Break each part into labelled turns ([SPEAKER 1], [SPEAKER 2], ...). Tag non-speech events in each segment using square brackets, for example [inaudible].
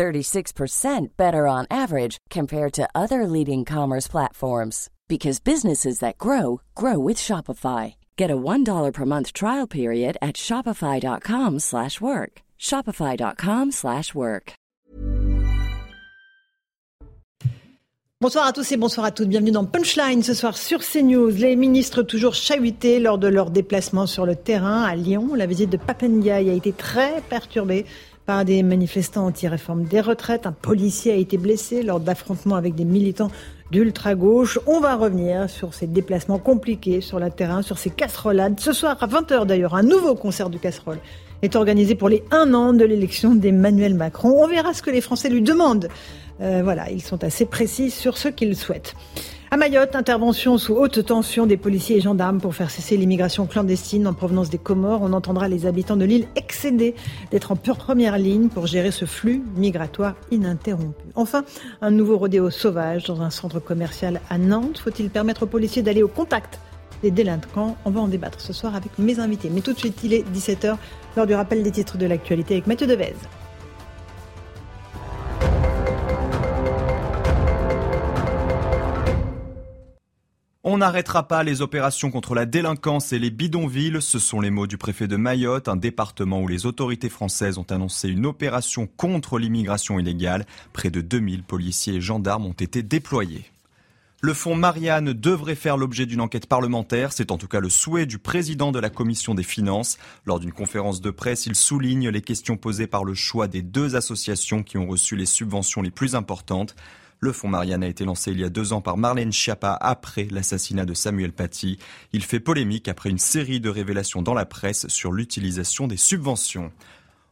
[SPEAKER 1] 36% better on average compared to other leading commerce platforms because businesses that grow grow with Shopify. Get a $1 per month trial period at shopify.com/work. shopify.com/work.
[SPEAKER 2] Bonsoir à tous et bonsoir à toutes. Bienvenue dans Punchline ce soir sur CNews. Les ministres toujours chahutés lors de leur déplacement sur le terrain à Lyon. La visite de Papendiaï a été très perturbée par des manifestants anti-réforme des retraites. Un policier a été blessé lors d'affrontements avec des militants d'ultra-gauche. On va revenir sur ces déplacements compliqués sur le terrain, sur ces casserolades. Ce soir, à 20h d'ailleurs, un nouveau concert de casserole est organisé pour les un an de l'élection d'Emmanuel Macron. On verra ce que les Français lui demandent. Euh, voilà, ils sont assez précis sur ce qu'ils souhaitent. À Mayotte, intervention sous haute tension des policiers et gendarmes pour faire cesser l'immigration clandestine en provenance des Comores. On entendra les habitants de l'île excédés d'être en première ligne pour gérer ce flux migratoire ininterrompu. Enfin, un nouveau rodéo sauvage dans un centre commercial à Nantes. Faut-il permettre aux policiers d'aller au contact des délinquants? On va en débattre ce soir avec mes invités. Mais tout de suite, il est 17h, lors du rappel des titres de l'actualité avec Mathieu Devez.
[SPEAKER 3] On n'arrêtera pas les opérations contre la délinquance et les bidonvilles, ce sont les mots du préfet de Mayotte, un département où les autorités françaises ont annoncé une opération contre l'immigration illégale. Près de 2000 policiers et gendarmes ont été déployés. Le fonds Marianne devrait faire l'objet d'une enquête parlementaire. C'est en tout cas le souhait du président de la commission des finances. Lors d'une conférence de presse, il souligne les questions posées par le choix des deux associations qui ont reçu les subventions les plus importantes. Le fonds Marianne a été lancé il y a deux ans par Marlène Schiappa après l'assassinat de Samuel Paty. Il fait polémique après une série de révélations dans la presse sur l'utilisation des subventions.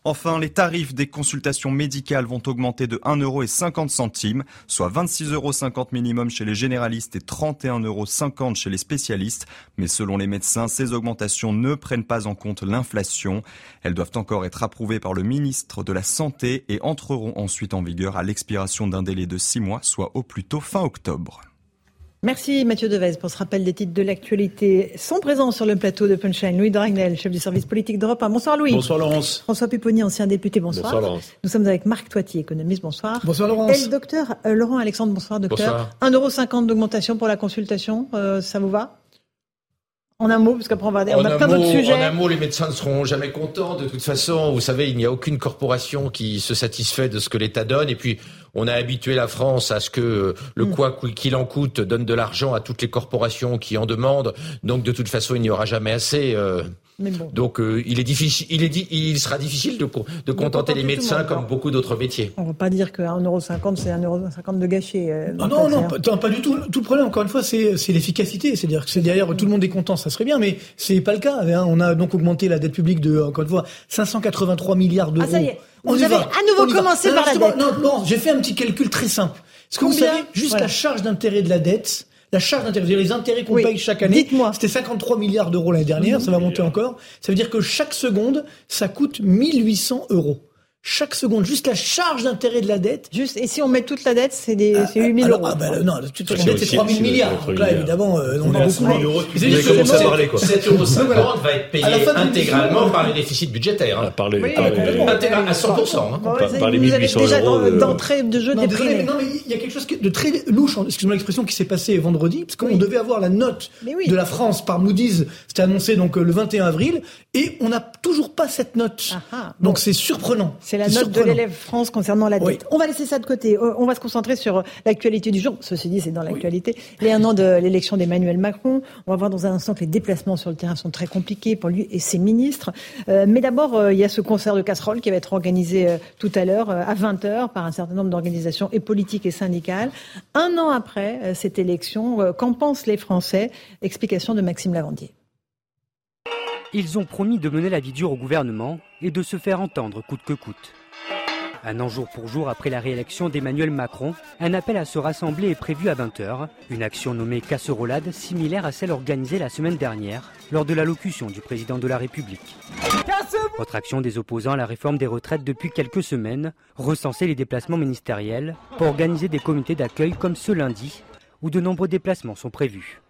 [SPEAKER 3] Enfin, les tarifs des consultations médicales vont augmenter de 1,50 euro, soit 26,50 euros minimum chez les généralistes et 31,50 euros chez les spécialistes. Mais selon les médecins, ces augmentations ne prennent pas en compte l'inflation. Elles doivent encore être approuvées par le ministre de la Santé et entreront ensuite en vigueur à l'expiration d'un délai de six mois, soit au plus tôt fin octobre.
[SPEAKER 2] Merci Mathieu Devez pour ce rappel des titres de l'actualité. Sont présents sur le plateau de Punchline Louis Dragnel, chef du service politique d'Europe 1. Bonsoir Louis.
[SPEAKER 4] Bonsoir Laurence.
[SPEAKER 2] François Pupponi, ancien député, bonsoir.
[SPEAKER 4] Bonsoir Laurence.
[SPEAKER 2] Nous sommes avec Marc Toitier, économiste, bonsoir.
[SPEAKER 4] Bonsoir Laurence.
[SPEAKER 2] Et le docteur euh, Laurent Alexandre, bonsoir docteur.
[SPEAKER 4] Bonsoir.
[SPEAKER 2] 1,50€ d'augmentation pour la consultation, euh, ça vous va? En un mot, parce qu'après on va, on a plein d'autres sujets.
[SPEAKER 5] en un mot, les médecins ne seront jamais contents. De toute façon, vous savez, il n'y a aucune corporation qui se satisfait de ce que l'État donne. Et puis, on a habitué la France à ce que euh, le
[SPEAKER 2] Mm.
[SPEAKER 5] quoi qu'il en coûte donne de l'argent à toutes les corporations qui en demandent. Donc, de toute façon, il n'y aura jamais assez. euh,
[SPEAKER 2] Mais bon.
[SPEAKER 5] donc, euh, il est difficile, il est di- il sera difficile de, co- de contenter les médecins
[SPEAKER 2] monde,
[SPEAKER 5] comme
[SPEAKER 2] alors.
[SPEAKER 5] beaucoup d'autres métiers.
[SPEAKER 2] On va pas dire que 1,50€ c'est 1,50€ de gâché. euh,
[SPEAKER 4] Non,
[SPEAKER 2] dans
[SPEAKER 4] non, non, pas, non, pas du tout. Tout le problème, encore une fois, c'est c'est l'efficacité. C'est-à-dire que c'est derrière tout le monde est content, ça serait bien, mais c'est pas le cas. hein. On a donc augmenté la dette publique de, encore une fois, 583 milliards d'euros.
[SPEAKER 2] Ah, ça y est.
[SPEAKER 4] On
[SPEAKER 2] Vous avez
[SPEAKER 4] va.
[SPEAKER 2] à nouveau commencé
[SPEAKER 4] Non,
[SPEAKER 2] par la dette.
[SPEAKER 4] Non, non, j'ai fait un petit calcul très simple. Est-ce que vous
[SPEAKER 2] Combien
[SPEAKER 4] savez, juste
[SPEAKER 2] Voilà.
[SPEAKER 4] la charge d'intérêt de la dette, la charge d'intérêt, c'est-à-dire les intérêts qu'on
[SPEAKER 2] Oui.
[SPEAKER 4] paye chaque année,
[SPEAKER 2] Dites-moi.
[SPEAKER 4] c'était 53 milliards d'euros l'année dernière, ça va monter encore. Ça veut dire que chaque seconde, ça coûte 1800 euros. Chaque seconde, la charge d'intérêt de la dette,
[SPEAKER 2] Juste, et si on met toute la dette, c'est des, c'est 8000
[SPEAKER 4] alors,
[SPEAKER 2] euros.
[SPEAKER 4] ah bah, non, tout
[SPEAKER 6] C'est
[SPEAKER 4] la dette, c'est
[SPEAKER 6] aussi-
[SPEAKER 4] 3000
[SPEAKER 6] c'est
[SPEAKER 4] milliards.
[SPEAKER 6] entre
[SPEAKER 4] Donc là,
[SPEAKER 6] milliards.
[SPEAKER 4] évidemment, euh, on
[SPEAKER 6] On
[SPEAKER 4] a beaucoup
[SPEAKER 6] 100 000 euros, tu commencer à parler, quoi.
[SPEAKER 5] 7,50 va être payé intégralement par les déficits budgétaires.
[SPEAKER 6] À
[SPEAKER 5] hein.
[SPEAKER 6] part les-
[SPEAKER 2] Oui,
[SPEAKER 6] par les-
[SPEAKER 5] à 100%. hein.
[SPEAKER 2] Bon,
[SPEAKER 6] par-
[SPEAKER 2] vous
[SPEAKER 6] par les
[SPEAKER 2] vous avez
[SPEAKER 6] 1800
[SPEAKER 2] déjà
[SPEAKER 6] euros, euh,
[SPEAKER 2] d'entrée de jeu déprimé.
[SPEAKER 4] mais non, mais il y a quelque chose de très louche, excusez-moi l'expression, qui s'est passé vendredi, parce qu'on devait avoir la note de la France par Moody's, c'était annoncé donc euh, le 21 avril, et on n'a toujours pas cette note.
[SPEAKER 2] Ah ah,
[SPEAKER 4] donc c'est surprenant.
[SPEAKER 2] C'est la note de l'élève France concernant la dette.
[SPEAKER 4] Oui.
[SPEAKER 2] On va laisser ça de côté. Euh, On va se concentrer sur euh, l'actualité du jour. Ceci dit, c'est dans l'actualité. Les un an de l'élection d'Emmanuel Macron. On va voir dans un instant que les déplacements sur le terrain sont très compliqués pour lui et ses ministres. Euh, mais d'abord, euh, il y a ce concert de casseroles qui va être organisé euh, tout à l'heure à 20h par un certain nombre d'organisations et politiques et syndicales. Un an après cette élection, qu'en pensent les Français? Explication de Maxime Lavandier.
[SPEAKER 7] Ils ont promis de mener la vie dure au gouvernement et de se faire entendre coûte que coûte.
[SPEAKER 8] Un an jour pour jour après la réélection d'Emmanuel Macron, un appel à se rassembler est prévu à 20h, une action nommée casserolade similaire à celle organisée la semaine dernière lors de l'allocution du président de la République. Autre action des opposants à la réforme des retraites depuis quelques semaines, recenser les déplacements ministériels pour organiser des comités d'accueil comme ce lundi, où de nombreux déplacements sont prévus.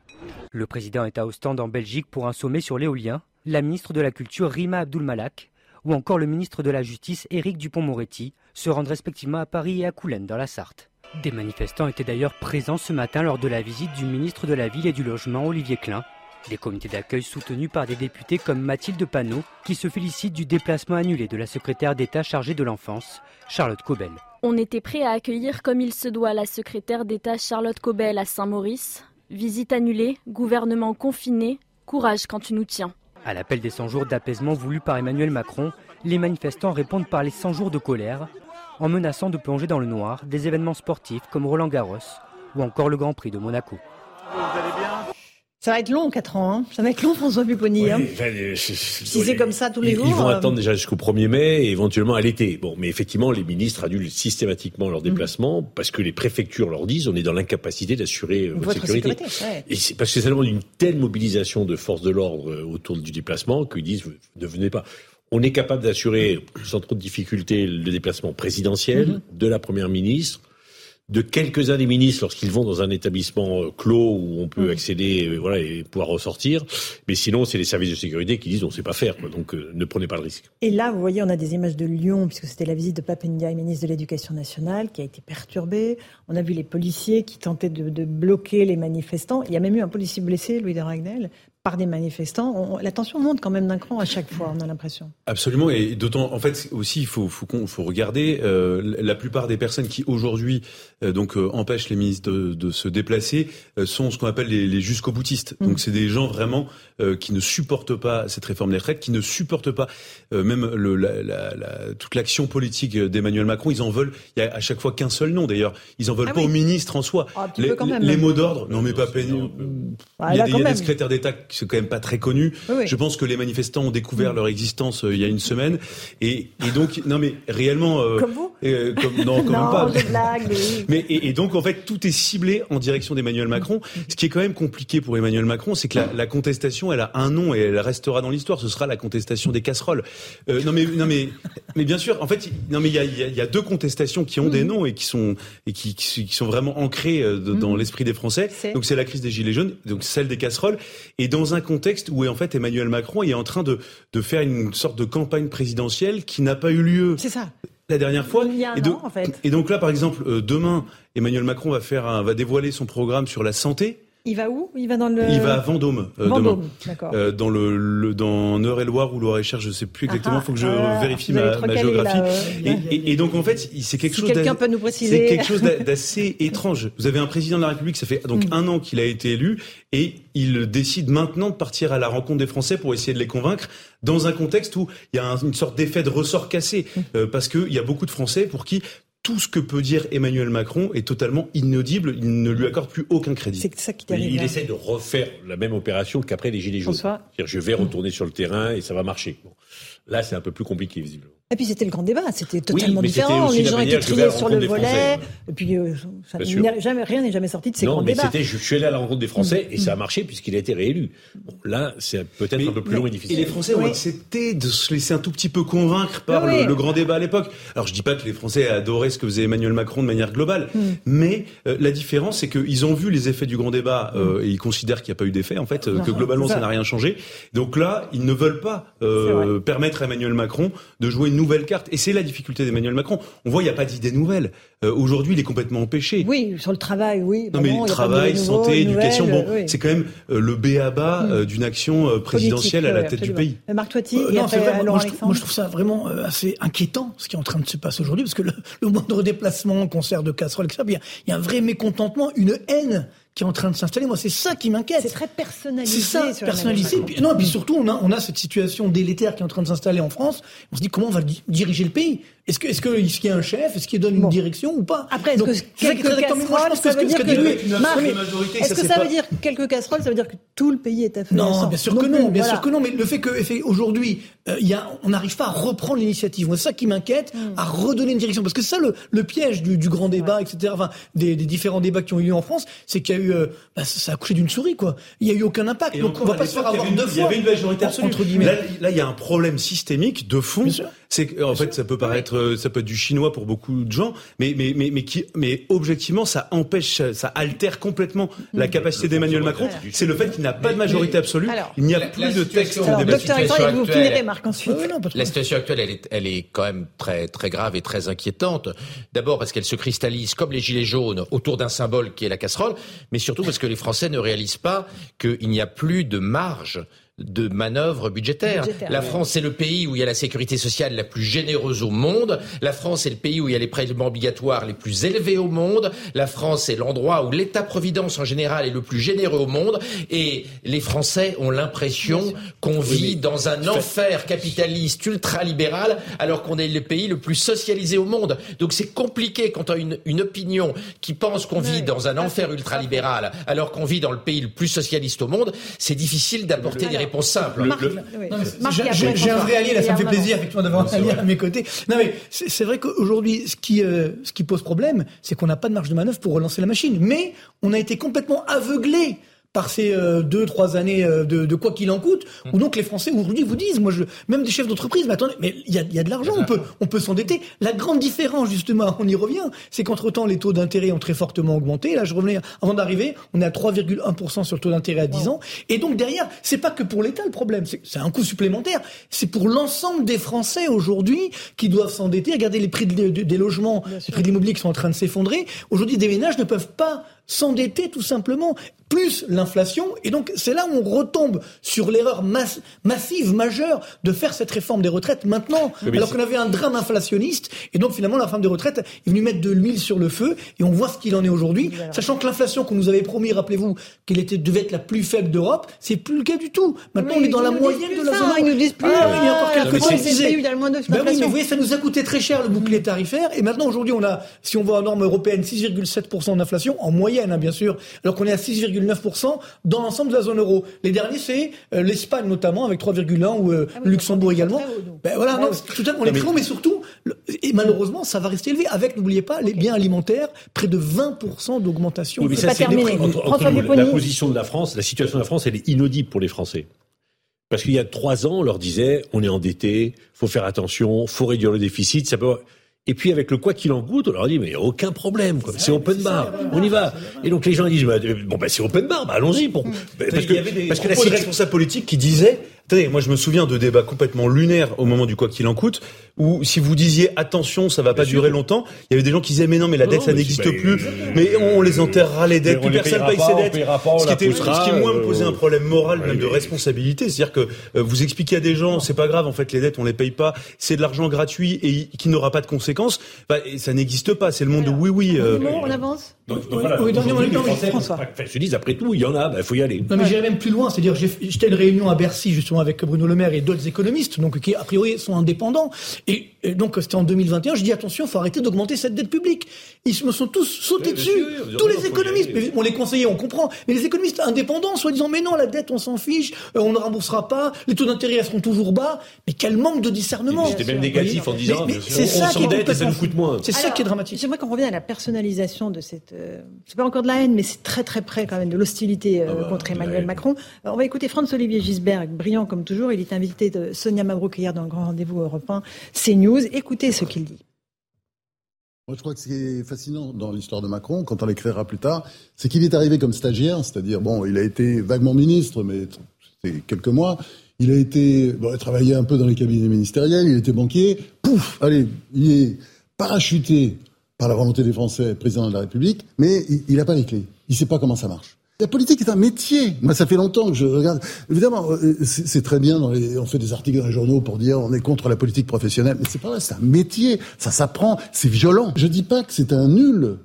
[SPEAKER 8] Le président est à Ostende en Belgique pour un sommet sur l'éolien, la ministre de la Culture Rima Abdulmalak ou encore le ministre de la Justice Éric Dupont-Moretti se rendent respectivement à Paris et à Coulennes dans la Sarthe. Des manifestants étaient d'ailleurs présents ce matin lors de la visite du ministre de la Ville et du Logement Olivier Klein. Des comités d'accueil soutenus par des députés comme Mathilde Panot, qui se félicite du déplacement annulé de la secrétaire d'État chargée de l'enfance, Charlotte Cobel.
[SPEAKER 9] On était prêt à accueillir comme il se doit la secrétaire d'État Charlotte Cobel à Saint-Maurice. Visite annulée, gouvernement confiné, courage quand tu nous tiens.
[SPEAKER 8] À l'appel des 100 jours d'apaisement voulu par Emmanuel Macron, les manifestants répondent par les 100 jours de colère, en menaçant de plonger dans le noir des événements sportifs comme Roland Garros ou encore le Grand Prix de Monaco.
[SPEAKER 2] Ça va être long, 4 ans. Hein. Ça va être long, François Pupponi. hein. si c'est comme ça tous les
[SPEAKER 10] ils,
[SPEAKER 2] jours.
[SPEAKER 10] Ils vont
[SPEAKER 2] euh,
[SPEAKER 10] attendre déjà jusqu'au 1er mai et éventuellement à l'été. Bon, mais effectivement, les ministres annulent systématiquement leurs déplacements parce que les préfectures leur disent on est dans l'incapacité d'assurer euh, votre,
[SPEAKER 2] Votre
[SPEAKER 10] sécurité.
[SPEAKER 2] sécurité, ouais.
[SPEAKER 10] Et c'est parce que c'est demande une telle mobilisation de forces de l'ordre euh, autour du déplacement qu'ils disent ne venez pas. On est capable d'assurer sans trop de difficulté le déplacement présidentiel
[SPEAKER 2] Mhm.
[SPEAKER 10] de la première ministre, de quelques-uns des ministres lorsqu'ils vont dans un établissement euh, clos où on peut accéder, euh, voilà, et pouvoir ressortir. Mais sinon, c'est les services de sécurité qui disent on ne sait pas faire, quoi. donc euh, ne prenez pas le risque.
[SPEAKER 2] Et là, vous voyez, on a des images de Lyon, puisque c'était la visite de Papendia, ministre de l'Éducation nationale, qui a été perturbée. On a vu les policiers qui tentaient de, de bloquer les manifestants. Il y a même eu un policier blessé, Louis de Ragnel, par des manifestants. On- la tension monte quand même d'un cran à chaque fois, on a l'impression.
[SPEAKER 11] Absolument, et d'autant, en fait, aussi, il faut, faut, qu'on- faut regarder euh, la plupart des personnes qui aujourd'hui euh, donc euh, empêchent les ministres de, de se déplacer euh, sont ce qu'on appelle les, les jusqu'au boutistes.
[SPEAKER 2] Mm.
[SPEAKER 11] Donc c'est des gens vraiment euh, qui ne supportent pas cette réforme des retraites, qui ne supportent pas euh, même le, la, la, la- toute l'action politique d'Emmanuel Macron. Ils en veulent. Il y a à chaque fois qu'un seul nom d'ailleurs. Ils en veulent
[SPEAKER 2] Ah
[SPEAKER 11] pas
[SPEAKER 2] oui.
[SPEAKER 11] au ministre en soi.
[SPEAKER 2] Ah,
[SPEAKER 11] les, mots d'ordre, non mais pas peine.
[SPEAKER 2] Ah,
[SPEAKER 11] il y a, des,
[SPEAKER 2] quand
[SPEAKER 11] il y a des
[SPEAKER 2] même.
[SPEAKER 11] secrétaires d'État sont quand même pas très.
[SPEAKER 2] Oui, oui.
[SPEAKER 11] Je pense que les manifestants ont découvert
[SPEAKER 2] Mm.
[SPEAKER 11] leur existence euh, il y a une semaine et, et donc [laughs] non mais réellement euh,
[SPEAKER 2] Comme vous
[SPEAKER 11] euh, comme- non quand
[SPEAKER 2] Non,
[SPEAKER 11] même pas.
[SPEAKER 2] blague, mais oui.
[SPEAKER 11] Mais et, et donc en fait tout est ciblé en direction d'Emmanuel Macron. Ce qui est quand même compliqué pour Emmanuel Macron, c'est que la, la contestation, elle a un nom et elle restera dans l'histoire. Ce sera la contestation des casseroles. Euh, non mais non mais mais bien sûr. En fait, il- non mais il y a, il y a- il y a deux contestations qui ont des noms et qui sont et qui, qui, qui sont vraiment ancrées dans
[SPEAKER 2] Mhm.
[SPEAKER 11] l'esprit des Français.
[SPEAKER 2] C'est
[SPEAKER 11] Donc c'est la crise des gilets jaunes, donc celle des casseroles, et dans un contexte où en fait Emmanuel Macron est en train de de faire une sorte de campagne présidentielle qui n'a pas eu lieu
[SPEAKER 2] C'est ça.
[SPEAKER 11] la dernière fois.
[SPEAKER 2] Il y a un
[SPEAKER 11] et, de-
[SPEAKER 2] an, en fait.
[SPEAKER 11] et donc là, par exemple, euh, demain, Emmanuel Macron va faire un- va dévoiler son programme sur la santé.
[SPEAKER 2] Il va où? Il va dans le.
[SPEAKER 11] Il va à Vendôme euh,
[SPEAKER 2] Vendôme,
[SPEAKER 11] demain.
[SPEAKER 2] d'accord.
[SPEAKER 11] Euh, dans le, le dans Eure-et-Loire ou Loire-et-Cher, je sais plus exactement.
[SPEAKER 2] Ah,
[SPEAKER 11] Il faut que je
[SPEAKER 2] ah,
[SPEAKER 11] vérifie ma, géographie.
[SPEAKER 2] euh,
[SPEAKER 11] et, et- et donc en fait, c'est quelque
[SPEAKER 2] Si
[SPEAKER 11] chose.
[SPEAKER 2] quelqu'un peut nous préciser.
[SPEAKER 11] C'est quelque chose d'a- d'assez étrange. Vous avez un président de la République, ça fait donc
[SPEAKER 2] Mm.
[SPEAKER 11] un an qu'il a été élu, et il décide maintenant de partir à la rencontre des Français pour essayer de les convaincre, dans un contexte où il y a un- une sorte d'effet de ressort cassé,
[SPEAKER 2] Mm.
[SPEAKER 11] euh, parce qu'il y a beaucoup de Français pour qui tout ce que peut dire Emmanuel Macron est totalement inaudible. Il ne lui accorde plus aucun crédit.
[SPEAKER 2] C'est ça qui
[SPEAKER 10] il
[SPEAKER 2] là.
[SPEAKER 10] essaie de refaire la même opération qu'après les Gilets jaunes. Je vais retourner sur le terrain et ça va marcher. Bon. Là, c'est un peu plus compliqué, visiblement.
[SPEAKER 2] Et puis c'était le grand débat, c'était totalement différent. Les gens étaient
[SPEAKER 10] la
[SPEAKER 2] sur le volet. Et puis euh, ça- jamais, rien n'est jamais sorti de ces
[SPEAKER 10] non,
[SPEAKER 2] grands
[SPEAKER 10] mais
[SPEAKER 2] débats.
[SPEAKER 10] c'était, je suis allé à la rencontre des Français
[SPEAKER 2] Mm.
[SPEAKER 10] et ça a marché puisqu'il a été réélu. Bon, là, c'est peut-être un peu plus long et
[SPEAKER 11] Et
[SPEAKER 10] difficile.
[SPEAKER 11] les Français ont
[SPEAKER 2] Oui.
[SPEAKER 11] accepté de se laisser un tout petit peu convaincre par
[SPEAKER 2] Oui,
[SPEAKER 11] le, grand débat à l'époque. Alors je dis pas que les Français adoraient ce que faisait Emmanuel Macron de manière globale,
[SPEAKER 2] Mm.
[SPEAKER 11] mais euh, la différence c'est qu'ils ont vu les effets du grand débat euh, et ils considèrent qu'il n'y a pas eu d'effet en fait, euh,
[SPEAKER 2] Non,
[SPEAKER 11] que globalement
[SPEAKER 2] ça.
[SPEAKER 11] n'a rien changé. Donc là, ils ne veulent pas permettre à Emmanuel Macron de jouer une nouvelle carte. Et c'est la difficulté d'Emmanuel Macron. On voit il n'y a pas d'idée nouvelle. Euh, Aujourd'hui, il est complètement empêché.
[SPEAKER 2] Oui, sur le travail, oui.
[SPEAKER 11] Non mais travail,
[SPEAKER 2] nouveau,
[SPEAKER 11] santé,
[SPEAKER 2] nouvelles,
[SPEAKER 11] éducation, bon,
[SPEAKER 2] oui.
[SPEAKER 11] c'est quand même euh, le B à bas
[SPEAKER 2] Mm.
[SPEAKER 11] euh, d'une action euh, présidentielle à la
[SPEAKER 2] oui,
[SPEAKER 11] tête du pays.
[SPEAKER 2] Euh, Marc Toiti,
[SPEAKER 4] Euh, non, vrai. Moi, je, trouve-
[SPEAKER 2] Alexandre.
[SPEAKER 4] moi, je trouve ça vraiment euh, assez inquiétant ce qui est en train de se passer aujourd'hui, parce que le, [laughs] le moindre déplacement, concert de casserole, etc., il y, a, il y a un vrai mécontentement, une haine qui est en train de s'installer. Moi, c'est ça qui m'inquiète.
[SPEAKER 2] C'est très personnalisé.
[SPEAKER 4] C'est ça,
[SPEAKER 2] sur
[SPEAKER 4] personnalisé.
[SPEAKER 2] Emmanuel
[SPEAKER 4] Puis, non, et puis surtout, on a, on a cette situation délétère qui est en train de s'installer en France. On se dit comment on va di- diriger le pays? Est-ce que, qu'il y a un chef Est-ce qu'il donne une direction ou pas
[SPEAKER 2] Après, est-ce que
[SPEAKER 4] est
[SPEAKER 2] quelques
[SPEAKER 4] très important. Mais moi, je
[SPEAKER 2] casseroles,
[SPEAKER 4] pense
[SPEAKER 2] ça
[SPEAKER 4] que
[SPEAKER 2] veut
[SPEAKER 4] ce
[SPEAKER 2] dire
[SPEAKER 4] que-
[SPEAKER 2] Est-ce que ça veut dire quelques casseroles Ça veut dire que tout le pays est affaibli
[SPEAKER 4] Non, bien sûr que
[SPEAKER 2] Non
[SPEAKER 4] bien
[SPEAKER 2] voilà.
[SPEAKER 4] sûr que non. Mais le fait que fait, aujourd'hui, euh, on n'arrive pas à reprendre l'initiative. C'est ça qui m'inquiète,
[SPEAKER 2] Hmm.
[SPEAKER 4] à redonner une direction. Parce que c'est ça le, le piège du, du grand débat, etc. Enfin, des, des différents débats qui ont eu lieu en France, c'est qu'il y a eu, euh, bah, ça a accouché d'une souris, quoi. Il y a eu aucun impact.
[SPEAKER 11] Et
[SPEAKER 4] Donc, on va
[SPEAKER 11] à
[SPEAKER 4] pas se faire avoir deux fois.
[SPEAKER 11] Il y avait une majorité absolue.
[SPEAKER 4] Entre guillemets.
[SPEAKER 11] Là, il y a un problème systémique de fond. C'est que, en fait, ça peut paraître, euh, ça peut être du chinois pour beaucoup de gens, mais, mais, mais, mais qui, mais objectivement, ça empêche, ça altère complètement la capacité d'Emmanuel Macron. C'est le fait qu'il n'a pas de majorité absolue.
[SPEAKER 2] Alors,
[SPEAKER 11] il n'y a
[SPEAKER 5] la-
[SPEAKER 11] plus
[SPEAKER 5] la
[SPEAKER 11] de
[SPEAKER 5] situation-
[SPEAKER 11] texte
[SPEAKER 2] Alors,
[SPEAKER 5] débat
[SPEAKER 11] débattu.
[SPEAKER 2] docteur et vous finirez, Marc, ensuite.
[SPEAKER 5] La situation actuelle, elle est, elle est quand même très, très grave et très inquiétante. D'abord parce qu'elle se cristallise comme les gilets jaunes autour d'un symbole qui est la casserole, mais surtout parce que les Français ne réalisent pas qu'il n'y a plus de marge de manœuvre budgétaire.
[SPEAKER 2] Budgétaire,
[SPEAKER 5] la. France, c'est le pays où il y a la sécurité sociale la plus généreuse au monde. La France, c'est le pays où il y a les prélèvements obligatoires les plus élevés au monde. La France, c'est l'endroit où l'État-providence en général est le plus généreux au monde. Et les Français ont l'impression qu'on vit dans un enfer capitaliste ultra-libéral alors qu'on est le pays le plus socialisé au monde. Donc c'est compliqué quand on a une, une opinion qui pense qu'on vit dans un enfer ultra-libéral alors qu'on vit dans le pays le plus socialiste au monde. C'est difficile d'apporter des réponses simples.
[SPEAKER 2] Marc,
[SPEAKER 11] le-
[SPEAKER 2] oui.
[SPEAKER 4] Non, mais
[SPEAKER 2] Marc,
[SPEAKER 4] j'ai- un vrai allié, là, ça me fait plaisir effectivement d'avoir un allié à mes côtés. Non mais c'est c'est vrai qu'aujourd'hui, ce qui euh, ce qui pose problème, c'est qu'on n'a pas de marge de manœuvre pour relancer la machine. Mais on a été complètement aveuglé par ces euh, deux trois années euh, de, de quoi qu'il en coûte, où donc les Français aujourd'hui vous disent, moi je, même des chefs d'entreprise, mais attendez, mais il y a, il y a de l'argent, on peut on peut s'endetter. La grande différence justement, on y revient, c'est qu'entre temps les taux d'intérêt ont très fortement augmenté. Là je revenais avant d'arriver, on est à 3,1% sur le taux d'intérêt à 10 ans, et donc derrière c'est pas que pour l'État le problème, c'est c'est un coût supplémentaire, c'est pour l'ensemble des Français aujourd'hui qui doivent s'endetter. Regardez les prix de- de- des logements, les prix de l'immobilier qui sont en train de s'effondrer. Aujourd'hui des ménages ne peuvent pas s'endetter tout simplement, plus l'inflation. Et donc c'est là où on retombe sur l'erreur mass- massive, majeure, de faire cette réforme des retraites maintenant,
[SPEAKER 10] mais
[SPEAKER 4] alors qu'on avait un drame inflationniste. Et donc finalement la réforme des retraites est venue mettre de l'huile sur le feu. Et on voit ce qu'il en est aujourd'hui, sachant que l'inflation qu'on nous avait promis, rappelez-vous, qu'elle était devait être la plus faible d'Europe, c'est plus le cas du tout. Maintenant
[SPEAKER 2] Mais
[SPEAKER 4] on est dans la moyenne de la zone.
[SPEAKER 2] Ils nous disent plus.
[SPEAKER 4] Ah oui, il y a encore quelques temps, ils disaient-
[SPEAKER 2] il y a le moins
[SPEAKER 4] ben oui, mais vous voyez, ça nous a coûté très cher le bouclier tarifaire. Et maintenant, aujourd'hui, on a, si on voit en norme européenne, 6,7% d'inflation, en moyenne, hein, bien sûr, alors qu'on est à 6,9% dans l'ensemble de la zone euro. Les derniers, c'est euh, l'Espagne notamment, avec 3,1 ou euh,
[SPEAKER 2] Ah oui,
[SPEAKER 4] Luxembourg également.
[SPEAKER 2] haut.
[SPEAKER 4] Ben voilà,
[SPEAKER 2] Ah
[SPEAKER 4] non,
[SPEAKER 2] oui.
[SPEAKER 4] c'est tout à fait, on est très haut, mais surtout, le- et malheureusement, ça va rester élevé, avec, n'oubliez pas, les biens alimentaires, près de 20% d'augmentation.
[SPEAKER 10] Oui, mais
[SPEAKER 2] C'est
[SPEAKER 10] ça, c'est entre- nous. La position de la France, la situation de la France, elle est inaudible pour les Français. Parce qu'il y a trois ans, on leur disait, on est endetté, faut faire attention, faut réduire le déficit, ça peut... Et puis avec le quoi qu'il en coûte, on leur a dit mais aucun problème, quoi. c'est open bar, on y va. Et donc les gens disent bah, bon bah c'est open bar, bah allons-y pour. Parce
[SPEAKER 11] Parce
[SPEAKER 10] que
[SPEAKER 11] avait des
[SPEAKER 10] parce que la
[SPEAKER 11] responsables politiques qui disaient, attendez, moi je me souviens de débats complètement lunaires au moment du quoi qu'il en coûte, où si vous disiez attention, ça va pas durer longtemps, il y avait des gens qui disaient mais non mais la
[SPEAKER 10] Non,
[SPEAKER 11] dette
[SPEAKER 10] non,
[SPEAKER 11] ça n'existe
[SPEAKER 10] bah,
[SPEAKER 11] plus,
[SPEAKER 10] euh,
[SPEAKER 11] mais on les enterrera les dettes, plus personne paye ses dettes.
[SPEAKER 10] payera pas, on
[SPEAKER 11] ce, qui était,
[SPEAKER 10] poussera,
[SPEAKER 11] ce qui moi me
[SPEAKER 10] euh,
[SPEAKER 11] posait un problème moral,
[SPEAKER 10] ouais,
[SPEAKER 11] même de responsabilité, c'est-à-dire que euh, vous expliquez à des gens, c'est pas grave en fait les dettes on les paye pas, c'est de l'argent gratuit et qui n'aura pas de conséquences, bah, ça n'existe pas, c'est le monde de oui oui. euh,
[SPEAKER 2] on avance
[SPEAKER 10] Donc, donc voilà,
[SPEAKER 4] Oui,
[SPEAKER 10] Français
[SPEAKER 4] François.
[SPEAKER 10] enfin, se disent après tout, il y en a, il faut y aller.
[SPEAKER 4] Non mais j'irais même plus loin, c'est-à-dire j'étais à une réunion à Bercy justement avec Bruno Le Maire et d'autres économistes, donc qui a priori sont indépendants. Et, et donc c'était en 2021, je dis attention, faut arrêter d'augmenter cette dette publique. Ils se me sont tous sautés
[SPEAKER 10] Oui,
[SPEAKER 4] dessus,
[SPEAKER 10] sûr,
[SPEAKER 4] tous les économistes. Mais on les conseillers, on comprend. Mais les économistes indépendants, soit disant mais non, la dette on s'en fiche, euh, on ne remboursera pas, les taux d'intérêt elles seront toujours bas. Mais quel manque de discernement.
[SPEAKER 10] J'étais même négatif en disant,
[SPEAKER 4] Mais- mais
[SPEAKER 10] on
[SPEAKER 4] c'est ça qui est
[SPEAKER 10] s'endette et ça nous coûte moins.
[SPEAKER 4] C'est ça qui est dramatique.
[SPEAKER 2] J'aimerais qu'on revienne à la personnalisation de cette. euh, c'est pas encore de la haine, mais c'est très très près quand même de l'hostilité
[SPEAKER 10] Ah
[SPEAKER 2] euh,
[SPEAKER 10] bah,
[SPEAKER 2] contre Emmanuel Macron. Alors, on va écouter Franz-Olivier Gisberg, brillant comme toujours. Il est invité de Sonia Mabrouk hier dans le grand rendez-vous européen CNews. Écoutez ce qu'il dit.
[SPEAKER 12] Moi, je crois que ce qui est fascinant dans l'histoire de Macron, quand on l'écrira plus tard, c'est qu'il est arrivé comme stagiaire, c'est-à-dire, bon, il a été vaguement ministre, mais c'était quelques mois. Il a été, bon, a travaillé un peu dans les cabinets ministériels, il était banquier. Pouf, allez, il est parachuté par la volonté des Français, président de la République, mais il n'a pas les clés. Il sait pas comment ça marche. La politique est un métier. Moi, ça fait longtemps que je regarde. Évidemment, euh, c'est très bien. Dans les, on fait des articles dans les journaux pour dire on est contre la politique professionnelle, mais c'est pas vrai. C'est un métier. Ça s'apprend. C'est violent. Je dis pas que c'est un nul.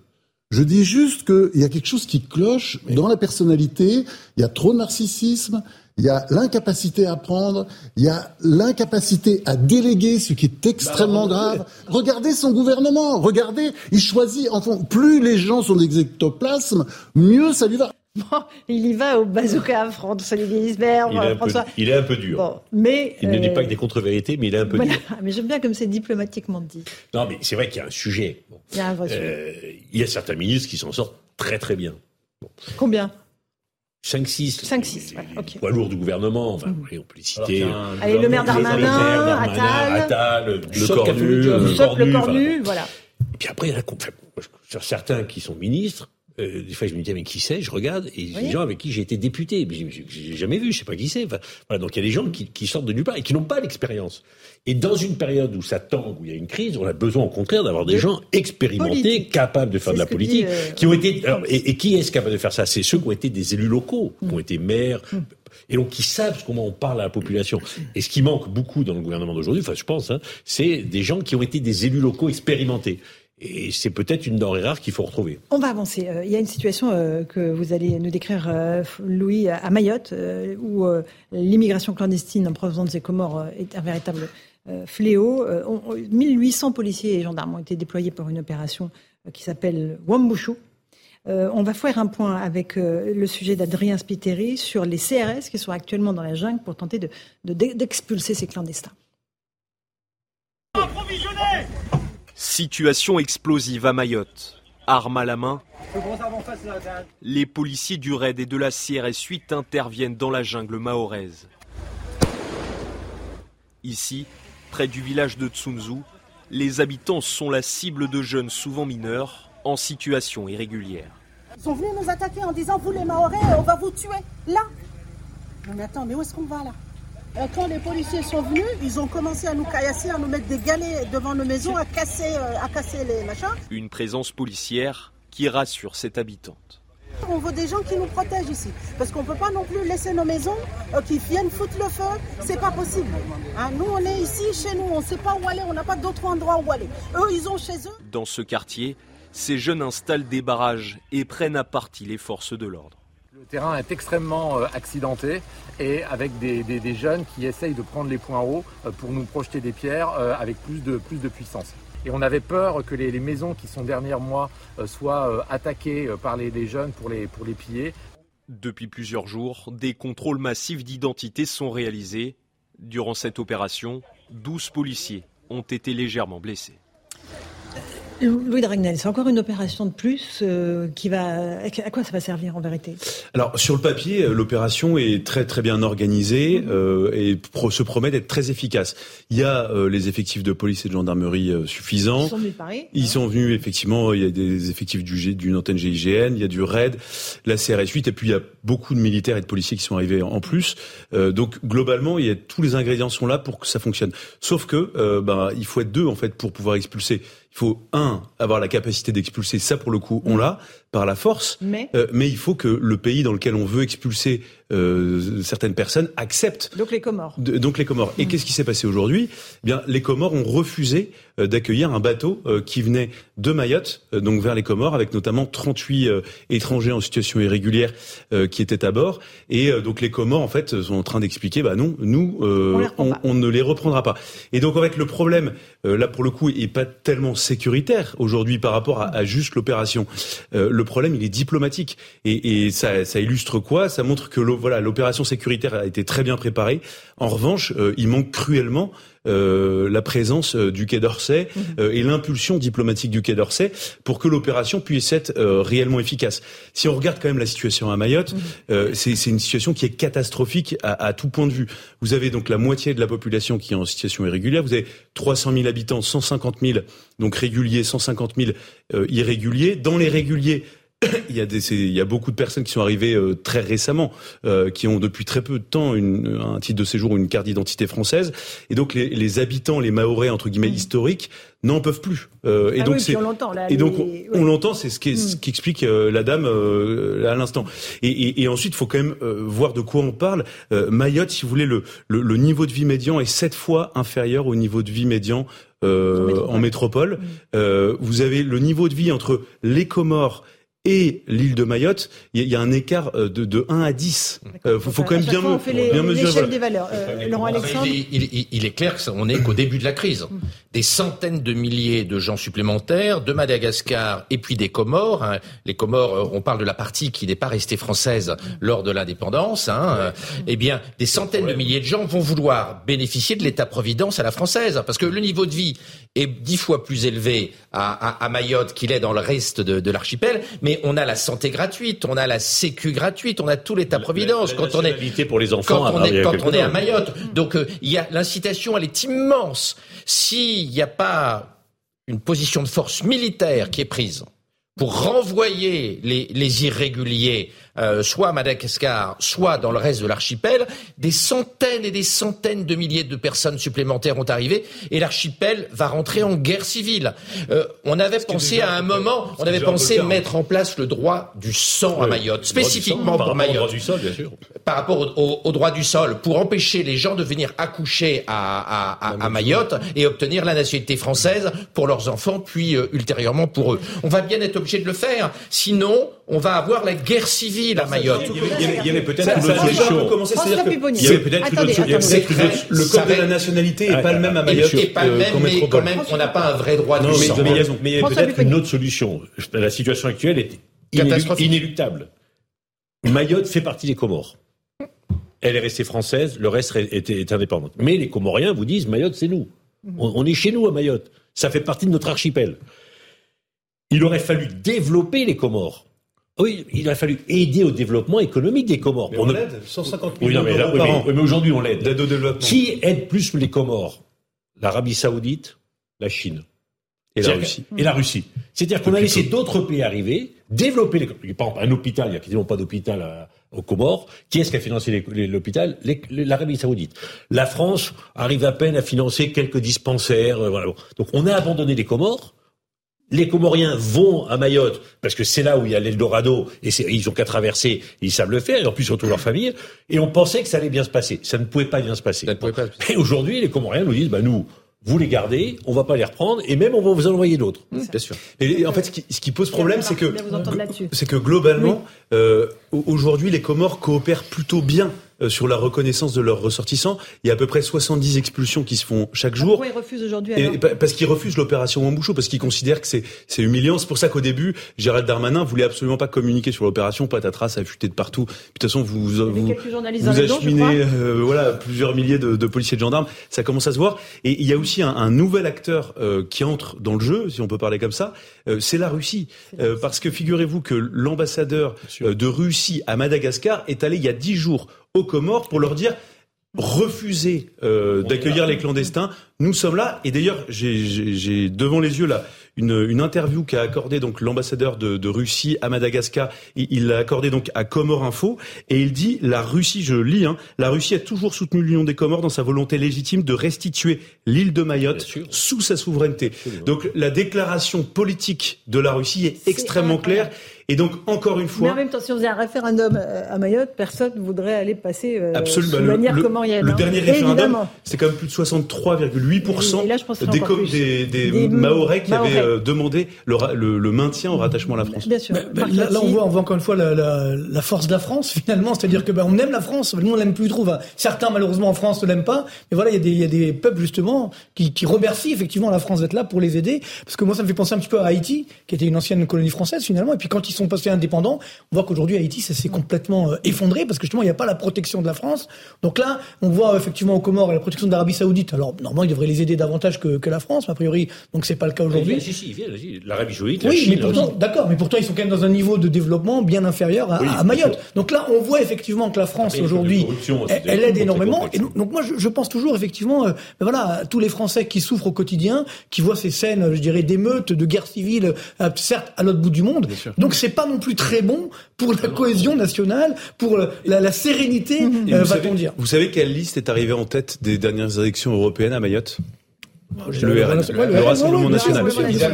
[SPEAKER 12] Je dis juste qu'il y a quelque chose qui cloche dans la personnalité. Il y a trop de narcissisme. Il y a l'incapacité à prendre, il y a l'incapacité à déléguer, ce qui est extrêmement
[SPEAKER 10] Bah,
[SPEAKER 12] grave. Regardez son gouvernement, regardez, il choisit, enfin, plus les gens sont des ectoplasmes, mieux ça lui va.
[SPEAKER 2] Bon, il y va au bazooka, François-Olivier Gisbert,
[SPEAKER 10] Il est, un peu,
[SPEAKER 2] François.
[SPEAKER 10] il est un peu dur.
[SPEAKER 2] Bon, mais.
[SPEAKER 10] Il ne dit
[SPEAKER 2] euh,
[SPEAKER 10] pas que des contre-vérités, mais il est un peu
[SPEAKER 2] voilà.
[SPEAKER 10] dur.
[SPEAKER 2] Mais j'aime bien comme c'est diplomatiquement dit.
[SPEAKER 10] Non, mais c'est vrai qu'il y a un sujet. Bon.
[SPEAKER 2] Il y a un vrai sujet.
[SPEAKER 10] Euh, il y a certains ministres qui s'en sortent très très bien.
[SPEAKER 2] Combien?
[SPEAKER 10] 5-6.
[SPEAKER 2] 5-6, voilà, ok.
[SPEAKER 10] Poids lourds du gouvernement, enfin, oui, on peut les citer.
[SPEAKER 2] Allez, le maire Darmanin, Attal.
[SPEAKER 10] Attal, le Cornu, le Cornu,
[SPEAKER 2] voilà.
[SPEAKER 10] Et puis après, il y en a enfin, sur certains qui sont ministres, euh, des fois je me dis mais qui c'est? Je regarde et
[SPEAKER 2] Oui.
[SPEAKER 10] des gens avec qui j'ai été député, mais j'ai- jamais vu, je sais pas qui c'est. Enfin, voilà, donc il y a des gens qui, qui sortent de nulle part et qui n'ont pas l'expérience. Et dans une période où ça tangue, où il y a une crise, on a besoin au contraire d'avoir des
[SPEAKER 2] De
[SPEAKER 10] gens expérimentés,
[SPEAKER 2] politique.
[SPEAKER 10] capables de faire de la politique,
[SPEAKER 2] dit, euh,
[SPEAKER 10] qui ont été. alors, et, et qui est-ce capable de faire ça? C'est ceux qui ont été des élus locaux, qui ont été maires. Et donc, qui savent comment on parle à la population. Et ce qui manque beaucoup dans le gouvernement d'aujourd'hui, enfin, je pense, hein, c'est des gens qui ont été des élus locaux expérimentés. Et c'est peut-être une denrée rare qu'il faut retrouver.
[SPEAKER 2] On va avancer. Euh, Il y a une situation euh, que vous allez nous décrire, euh, Louis, à Mayotte, où l'immigration clandestine en provenance des Comores est un véritable fléau. Euh, on- on- 1800 policiers et gendarmes ont été déployés pour une opération qui s'appelle Wambushu. On va faire un point avec le sujet d'Adrien Spiteri sur les CRS qui sont actuellement dans la jungle pour tenter de- de- d'expulser ces clandestins.
[SPEAKER 13] Situation explosive à Mayotte. Armes à la main, les policiers du RAID et de la CRS 8 interviennent dans la jungle mahoraise. Ici, près du village de Tsunzu, les habitants sont la cible de jeunes souvent mineurs en situation irrégulière.
[SPEAKER 14] Ils sont venus nous attaquer en disant Vous les Mahorais, on va vous tuer. Là Non, mais attends, mais où est-ce qu'on va là? Quand les policiers sont venus, ils ont commencé à nous caillasser, à nous mettre des galets devant nos maisons, à casser, euh, à casser les machins.
[SPEAKER 13] Une présence policière qui rassure cette habitante.
[SPEAKER 14] On veut des gens qui nous protègent ici. Parce qu'on ne peut pas non plus laisser nos maisons, euh, qui viennent foutre le feu. C'est pas possible. Hein, nous, on est ici, chez nous, on ne sait pas où aller, on n'a pas d'autre endroit où aller. Eux, ils ont chez eux.
[SPEAKER 13] Dans ce quartier, ces jeunes installent des barrages et prennent à partie les forces de l'ordre.
[SPEAKER 15] Le terrain est extrêmement euh, accidenté et avec des, jeunes qui essayent de prendre les points hauts euh, pour nous projeter des pierres euh, avec plus de, puissance. Et on avait peur que les, maisons qui sont derrière moi soient attaquées par les, jeunes pour les, pour les piller.
[SPEAKER 13] Depuis plusieurs jours, des contrôles massifs d'identité sont réalisés. Durant cette opération, 12 policiers ont été légèrement blessés.
[SPEAKER 2] Louis Dragnel, c'est encore une opération de plus euh, qui va. À quoi ça va servir en vérité?
[SPEAKER 11] Alors sur le papier, euh, l'opération est très très bien organisée euh, et pro- se promet d'être très efficace. Il y a euh, les effectifs de police et de gendarmerie euh, suffisants.
[SPEAKER 2] Ils sont venus de Paris?
[SPEAKER 11] Ils sont venus effectivement. Il y a des effectifs du G- d'une antenne GIGN, il y a du RAID, la CRS 8, et puis il y a beaucoup de militaires et de policiers qui sont arrivés en plus. Euh, donc globalement, il y a tous les ingrédients sont là pour que ça fonctionne. Sauf que euh, ben, il faut être deux en fait pour pouvoir expulser. Il faut un avoir la capacité d'expulser. Ça pour le coup, on l'a par la force.
[SPEAKER 2] Mais
[SPEAKER 11] Euh, mais il faut que le pays dans lequel on veut expulser euh, certaines personnes accepte
[SPEAKER 2] donc les Comores.
[SPEAKER 11] de- donc les Comores. Et qu'est-ce qui s'est passé aujourd'hui? Eh Bien, les Comores ont refusé euh, d'accueillir un bateau euh, qui venait de Mayotte, donc vers les Comores, avec notamment 38 euh, étrangers en situation irrégulière qui étaient à bord. Et donc les Comores, en fait, sont en train d'expliquer, bah non, nous, euh,
[SPEAKER 2] On
[SPEAKER 11] on, ne les reprendra pas. Et donc en fait, le problème, là pour le coup, est pas tellement sécuritaire aujourd'hui par rapport à, à juste l'opération. Le problème, il est diplomatique. Et, et ça, ça illustre quoi? Ça montre que voilà, l'opération sécuritaire a été très bien préparée. En revanche, euh, il manque cruellement euh, la présence euh, du Quai d'Orsay euh, et l'impulsion diplomatique du Quai d'Orsay pour que l'opération puisse être euh, réellement efficace. Si on regarde quand même la situation à Mayotte, euh, c'est c'est une situation qui est catastrophique à, à tout point de vue. Vous avez donc la moitié de la population qui est en situation irrégulière. Vous avez 300 000 habitants, 150 000 donc réguliers, 150 000 euh, irréguliers. Dans les réguliers, [coughs] il y a des, il y a beaucoup de personnes qui sont arrivées euh, très récemment, euh, qui ont depuis très peu de temps une, un titre de séjour ou une carte d'identité française, et donc les, les habitants, les Mahorais entre guillemets
[SPEAKER 2] Mm.
[SPEAKER 11] historiques, n'en peuvent plus. Euh, et
[SPEAKER 2] Ah
[SPEAKER 11] donc
[SPEAKER 2] oui, on l'entend, là,
[SPEAKER 11] et donc
[SPEAKER 2] les-
[SPEAKER 11] on, l'entend, c'est ce qui, ce
[SPEAKER 2] Mm.
[SPEAKER 11] qui explique euh, la dame euh, à l'instant. Et, et, et ensuite, il faut quand même euh, voir de quoi on parle. Euh, Mayotte, si vous voulez, le, le, le niveau de vie médian est sept fois inférieur au niveau de vie médian euh, en métropole. Euh, vous avez le niveau de vie entre les Comores et l'île de Mayotte, il y, a- il un écart euh, de, de 1 à 10. Euh, faut, faut quand même bien,
[SPEAKER 2] fois,
[SPEAKER 11] me-
[SPEAKER 2] on fait les-
[SPEAKER 11] bien mesurer. voilà.
[SPEAKER 2] des valeurs. Euh, Laurent Alexandre
[SPEAKER 5] il, est- il est- il est clair qu'on n'est qu'au début de la crise. Des centaines de milliers de gens supplémentaires de Madagascar et puis des Comores. hein. Les Comores, on parle de la partie qui n'est pas restée française lors de l'indépendance. Hein. Eh bien, des centaines de milliers de gens vont vouloir bénéficier de l'État-providence à la française, parce que le niveau de vie est dix fois plus élevé à, à- à Mayotte qu'il est dans le reste de, de l'archipel. Mais on a la santé gratuite, on a la sécu gratuite, on a tout l'État-providence. Quand on est
[SPEAKER 10] pour les enfants.
[SPEAKER 5] quand
[SPEAKER 10] à
[SPEAKER 5] on est,
[SPEAKER 10] a
[SPEAKER 5] quand
[SPEAKER 10] quelques
[SPEAKER 5] on est à. Mayotte. Donc euh, il y a l'incitation, elle est immense. S'il n'y a pas une position de force militaire qui est prise pour renvoyer les, les irréguliers, euh, soit à Madagascar, soit dans le reste de l'archipel, des centaines et des centaines de milliers de personnes supplémentaires ont arrivé et l'archipel va rentrer en guerre civile. Euh, on avait pensé à un moment, on avait pensé
[SPEAKER 10] hein.
[SPEAKER 5] mettre en place le droit du sang à Mayotte,
[SPEAKER 10] le droit du sang,
[SPEAKER 5] spécifiquement
[SPEAKER 10] par
[SPEAKER 5] pour
[SPEAKER 10] rapport au
[SPEAKER 5] Mayotte
[SPEAKER 10] droit du sol, bien sûr.
[SPEAKER 5] par rapport au, au- au droit du sol pour empêcher les gens de venir accoucher à, à- à- à Mayotte et obtenir la nationalité française pour leurs enfants, puis euh, ultérieurement pour eux. On va bien être obligé de le faire, sinon on va avoir la guerre civile à Mayotte.
[SPEAKER 10] Il y avait- avait- avait peut-être une autre solution. Il y avait peut-être une autre le-
[SPEAKER 11] code de la nationalité est
[SPEAKER 10] Ah,
[SPEAKER 11] pas le même à Mayotte.
[SPEAKER 5] Et pas le
[SPEAKER 11] euh,
[SPEAKER 5] même, mais quand même, on n'a pas un vrai droit
[SPEAKER 10] mais,
[SPEAKER 5] sang.
[SPEAKER 10] mais il y a, mais il y a
[SPEAKER 2] François
[SPEAKER 10] peut-être une autre solution. La situation actuelle est inéluctable. Mayotte fait partie des Comores. Elle est restée française, le reste est, est- est indépendant. Mais les Comoriens vous disent Mayotte, c'est nous. On, on est chez nous à Mayotte. Ça fait partie de notre archipel. Il aurait fallu développer les Comores. Oui, il aurait fallu aider au développement économique des Comores.
[SPEAKER 11] Mais on
[SPEAKER 10] ne-
[SPEAKER 11] l'aide, 150
[SPEAKER 10] Oui,
[SPEAKER 11] millions
[SPEAKER 10] non, mais, là-
[SPEAKER 11] d'euros
[SPEAKER 10] oui,
[SPEAKER 11] par
[SPEAKER 10] mais-
[SPEAKER 11] an
[SPEAKER 10] oui, mais aujourd'hui, on l'aide.
[SPEAKER 11] au développement.
[SPEAKER 10] Qui aide plus les Comores? L'Arabie Saoudite, la Chine.
[SPEAKER 11] Et la Russie.
[SPEAKER 10] Et la Russie. C'est-à-dire qu'on a laissé d'autres pays arriver, développer les, par exemple, un hôpital, il n'y a quasiment pas d'hôpital à- aux Comores. Qui est-ce qui a financé les- les- l'hôpital? Les- les- L'Arabie Saoudite. La France arrive à peine à financer quelques dispensaires. euh, voilà. Donc on a abandonné les Comores. Les Comoriens vont à Mayotte parce que c'est là où il y a l'Eldorado et c'est- ils ont qu'à traverser, ils savent le faire et en plus surtout leur famille. Et on pensait que ça allait bien se passer. Ça ne pouvait pas bien se passer.
[SPEAKER 5] Ça ne pouvait pas-
[SPEAKER 10] Et aujourd'hui, les Comoriens nous disent, bah nous, vous les gardez, on va pas les reprendre et même on va vous en envoyer d'autres.
[SPEAKER 5] Bien sûr.
[SPEAKER 11] Et en fait, ce qui, ce qui pose problème, c'est que, c'est que globalement, euh, au- aujourd'hui, les Comores coopèrent plutôt bien sur la reconnaissance de leurs ressortissants. Il y a à peu près 70 expulsions qui se font chaque jour.
[SPEAKER 2] Pourquoi ils refusent aujourd'hui
[SPEAKER 11] Et pa- parce qu'ils refusent l'opération Wambouchou, parce qu'ils considèrent que c'est c'est humiliant. C'est pour ça qu'au début, Gérald Darmanin voulait absolument pas communiquer sur l'opération. Patatras, ça a fuité de partout. Puis, De toute façon, vous vous, vous acheminez euh, voilà plusieurs milliers de, de policiers et de gendarmes. Ça commence à se voir. Et il y a aussi un, un nouvel acteur euh, qui entre dans le jeu, si on peut parler comme ça. euh, c'est la Russie, Euh, parce que figurez-vous que l'ambassadeur euh, de Russie à Madagascar est allé il y a dix jours aux Comores pour leur dire refuser euh, d'accueillir les clandestins. Nous sommes là. Et d'ailleurs, j'ai- j'ai j'ai devant les yeux là une, une interview qu'a accordé donc l'ambassadeur de, de Russie à Madagascar. Il l'a accordé donc à Comore Info et il dit la Russie, je lis, hein, la Russie a toujours soutenu l'Union des Comores dans sa volonté légitime de restituer l'île de Mayotte sous sa souveraineté. Donc la déclaration politique de la Russie est, extrêmement
[SPEAKER 2] incroyable.
[SPEAKER 11] claire. Et donc encore une
[SPEAKER 2] Mais
[SPEAKER 11] fois,
[SPEAKER 2] en même temps, si on faisait un référendum euh, à Mayotte, personne ne voudrait aller passer euh,
[SPEAKER 11] Absolument.
[SPEAKER 2] sous
[SPEAKER 11] Le,
[SPEAKER 2] manière
[SPEAKER 11] le-
[SPEAKER 2] comorienne.
[SPEAKER 11] le
[SPEAKER 2] hein.
[SPEAKER 11] dernier référendum, c'est quand même plus de 63,8%
[SPEAKER 2] Et là, je pense que c'est
[SPEAKER 11] des, des, des
[SPEAKER 2] Des
[SPEAKER 11] Mahorais qui
[SPEAKER 2] Mahorais.
[SPEAKER 11] avaient euh, demandé le, le- le maintien au rattachement à la France.
[SPEAKER 2] Bien sûr.
[SPEAKER 4] Là, là, on voit, on voit encore une fois la, la- la force de la France [laughs] finalement, c'est-à-dire que ben, on aime la France, nous on l'aime plus trop. Enfin, certains malheureusement en France ne l'aiment pas, mais voilà, il y, a des- il y a des peuples justement qui, qui remercient effectivement la France d'être là pour les aider, parce que moi ça me fait penser un petit peu à Haïti, qui était une ancienne colonie française finalement, et puis quand ils sont passés indépendants, on voit qu'aujourd'hui Haïti ça s'est complètement euh, effondré parce que justement il n'y a pas la protection de la France. Donc là, on voit effectivement aux Comores la protection de l'Arabie Saoudite. Alors normalement ils devraient les aider davantage que, que la France, mais a priori donc c'est pas le cas aujourd'hui.
[SPEAKER 10] Si, si. L'Arabie Saoudite, la
[SPEAKER 4] Oui,
[SPEAKER 10] Chine,
[SPEAKER 4] mais pourtant, d'accord, mais pourtant ils sont quand même dans un niveau de développement bien inférieur à,
[SPEAKER 10] Oui,
[SPEAKER 4] à
[SPEAKER 10] bien
[SPEAKER 4] Mayotte. Donc là, on voit effectivement que la France aujourd'hui, elle, aide énormément. Et donc, donc moi, je, je pense toujours effectivement, euh, ben voilà, à tous les Français qui souffrent au quotidien, qui voient ces scènes, je dirais, d'émeutes, de guerre civile, euh, certes à l'autre bout du monde. Donc c'est pas non plus très bon pour la cohésion nationale, pour la, la sérénité, euh, va-t-on dire.
[SPEAKER 11] Vous savez quelle liste est arrivée en tête des dernières élections européennes à Mayotte? Le, RN, le, Rassemblement national.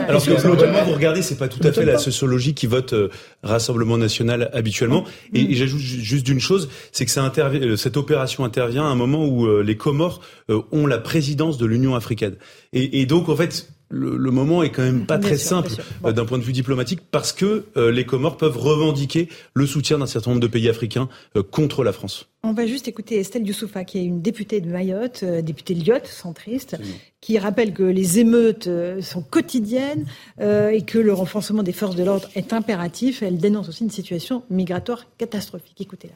[SPEAKER 11] Alors que globalement, vous regardez, c'est pas tout à fait la sociologie qui vote euh, Rassemblement national habituellement. Et, j'ajoute juste d'une chose, c'est que ça intervient, euh, cette opération intervient à un moment où euh, les Comores ont la présidence de l'Union africaine. Et, et donc, en fait, le, le, moment est quand même pas très simple euh, d'un point de vue diplomatique parce que euh, les Comores peuvent revendiquer le soutien d'un certain nombre de pays africains euh, contre la France.
[SPEAKER 2] On va juste écouter Estelle Youssoufa, qui est une députée de Mayotte, députée Lyotte, centriste, qui rappelle que les émeutes sont quotidiennes et que le renforcement des forces de l'ordre est impératif. Elle dénonce aussi une situation migratoire catastrophique. Écoutez-la.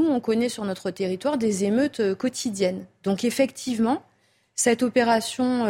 [SPEAKER 16] Nous, on connaît sur notre territoire des émeutes quotidiennes. Donc effectivement, cette opération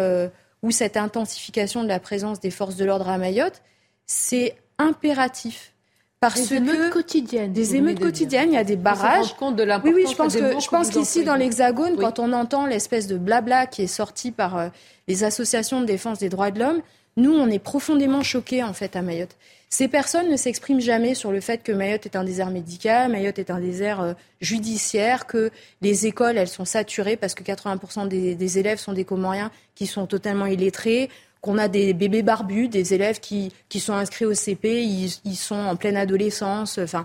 [SPEAKER 16] ou cette intensification de la présence des forces de l'ordre à Mayotte, c'est impératif.
[SPEAKER 17] Parce des émeutes quotidiennes.
[SPEAKER 16] Des émeutes quotidiennes, il y a des barrages.
[SPEAKER 17] Compte de
[SPEAKER 16] oui, oui, je pense que je pense qu'ici dans l'Hexagone, quand on entend l'espèce de blabla qui est sorti par euh, les associations de défense des droits de l'homme, nous, on est profondément choqués en fait à Mayotte. Ces personnes ne s'expriment jamais sur le fait que Mayotte est un désert médical, Mayotte est un désert euh, judiciaire, que les écoles, elles sont saturées parce que 80% des, élèves sont des Comoriens qui sont totalement illettrés, qu'on a des bébés barbus, des élèves qui, qui sont inscrits au CP, ils, ils, sont en pleine adolescence. Enfin,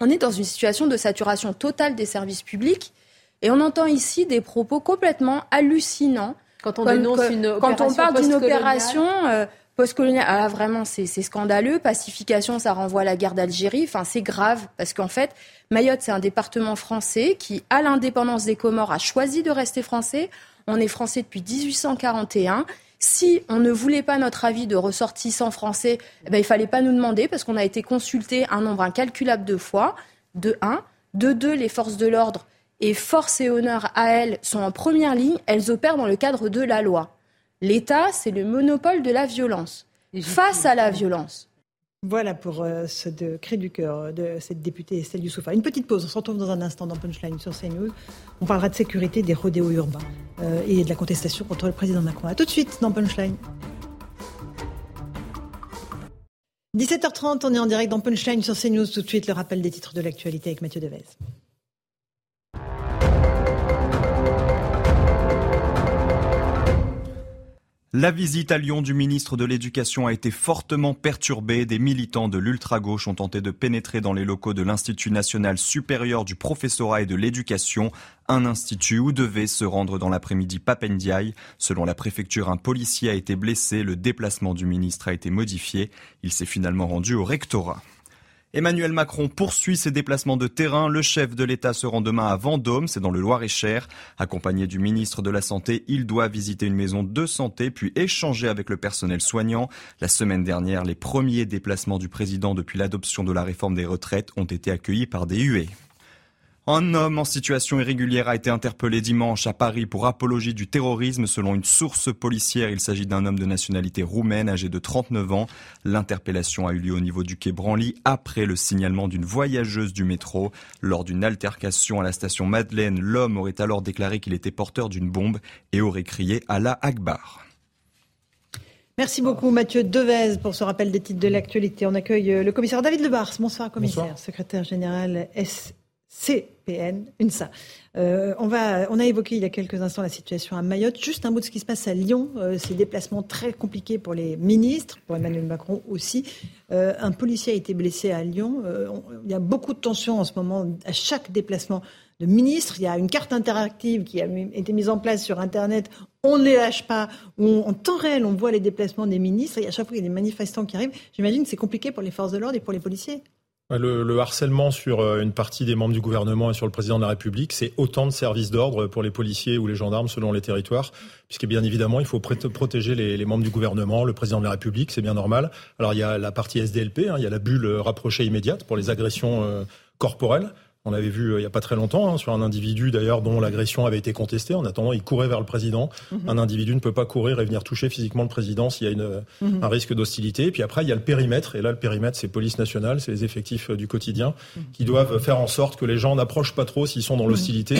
[SPEAKER 16] on est dans une situation de saturation totale des services publics et on entend ici des propos complètement hallucinants.
[SPEAKER 17] Quand on dénonce une
[SPEAKER 16] Quand on parle d'une opération... Euh, Postcolonial, ah, vraiment, c'est scandaleux. Pacification, ça renvoie à la guerre d'Algérie. Enfin, c'est grave parce qu'en fait, Mayotte, c'est un département français qui, à l'indépendance des Comores, a choisi de rester français. On est français depuis 1841. Si on ne voulait pas notre avis de ressortissants français, eh ben, il fallait pas nous demander parce qu'on a été consulté un nombre incalculable de fois. De un. De deux, les forces de l'ordre et force et honneur à elles sont en première ligne. Elles opèrent dans le cadre de la loi. L'État, c'est le monopole de la violence. Face à la violence.
[SPEAKER 2] Voilà pour euh, ce de cri du cœur de cette députée Estelle Youssoufa. Une petite pause, on se retrouve dans un instant dans Punchline sur CNews. On parlera de sécurité, des rodéos urbains euh, et de la contestation contre le président Macron. A tout de suite dans Punchline. 17h30, on est en direct dans Punchline sur CNews. Tout de suite, le rappel des titres de l'actualité avec Mathieu Devez.
[SPEAKER 3] La visite à Lyon du ministre de l'Éducation a été fortement perturbée. Des militants de l'ultra-gauche ont tenté de pénétrer dans les locaux de l'Institut national supérieur du professorat et de l'éducation, un institut où devait se rendre dans l'après-midi Papendiaï. Selon la préfecture, un policier a été blessé. Le déplacement du ministre a été modifié. Il s'est finalement rendu au rectorat. Emmanuel Macron poursuit ses déplacements de terrain. Le chef de l'État se rend demain à Vendôme, c'est dans le Loir-et-Cher. Accompagné du ministre de la Santé, il doit visiter une maison de santé puis échanger avec le personnel soignant. La semaine dernière, les premiers déplacements du président depuis l'adoption de la réforme des retraites ont été accueillis par des huées. Un homme en situation irrégulière a été interpellé dimanche à Paris pour apologie du terrorisme. Selon une source policière, il s'agit d'un homme de nationalité roumaine âgé de 39 ans. L'interpellation a eu lieu au niveau du quai Branly après le signalement d'une voyageuse du métro. Lors d'une altercation à la station Madeleine, l'homme aurait alors déclaré qu'il était porteur d'une bombe et aurait crié à la Akbar.
[SPEAKER 2] Merci beaucoup Mathieu Devez pour ce rappel des titres de l'actualité. On accueille euh, le commissaire David Lebars. Bonsoir commissaire, secrétaire général S. CPN, UNSA. Euh, on, va, on a évoqué il y a quelques instants la situation à Mayotte. Juste un mot de ce qui se passe à Lyon. Euh, ces déplacements très compliqués pour les ministres, pour Emmanuel Macron aussi. Euh, un policier a été blessé à Lyon. il y a beaucoup de tensions en ce moment à chaque déplacement de ministre. Il y a une carte interactive qui a été mise en place sur Internet. On ne les lâche pas. en temps réel, on voit les déplacements des ministres. Et à chaque fois, il y a des manifestants qui arrivent. J'imagine que c'est compliqué pour les forces de l'ordre et pour les policiers.
[SPEAKER 18] Le, harcèlement sur euh, une partie des membres du gouvernement et sur le président de la République, c'est autant de services d'ordre pour les policiers ou les gendarmes selon les territoires, puisque bien évidemment, il faut protéger les, membres du gouvernement, le président de la République, c'est bien normal. Alors il y a la partie SDLP, hein, il y a la bulle rapprochée immédiate pour les agressions euh, corporelles. On l'avait vu il n'y a pas très longtemps hein, sur un individu d'ailleurs dont l'agression avait été contestée. En attendant, il courait vers le président. Mhm. Un individu ne peut pas courir et venir toucher physiquement le président s'il y a une, mhm. un risque d'hostilité. Puis après, il y a le périmètre. Et là, le périmètre, c'est police nationale, c'est les effectifs du quotidien qui doivent faire en sorte que les gens n'approchent pas trop s'ils sont dans l'hostilité,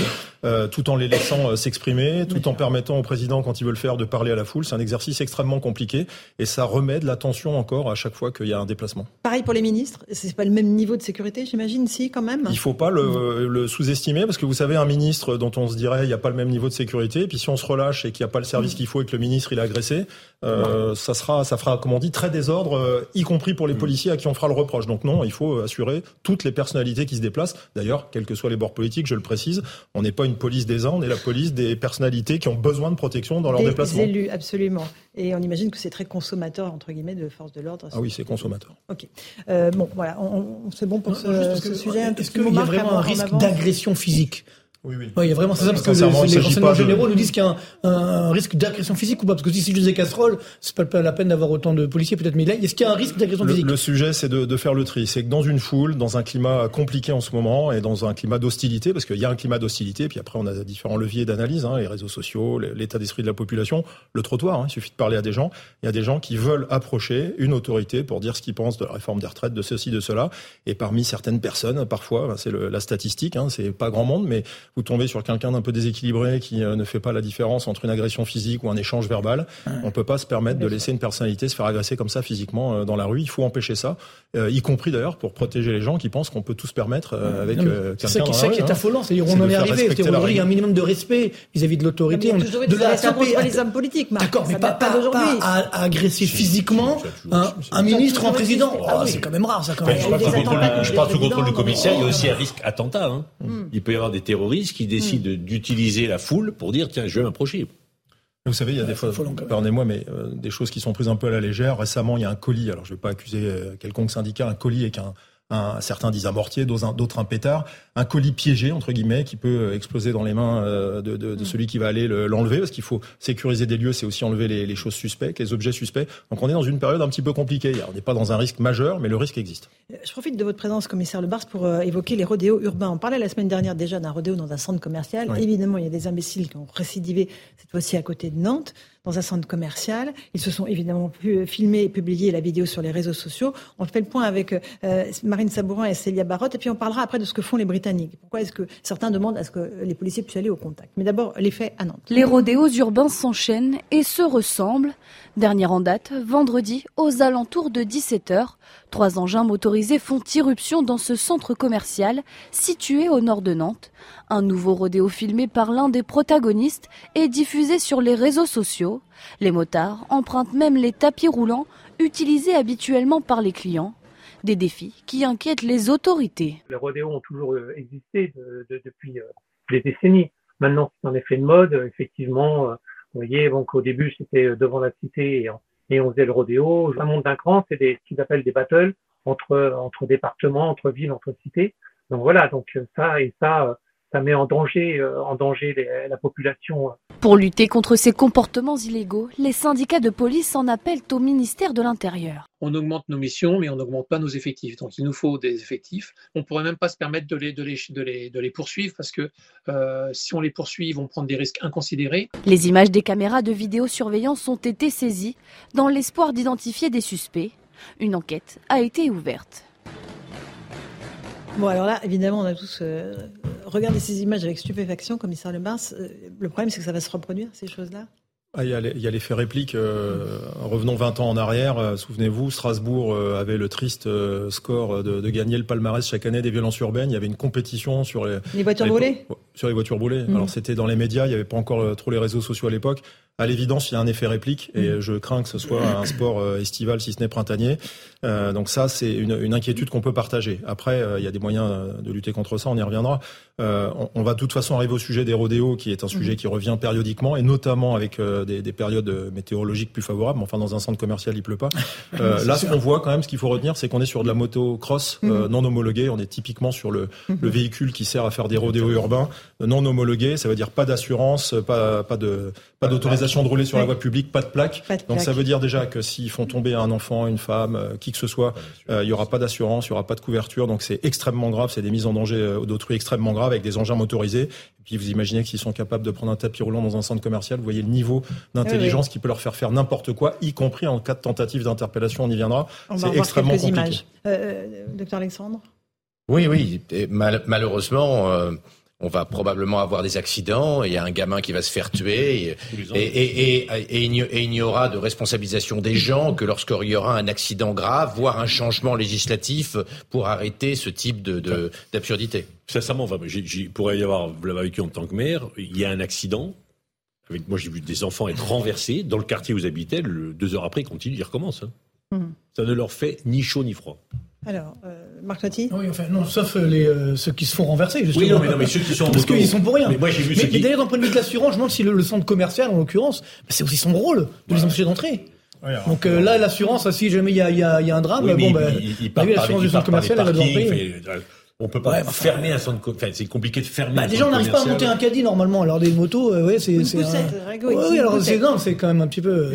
[SPEAKER 18] tout en les laissant s'exprimer, tout en permettant au président, quand il veut le faire, de parler à la foule. C'est un exercice extrêmement compliqué et ça remet de l'attention encore à chaque fois qu'il y a un déplacement.
[SPEAKER 2] Pareil pour les ministres. C'est pas le même niveau de sécurité, j'imagine, si quand même.
[SPEAKER 18] Il faut pas le, sous-estimer parce que vous savez, un ministre dont on se dirait il n'y a pas le même niveau de sécurité, et puis si on se relâche et qu'il n'y a pas le service mm. qu'il faut et que le ministre il est agressé, euh, ça sera, ça fera, comme on dit, très désordre, euh, y compris pour les mm. policiers à qui on fera le reproche. Donc non, il faut assurer toutes les personnalités qui se déplacent. D'ailleurs, quels que soient les bords politiques, je le précise, on n'est pas une police des uns, on est la police des personnalités qui ont besoin de protection dans leur
[SPEAKER 2] des
[SPEAKER 18] déplacement.
[SPEAKER 2] élus, absolument. Et on imagine que c'est très consommateur entre guillemets de force de l'ordre.
[SPEAKER 18] Ah oui, c'est consommateur.
[SPEAKER 2] Ok. Euh, bon, voilà, on, c'est bon pour ce, ce sujet.
[SPEAKER 4] Est-ce qu'il y a vraiment un risque d'agression physique
[SPEAKER 18] oui, oui.
[SPEAKER 4] il y a vraiment ça, parce que les renseignements généraux nous disent qu'il y a un, risque d'agression physique ou pas Parce que si c'est juste des casseroles, c'est pas la peine d'avoir autant de policiers peut-être. Mais là, est-ce qu'il y a un risque d'agression physique
[SPEAKER 18] Le sujet, c'est de, de, faire le tri. C'est que dans une foule, dans un climat compliqué en ce moment et dans un climat d'hostilité, parce qu'il y a un climat d'hostilité, puis après on a différents leviers d'analyse, hein, les réseaux sociaux, l'état d'esprit de la population, le trottoir. Hein, il suffit de parler à des gens. Il y a des gens qui veulent approcher une autorité pour dire ce qu'ils pensent de la réforme des retraites, de ceci, de cela. Et parmi certaines personnes, parfois, c'est la statistique, hein, c'est pas grand monde, mais vous tombez sur quelqu'un un peu déséquilibré qui euh, ne fait pas la différence entre une agression physique ou un échange verbal. On peut pas se permettre de laisser une personnalité se faire agresser comme ça physiquement euh, dans la rue. Il faut empêcher ça, euh, y compris d'ailleurs pour protéger les gens qui pensent qu'on peut tout se permettre avec quelqu'un
[SPEAKER 4] C'est ça qui est hein. affolant. C'est-à-dire on en est arrivé. Il y a un minimum de respect vis-à-vis de l'autorité.
[SPEAKER 2] De la taper les hommes politiques.
[SPEAKER 4] D'accord, mais pas, pas, à agresser physiquement un, ministre ou un président. Oh, c'est quand même rare ça. Quand même.
[SPEAKER 10] Je parle sous contrôle du commissaire. Il y a aussi un risque attentat. Hein. Hmm. Il peut y avoir des terroristes qui décident de d'utiliser la foule pour dire tiens, je vais m'approcher.
[SPEAKER 18] Vous savez, il y a des fois, pardonnez-moi, mais euh, des choses qui sont prises un peu à la légère. Récemment, il y a un colis, alors je ne vais pas accuser euh, quelconque syndicat, un colis avec un, un, certains disent un mortier, d'autres un, pétard, un colis piégé entre guillemets qui peut euh, exploser dans les mains euh, de, de, de mm. celui qui va aller l'enlever parce qu'il faut sécuriser des lieux, c'est aussi enlever les, les, choses suspectes, les objets suspects. Donc on est dans une période un petit peu compliquée. on n'est pas dans un risque majeur, mais le risque existe.
[SPEAKER 2] Je profite de votre présence, commissaire Le Bars, pour euh, évoquer les rodéos urbains. On parlait la semaine dernière déjà d'un rodéo dans un centre commercial. Évidemment, il y a des imbéciles qui ont récidivé cette fois-ci à côté de Nantes dans un centre commercial. Ils se sont évidemment filmés et publié la vidéo sur les réseaux sociaux. On fait le point avec euh, Marine Sabourin et Célia Barotte, et puis on parlera après de ce que font les Britanniques. Pourquoi est-ce que certains demandent à ce que les policiers puissent aller au contact? Mais d'abord, les faits à Nantes.
[SPEAKER 19] Les rodéos urbains s'enchaînent et se ressemblent. Dernière en date, vendredi, aux alentours de 17h, trois engins motorisés font irruption dans ce centre commercial situé au nord de Nantes. Un nouveau rodéo filmé par l'un des protagonistes est diffusé sur les réseaux sociaux. Les motards empruntent même les tapis roulants utilisés habituellement par les clients. Des défis qui inquiètent les autorités.
[SPEAKER 20] Les rodéos ont toujours euh, existé depuis euh, des décennies. Maintenant, c'est un effet de mode. Effectivement, euh, vous voyez, donc au début, c'était devant la cité et on, faisait le rodéo. Un monde d'un cran, c'est des, ce qu'ils appellent des battles entre, entre départements, entre villes, entre cités. Donc voilà, donc ça et ça, ça met en danger, euh, en danger la population.
[SPEAKER 19] Pour lutter contre ces comportements illégaux, les syndicats de police en appellent au ministère de l'Intérieur.
[SPEAKER 20] On augmente nos missions, mais on n'augmente pas nos effectifs. Donc il nous faut des effectifs. On ne pourrait même pas se permettre de les, de les, de les, de les poursuivre parce que euh, si on les poursuit, ils vont prendre des risques inconsidérés.
[SPEAKER 19] Les images des caméras de vidéosurveillance ont été saisies dans l'espoir d'identifier des suspects. Une enquête a été ouverte.
[SPEAKER 2] Bon, alors là, évidemment, on a tous euh, regardé ces images avec stupéfaction, commissaire Le Mars. Euh, le problème, c'est que ça va se reproduire, ces choses-là?
[SPEAKER 18] Ah, il, y a l'effet réplique. Euh, revenons 20 ans en arrière. Euh, souvenez-vous, Strasbourg euh, avait le triste score de, de, gagner le palmarès chaque année des violences urbaines. Il y avait une compétition sur les,
[SPEAKER 2] les voitures brûlées?
[SPEAKER 18] Sur les voitures brûlées. Mmh. Alors c'était dans les médias. Il n'y avait pas encore trop les réseaux sociaux à l'époque. À l'évidence, il y a un effet réplique et mmh. je crains que ce soit un sport estival, si ce n'est printanier. donc ça, c'est une, une, inquiétude qu'on peut partager. Après, il y a des moyens de lutter contre ça. On y reviendra. On, on, va de toute façon arriver au sujet des rodéos, qui est un sujet mmh. qui revient périodiquement et notamment avec des, périodes météorologiques plus favorables. Enfin, dans un centre commercial, il pleut pas. [laughs] Euh, là, ce qu'on voit quand même, ce qu'il faut retenir, c'est qu'on est sur de la moto cross euh, mhm. non homologuée. On est typiquement sur le, mhm. le, véhicule qui sert à faire des rodéos urbains non homologués. Ça veut dire pas d'assurance, pas, pas de pas d'autorisation Autorisation de rouler sur la voie publique, pas de plaque. Donc ça veut dire déjà que s'ils font tomber un enfant, une femme, euh, qui que ce soit, euh, il y aura pas d'assurance, il y aura pas de couverture. Donc c'est extrêmement grave, c'est des mises en danger euh, d'autrui extrêmement graves avec des engins motorisés. Et puis vous imaginez que s'ils sont capables de prendre un tapis roulant dans un centre commercial, vous voyez le niveau d'intelligence qui peut leur faire faire n'importe quoi, y compris en cas de tentative d'interpellation, on y viendra. C'est extrêmement compliqué. Images.
[SPEAKER 2] docteur Alexandre?
[SPEAKER 5] Oui, oui. malheureusement on va probablement avoir des accidents, il y a un gamin qui va se faire tuer, et, il y aura de responsabilisation des gens que lorsqu'il y aura un accident grave, voire un changement législatif pour arrêter ce type de, d'absurdité.
[SPEAKER 10] Sincèrement, enfin, j pourrait y avoir, vous l'avez vécu en tant que maire, il y a un accident, avec, moi j'ai vu des enfants être renversés dans le quartier où vous habitez, deux heures après, ils continuent, ils recommencent. Hein. Mmh. Ça ne leur fait ni chaud ni froid.
[SPEAKER 2] Alors, euh, Marc Lotti
[SPEAKER 4] Oui, enfin, non, sauf euh, les, euh, ceux qui se font renverser, justement.
[SPEAKER 10] Oui, non, mais, non, mais ceux qui sont en
[SPEAKER 4] Parce qu'ils sont pour rien.
[SPEAKER 10] Mais moi, j'ai vu
[SPEAKER 4] mais,
[SPEAKER 10] qui...
[SPEAKER 4] d'ailleurs, d'un point de vue de l'assurance, je me demande si le, centre commercial, en l'occurrence, c'est aussi son rôle de les empêcher d'entrer. Donc euh, là, l'assurance, si jamais il y a, y, a, y a, un drame, bon, ben, il, bah, l'assurance du centre commercial, elle va devoir payer.
[SPEAKER 10] On peut pas fermer un centre. Enfin, c'est compliqué de fermer.
[SPEAKER 4] Bah, déjà, on n'arrive pas à monter un caddie normalement. Alors des motos, euh, ouais, c'est.
[SPEAKER 2] c'est un...
[SPEAKER 4] oui, alors c'est non, c'est quand même un petit peu.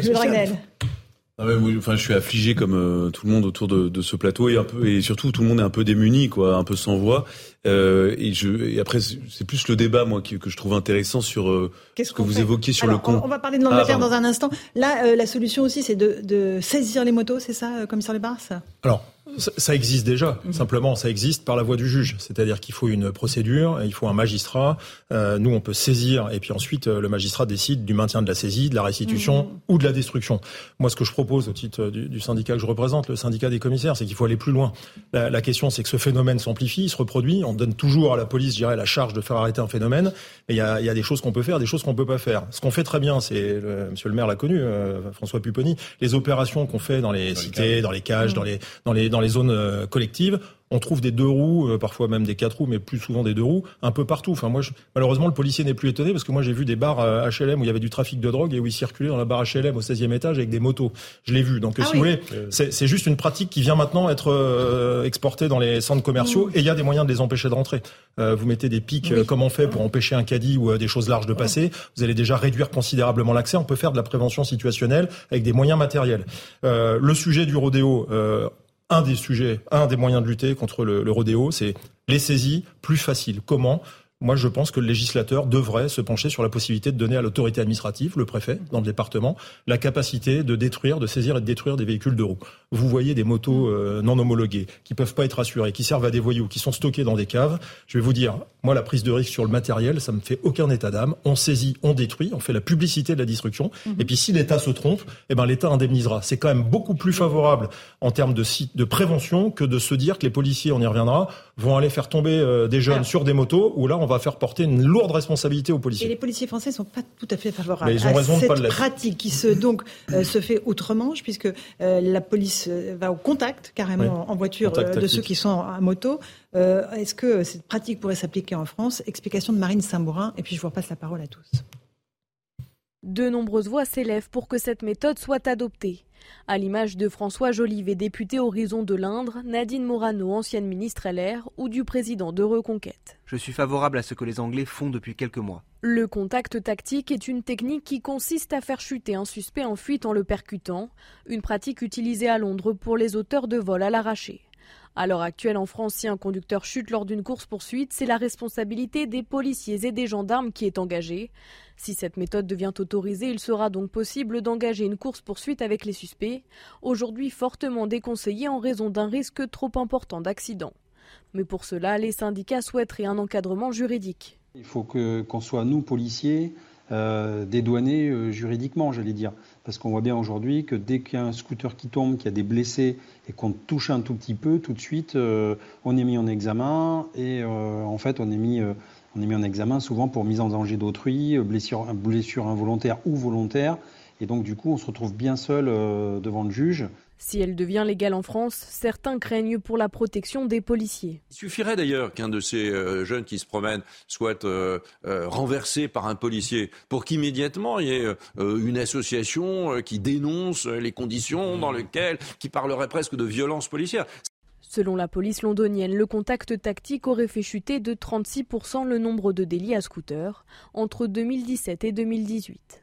[SPEAKER 11] Ah oui, enfin, je suis affligé comme euh, tout le monde autour de, de, ce plateau et un peu et surtout tout le monde est un peu démuni, quoi, un peu sans voix. Euh, et, je, et après, c'est plus le débat, moi, que, que je trouve intéressant sur euh, ce que vous évoquiez sur le compte.
[SPEAKER 2] On va parler de l'Angleterre ah, dans un instant. Là, euh, la solution aussi, c'est de, de, saisir les motos, c'est ça, commissaire Lebars
[SPEAKER 18] Alors, ça existe déjà. Mhm. Simplement, ça existe par la voie du juge. C'est-à-dire qu'il faut une procédure, il faut un magistrat. Euh, nous, on peut saisir, et puis ensuite, euh, le magistrat décide du maintien de la saisie, de la restitution mhm. ou de la destruction. Moi, ce que je propose au titre du, du syndicat que je représente, le syndicat des commissaires, c'est qu'il faut aller plus loin. La, la question, c'est que ce phénomène s'amplifie, il se reproduit. On donne toujours à la police, je dirais, la charge de faire arrêter un phénomène. Mais il y a, il y a des choses qu'on peut faire, des choses qu'on peut pas faire. Ce qu'on fait très bien, c'est, Monsieur le maire l'a connu, euh, François Pupponi, les opérations qu'on fait dans les cités, dans les cages, dans les dans les dans les zones euh, collectives on trouve des deux roues, euh, parfois même des quatre roues, mais plus souvent des deux roues, un peu partout. Enfin, moi, malheureusement, le policier n'est plus étonné parce que moi, j'ai vu des bars HLM euh, où il y avait du trafic de drogue et où ils circulaient dans la barre HLM au 16e étage avec des motos. Je l'ai vu. Donc, ah si vous voulez, c'est juste une pratique qui vient maintenant être euh, exportée dans les centres commerciaux mmh. et il y a des moyens de les empêcher de rentrer. vous mettez des pics, comme on fait pour empêcher un caddie ou des choses larges de passer. Vous allez déjà réduire considérablement l'accès. On peut faire de la prévention situationnelle avec des moyens matériels. le sujet du rodéo, un des sujets, un des moyens de lutter contre le, rodéo, c'est les saisies plus faciles. Comment moi, je pense que le législateur devrait se pencher sur la possibilité de donner à l'autorité administrative, le préfet, dans le département, la capacité de détruire, de saisir et de détruire des véhicules de roue. Vous voyez des motos euh, non homologuées, qui peuvent pas être assurées, qui servent à des voyous, qui sont stockées dans des caves. Je vais vous dire, moi, la prise de risque sur le matériel, ça me fait aucun état d'âme. On saisit, on détruit, on fait la publicité de la destruction. Mhm. Et puis, si l'État se trompe, eh ben, l'État indemnisera. C'est quand même beaucoup plus favorable en termes de, de prévention que de se dire que les policiers, on y reviendra, vont aller faire tomber euh, des jeunes sur des motos, où là, on va faire porter une lourde responsabilité aux policiers.
[SPEAKER 2] Et les policiers français ne sont pas tout à fait favorables ils ont raison à cette de pratique qui se, donc, euh, se fait autrement, puisque euh, la police va au contact, carrément en voiture, de ceux qui sont à moto. Est-ce que cette pratique pourrait s'appliquer en France? Explication de Marine Saint-Bourin, et puis je vous repasse la parole à tous.
[SPEAKER 7] De nombreuses voix s'élèvent pour que cette méthode soit adoptée. À l'image de François Jolivet, député Horizon de l'Indre, Nadine Morano, ancienne ministre LR, ou du président de Reconquête.
[SPEAKER 21] Je suis favorable à ce que les Anglais font depuis quelques mois.
[SPEAKER 7] Le contact tactique est une technique qui consiste à faire chuter un suspect en fuite en le percutant, une pratique utilisée à Londres pour les auteurs de vols à l'arraché. À l'heure actuelle, en France, si un conducteur chute lors d'une course-poursuite, c'est la responsabilité des policiers et des gendarmes qui est engagée. Si cette méthode devient autorisée, il sera donc possible d'engager une course-poursuite avec les suspects, aujourd'hui fortement déconseillée en raison d'un risque trop important d'accident. Mais pour cela, les syndicats souhaiteraient un encadrement juridique.
[SPEAKER 22] Il faut qu'on soit, nous, policiers, euh, dédouanés euh, juridiquement, j'allais dire. Parce qu'on voit bien aujourd'hui que dès qu'il y a un scooter qui tombe, qu'il y a des blessés et qu'on touche un tout petit peu, tout de suite, euh, on est mis en examen et en fait, on est mis, on est mis en examen souvent pour mise en danger d'autrui, blessure, blessure involontaire ou volontaire. Et donc, du coup, on se retrouve bien seul devant le juge.
[SPEAKER 7] Si elle devient légale en France, certains craignent pour la protection des policiers.
[SPEAKER 23] Il suffirait d'ailleurs qu'un de ces euh, jeunes qui se promènent soit euh, euh, renversé par un policier pour qu'immédiatement il y ait une association qui dénonce les conditions dans lesquelles, qui parlerait presque de violence policière.
[SPEAKER 7] Selon la police londonienne, le contact tactique aurait fait chuter de 36% le nombre de délits à scooter entre 2017 et 2018.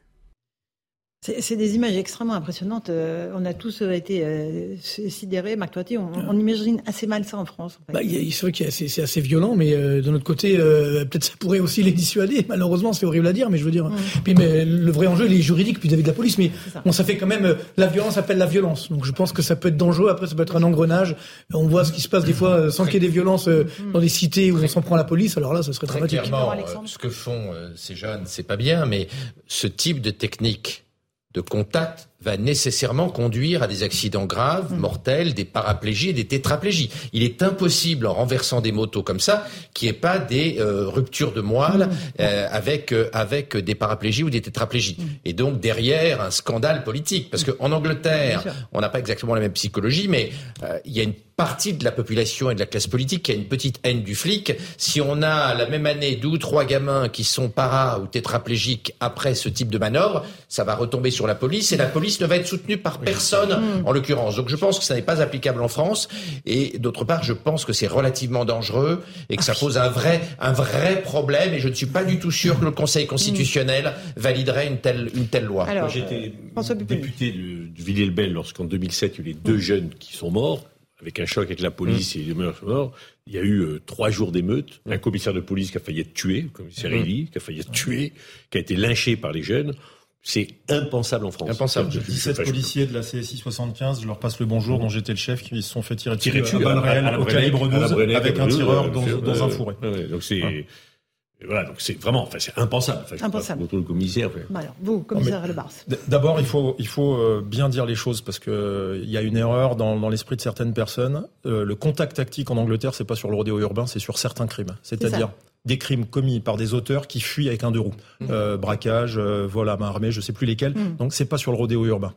[SPEAKER 2] C'est des images extrêmement impressionnantes. Euh, on a tous euh, été euh, sidérés. Marc Toiti, on, on, imagine assez mal ça en France. En fait.
[SPEAKER 4] bah, c'est vrai que c'est assez violent, mais euh, de notre côté, euh, peut-être ça pourrait aussi [laughs] les dissuader. Malheureusement, c'est horrible à dire, mais je veux dire. Puis, mais le vrai enjeu, il est juridique, puis David de la police. Mais ça. bon, ça fait quand même la violence appelle la violence. Donc je pense que ça peut être dangereux. Après, ça peut être un engrenage. On voit ce qui se passe des fois sans qu'il y ait des violences dans des cités où on s'en prend la police. Alors là, ça serait
[SPEAKER 5] Très
[SPEAKER 4] dramatique.
[SPEAKER 5] Clairement, ce que font ces jeunes, c'est pas bien, mais ce type de technique de contact va nécessairement conduire à des accidents graves, mortels, des paraplégies et des tétraplégies. Il est impossible, en renversant des motos comme ça, qu'il n'y ait pas des euh, ruptures de moelle euh, avec euh, avec des paraplégies ou des tétraplégies. Et donc derrière un scandale politique, parce qu'en Angleterre, on n'a pas exactement la même psychologie, mais il y a une partie de la population et de la classe politique qui a une petite haine du flic. Si on a la même année deux ou trois gamins qui sont para ou tétraplégiques après ce type de manœuvre, ça va retomber sur la police et la police ne va être soutenue par personne en l'occurrence. Donc je pense que ça n'est pas applicable en France. Et d'autre part je pense que c'est relativement dangereux et que ça pose un vrai un vrai problème. Et je ne suis pas du tout sûr que le Conseil constitutionnel validerait une telle une telle loi.
[SPEAKER 10] Moi j'étais député de, de Villiers-le-Bel lorsqu'en 2007 il y a eu les deux jeunes qui sont morts avec un choc avec la police et les morts. Il y a eu euh, trois jours d'émeute, un commissaire de police qui a failli être tué, le commissaire Elie, qui a failli être tué, qui a été lynché par les jeunes. C'est impensable en France.
[SPEAKER 5] Impensable.
[SPEAKER 18] 17 policiers de la CSI 75, je leur passe le bonjour, dont j'étais le chef, qui se sont fait tirer
[SPEAKER 10] Tirer
[SPEAKER 18] dessus à balles réelles au calibre
[SPEAKER 10] à la
[SPEAKER 18] 12
[SPEAKER 10] Brenette,
[SPEAKER 18] avec un tireur dans,
[SPEAKER 10] ouais,
[SPEAKER 18] dans un fourré.
[SPEAKER 10] ouais, donc c'est
[SPEAKER 18] Hein.
[SPEAKER 10] voilà, donc c'est vraiment, enfin c'est impensable. Enfin, pas,
[SPEAKER 2] Impensable.
[SPEAKER 10] autour du commissaire. enfin.
[SPEAKER 2] Bah alors, vous, commissaire Le Bars.
[SPEAKER 18] D'abord, il faut, il faut euh, bien dire les choses parce que euh, il y a une erreur dans, dans l'esprit de certaines personnes. Euh, le contact tactique en Angleterre, c'est pas sur le rodéo urbain, c'est sur certains crimes. C'est-à-dire. Des crimes commis par des auteurs qui fuient avec un deux roues, Euh, braquage, euh, vol à main armée, je sais plus lesquels.
[SPEAKER 2] Mm.
[SPEAKER 18] Donc c'est pas sur le rodéo urbain.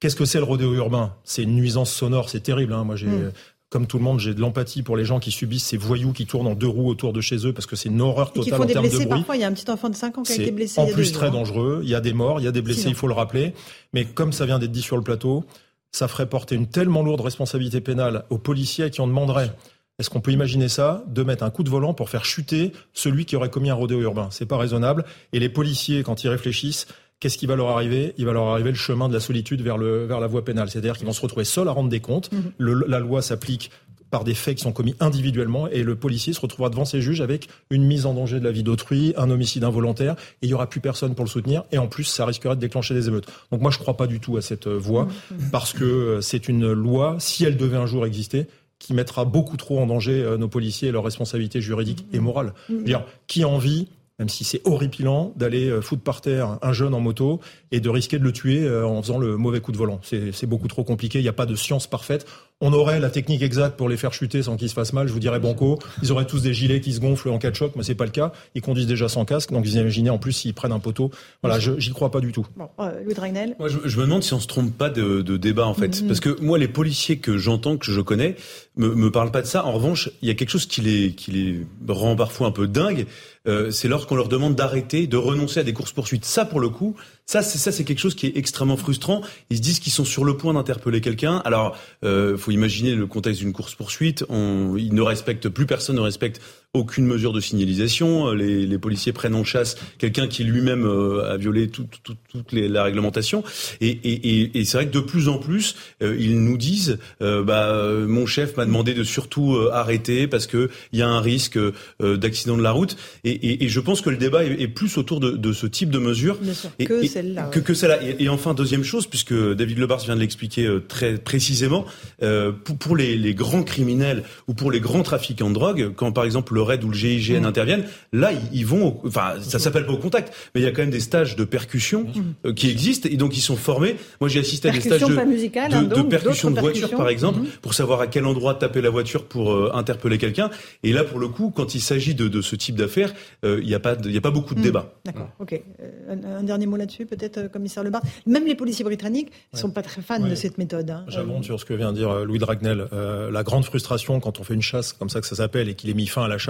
[SPEAKER 18] Qu'est-ce que c'est le rodéo urbain? C'est une nuisance sonore, c'est terrible. Hein. Moi, j'ai
[SPEAKER 2] Mm.
[SPEAKER 18] comme tout le monde, j'ai de l'empathie pour les gens qui subissent ces voyous qui tournent en deux roues autour de chez eux parce que c'est une horreur
[SPEAKER 2] Et qui
[SPEAKER 18] totale
[SPEAKER 2] font
[SPEAKER 18] en
[SPEAKER 2] des
[SPEAKER 18] termes de
[SPEAKER 2] blessés
[SPEAKER 18] bruit.
[SPEAKER 2] parfois. Il y a un petit enfant de 5 ans qui a été blessé.
[SPEAKER 18] en
[SPEAKER 2] il y a
[SPEAKER 18] plus très
[SPEAKER 2] jours,
[SPEAKER 18] dangereux. Il y a des morts, il y a des blessés,
[SPEAKER 2] Sinon.
[SPEAKER 18] il faut le rappeler. Mais comme ça vient d'être dit sur le plateau, ça ferait porter une tellement lourde responsabilité pénale aux policiers à qui on demanderait. Est-ce qu'on peut imaginer ça de mettre un coup de volant pour faire chuter celui qui aurait commis un rodéo urbain? C'est pas raisonnable. Et les policiers, quand ils réfléchissent, qu'est-ce qui va leur arriver? Il va leur arriver le chemin de la solitude vers le vers la voie pénale. C'est-à-dire qu'ils vont se retrouver seuls à rendre des comptes.
[SPEAKER 2] Mhm.
[SPEAKER 18] Le- la loi s'applique par des faits qui sont commis individuellement et le policier se retrouvera devant ses juges avec une mise en danger de la vie d'autrui, un homicide involontaire et il y aura plus personne pour le soutenir et en plus ça risquerait de déclencher des émeutes. Donc moi je crois pas du tout à cette euh, voie parce que euh, c'est une loi si elle devait un jour exister qui mettra beaucoup trop en danger euh, nos policiers et leurs responsabilités juridiques et morales. Je veux dire, qui a envie même si c'est horripilant d'aller euh, foutre par terre un jeune en moto et de risquer de le tuer euh, en faisant le mauvais coup de volant. C'est beaucoup trop compliqué, il n'y a pas de science parfaite. On aurait la technique exacte pour les faire chuter sans qu'ils se fassent mal, je vous dirais banco. Ils auraient tous des gilets qui se gonflent en cas de choc, mais c'est pas le cas. Ils conduisent déjà sans casque, donc vous imaginez en plus s'ils prennent un poteau. Voilà, j'y crois pas du tout.
[SPEAKER 2] Bon, euh, Louis Dragnel.
[SPEAKER 11] Moi, je, je me demande si on se trompe pas de, de débat en fait,
[SPEAKER 2] Mhm.
[SPEAKER 11] parce que moi, les policiers que j'entends, que je connais, me, me parlent pas de ça. En revanche, il y a quelque chose qui les, qui les rend parfois un peu dingues. euh, c'est lorsqu'on leur demande d'arrêter, de renoncer à des courses poursuites. Ça, pour le coup, ça, c'est ça, c'est quelque chose qui est extrêmement frustrant. Ils se disent qu'ils sont sur le point d'interpeller quelqu'un. Alors, euh, faut imaginer le contexte d'une course poursuite. On, ils ne respectent plus personne, ne respecte aucune mesure de signalisation. Les, les policiers prennent en chasse quelqu'un qui lui-même euh, a violé tout- tout- tout- toute la réglementation. Et, et, et, et c'est vrai que de plus en plus, euh, ils nous disent, euh, bah, euh, mon chef m'a demandé de surtout euh, arrêter parce que il y a un risque euh, d'accident de la route. Et, je pense que le débat est, est plus autour de, de ce type de mesures.
[SPEAKER 2] Que celle-là,
[SPEAKER 11] Que,
[SPEAKER 2] ouais.
[SPEAKER 11] que celle-là. Et, enfin, deuxième chose, puisque David Lebars vient de l'expliquer euh, très précisément, euh, pour, pour les, les grands criminels ou pour les grands trafiquants de drogue, quand par exemple le RAID ou le GIGN
[SPEAKER 2] Mm.
[SPEAKER 11] interviennent, là, ils, ils vont, au- enfin, ça s'appelle pas au contact, mais il y a quand même des stages de percussion euh, qui existent et donc ils sont formés. Moi, j'ai assisté à des stages de,
[SPEAKER 2] pas musicale,
[SPEAKER 11] de,
[SPEAKER 2] hein,
[SPEAKER 11] de percussion de voiture, par exemple,
[SPEAKER 2] Mhm.
[SPEAKER 11] pour savoir à quel endroit taper la voiture pour euh, interpeller quelqu'un. Et là, pour le coup, quand il s'agit de, de ce type d'affaires, euh, il n'y a pas, de- il y a pas beaucoup de
[SPEAKER 2] Mm.
[SPEAKER 11] débat.
[SPEAKER 2] D'accord, ok. Euh, un, un dernier mot là-dessus, peut-être, euh, commissaire Lebar. Même les policiers britanniques ne sont pas très fans de cette méthode. hein.
[SPEAKER 18] J'abonde sur ce que vient de dire euh, Louis Dragnel. Euh, la grande frustration quand on fait une chasse, comme ça que ça s'appelle, et qu'il est mis fin à la chasse,